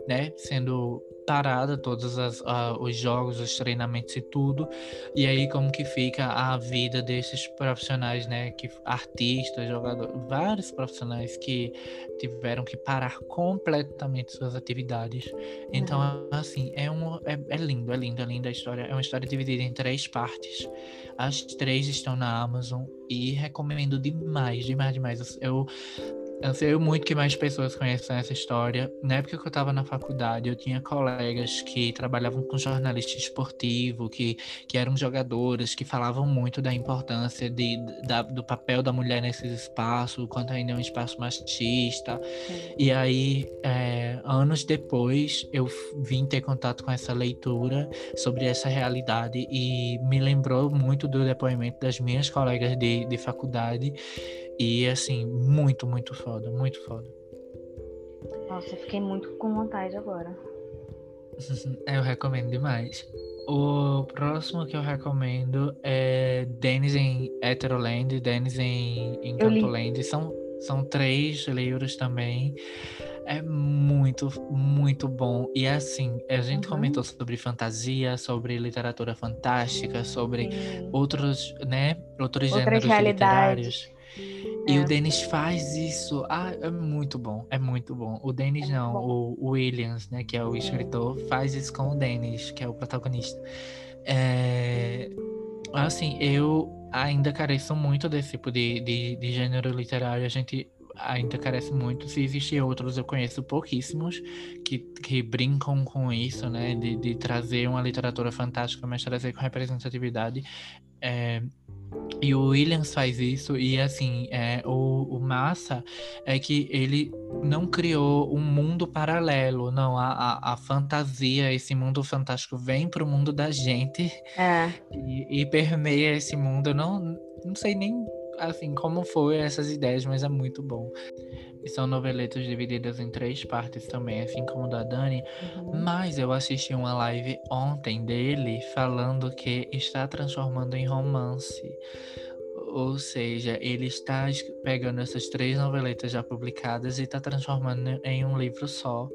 né, sendo parada todos as, uh, os jogos, os treinamentos e tudo. E aí como que fica a vida desses profissionais, né? Que artistas, jogadores, vários profissionais que tiveram que parar completamente suas atividades. Então, uhum. assim, é um é, é lindo, é lindo, é linda a história. É uma história dividida em três partes. As três estão na Amazon e recomendo demais, demais, demais. Eu eu sei muito que mais pessoas conheçam essa história. Na época que eu estava na faculdade, eu tinha colegas que trabalhavam com jornalista esportivo, que, que eram jogadoras, que falavam muito da importância de, da, do papel da mulher nesses espaços, quanto ainda é um espaço machista. E aí, é, anos depois, eu vim ter contato com essa leitura sobre essa realidade e me lembrou muito do depoimento das minhas colegas de, de faculdade e assim, muito, muito foda, muito foda. Nossa, eu fiquei muito com vontade agora. eu recomendo demais. O próximo que eu recomendo é Dennis em Heteroland, Dennis em, Campoland. São, são três livros também. É muito, muito bom. E assim, a gente uhum. comentou sobre fantasia, sobre literatura fantástica, sobre Sim. outros, né, outros Outras gêneros literários. E é. o Denis faz isso. Ah, é muito bom. É muito bom. O Denis é não, o Williams, né, que é o escritor, faz isso com o Denis, que é o protagonista. É... Assim, eu ainda careço muito desse tipo de, de, de gênero literário. A gente ainda carece muito. Se existem outros, eu conheço pouquíssimos que, que brincam com isso, né? De, de trazer uma literatura fantástica, mas trazer com representatividade. É, e o Williams faz isso, e assim, é, o, o massa é que ele não criou um mundo paralelo, não. A, a, a fantasia, esse mundo fantástico vem pro mundo da gente é. e, e permeia esse mundo. Eu não, não sei nem assim como foi essas ideias, mas é muito bom. E são noveletas divididas em três partes também, assim como da Dani. Uhum. Mas eu assisti uma live ontem dele falando que está transformando em romance. Ou seja, ele está pegando essas três noveletas já publicadas e está transformando em um livro só.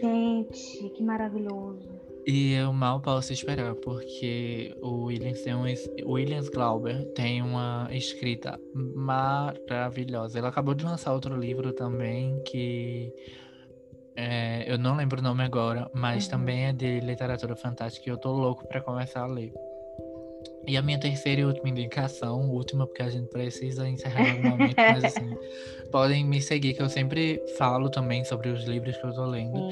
Gente, que maravilhoso. E eu mal posso esperar, porque o Williams, tem um, Williams Glauber tem uma escrita maravilhosa. Ele acabou de lançar outro livro também, que é, eu não lembro o nome agora, mas uhum. também é de literatura fantástica e eu tô louco para começar a ler. E a minha terceira e última indicação, última porque a gente precisa encerrar algum momento, mas assim, podem me seguir, que eu sempre falo também sobre os livros que eu tô lendo.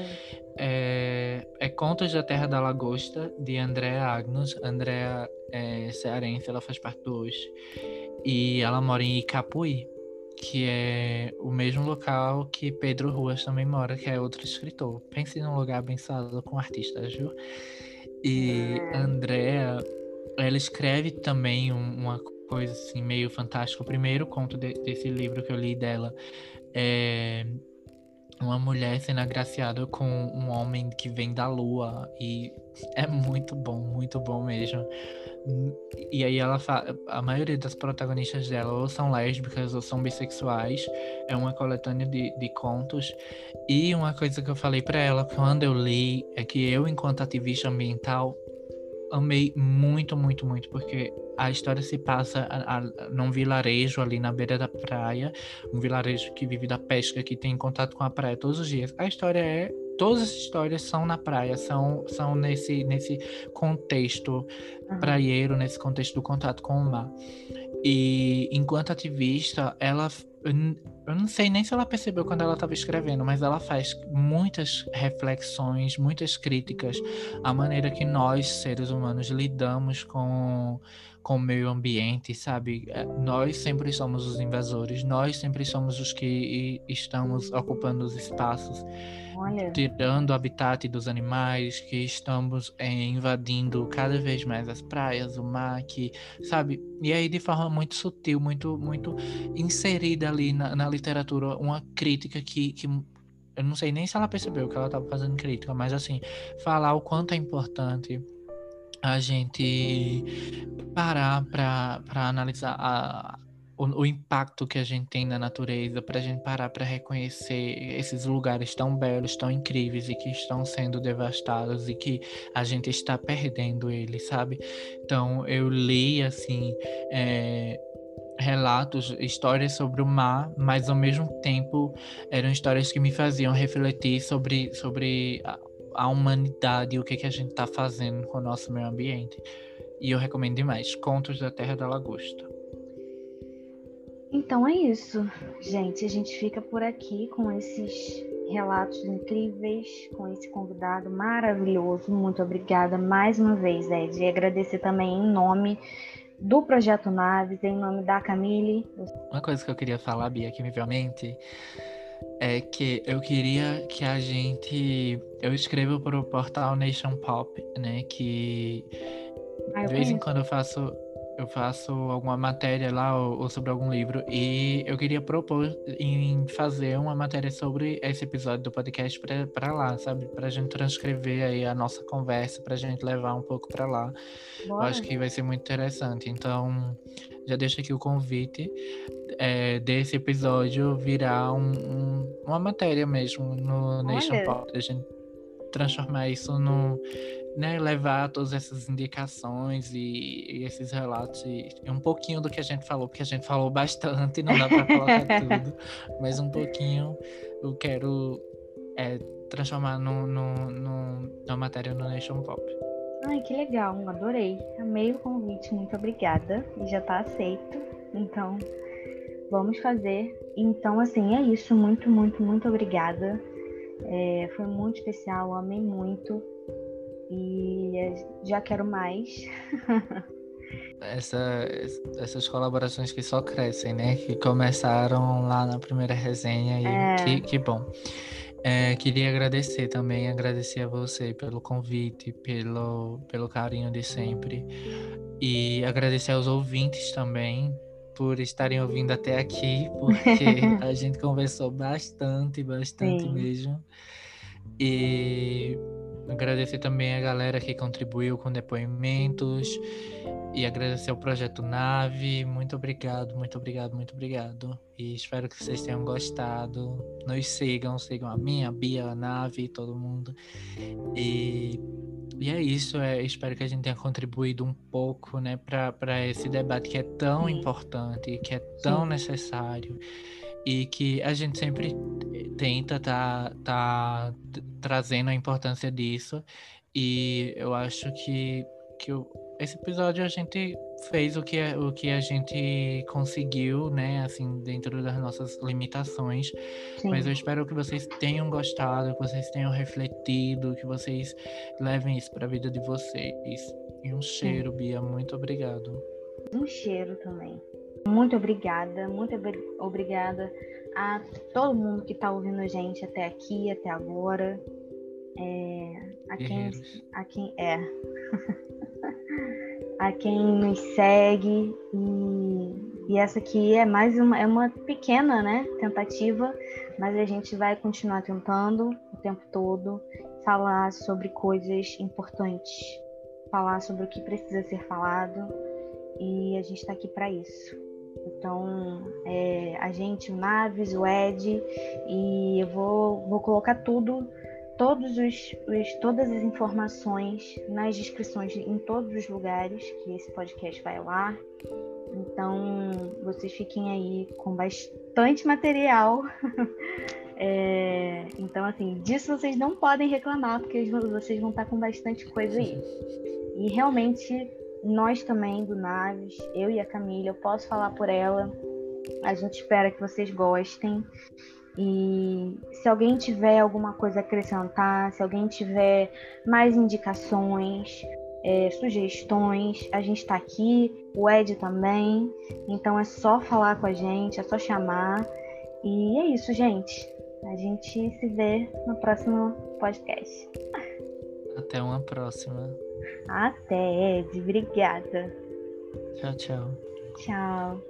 É, é, Contos da Terra da Lagosta, de Andréa Agnus. Andréa é cearense, ela faz parte do hoje. E ela mora em Icapuí, que é o mesmo local que Pedro Ruas também mora, que é outro escritor. Pense num lugar abençoado com artistas, viu? E é. Andréa ela escreve também um, uma coisa assim meio fantástica. O primeiro conto de, desse livro que eu li dela é, uma mulher sendo agraciada com um homem que vem da lua e é muito bom, muito bom mesmo. E aí ela fala, a maioria das protagonistas dela ou são lésbicas ou são bissexuais. É uma coletânea de, de contos. E uma coisa que eu falei para ela quando eu li é que eu, enquanto ativista ambiental, amei muito, muito, muito, porque a história se passa a, a, num vilarejo ali na beira da praia, um vilarejo que vive da pesca, que tem contato com a praia todos os dias. A história é todas as histórias são na praia, são, são nesse, nesse contexto uhum. praieiro, nesse contexto do contato com o mar. E enquanto ativista, ela eu não sei nem se ela percebeu quando ela estava escrevendo, mas ela faz muitas reflexões, muitas críticas à maneira que nós, seres humanos, lidamos com, com o meio ambiente, sabe? É, nós sempre somos os invasores, nós sempre somos os que estamos ocupando os espaços. Olha. tirando o habitat dos animais, que estamos é, invadindo cada vez mais as praias, o mar, que, sabe? E aí de forma muito sutil, muito, muito inserida ali na, na literatura, uma crítica que, que eu não sei nem se ela percebeu que ela estava fazendo crítica, mas assim, falar o quanto é importante a gente parar para analisar a, o, o, impacto que a gente tem na natureza, para a gente parar para reconhecer esses lugares tão belos, tão incríveis e que estão sendo devastados e que a gente está perdendo eles, sabe? Então eu li assim é, relatos, histórias sobre o mar, mas ao mesmo tempo eram histórias que me faziam refletir sobre sobre a, a humanidade e o que que a gente está fazendo com o nosso meio ambiente. E eu recomendo demais Contos da Terra da Lagosta. Então é isso, gente. A gente fica por aqui com esses relatos incríveis, com esse convidado maravilhoso. Muito obrigada mais uma vez, Ed. E agradecer também em nome do Projeto Naves, em nome da Camille. Uma coisa que eu queria falar, Bia, que me veio à mente, é que eu queria que a gente. Eu escrevo para o portal Nation Pop, né? Que ah, de vez em quando eu faço eu faço alguma matéria lá ou, ou, sobre algum livro e eu queria propor em fazer uma matéria sobre esse episódio do podcast para lá, sabe? Pra gente transcrever aí a nossa conversa, pra gente levar um pouco para lá. Bora. Eu acho que vai ser muito interessante. Então, já deixo aqui o convite é, desse episódio virar um, um, uma matéria mesmo no Olha. Nation Pop, a gente transformar isso no né, levar todas essas indicações e, e esses relatos e, um pouquinho do que a gente falou, porque a gente falou bastante, não dá para colocar tudo, mas um pouquinho eu quero é, transformar no, no, no, numa matéria no Nation Pop. Ai, que legal, adorei. Amei o convite, muito obrigada. E já está aceito. Então, vamos fazer. Então, assim, é isso. Muito, muito, muito obrigada. É, foi muito especial, amei muito. E já quero mais. Essa, essas colaborações que só crescem, né? Que começaram lá na primeira resenha e é. que, que bom. É, queria agradecer também, agradecer a você pelo convite, pelo, pelo carinho de sempre. E agradecer aos ouvintes também por estarem ouvindo até aqui, porque a gente conversou bastante, bastante Sim. mesmo. E Agradecer também a galera que contribuiu com depoimentos e agradecer ao Projeto Nave. Muito obrigado, muito obrigado, muito obrigado. E espero que vocês tenham gostado. Nos sigam, sigam a minha, a Bia, a Nave, todo mundo. E, e é isso. É, espero que a gente tenha contribuído um pouco né, para esse debate que é tão importante, que é tão Sim. necessário e que a gente sempre tenta tá, tá trazendo a importância disso e eu acho que, que eu, esse episódio a gente fez o que, o que a gente conseguiu, né, assim, dentro das nossas limitações, Sim. mas eu espero que vocês tenham gostado, que vocês tenham refletido, que vocês levem isso para a vida de vocês. E um cheiro, Sim. Bia, muito obrigado. Um cheiro também. Muito obrigada, muito obrigada a todo mundo que está ouvindo a gente até aqui, até agora. É, a, quem, a quem é. a quem nos segue e E essa aqui é mais uma, é uma pequena né, tentativa, mas a gente vai continuar tentando o tempo todo falar sobre coisas importantes, falar sobre o que precisa ser falado e a gente está aqui para isso. Então, é, a gente, o Naves, o Ed, e eu vou, vou colocar tudo, todos os, os, todas as informações nas descrições em todos os lugares que esse podcast vai lá. Então, vocês fiquem aí com bastante material. é, então, assim, disso vocês não podem reclamar, porque vocês vão estar com bastante coisa aí. E realmente nós também do Naves, eu e a Camila, eu posso falar por ela. A gente espera que vocês gostem. E se alguém tiver alguma coisa a acrescentar, se alguém tiver mais indicações, é, sugestões, a gente está aqui, o Ed também. Então é só falar com a gente, é só chamar. E é isso, gente. A gente se vê no próximo podcast. Até uma próxima. Até, Ed. Obrigada. Tchau, tchau. Tchau.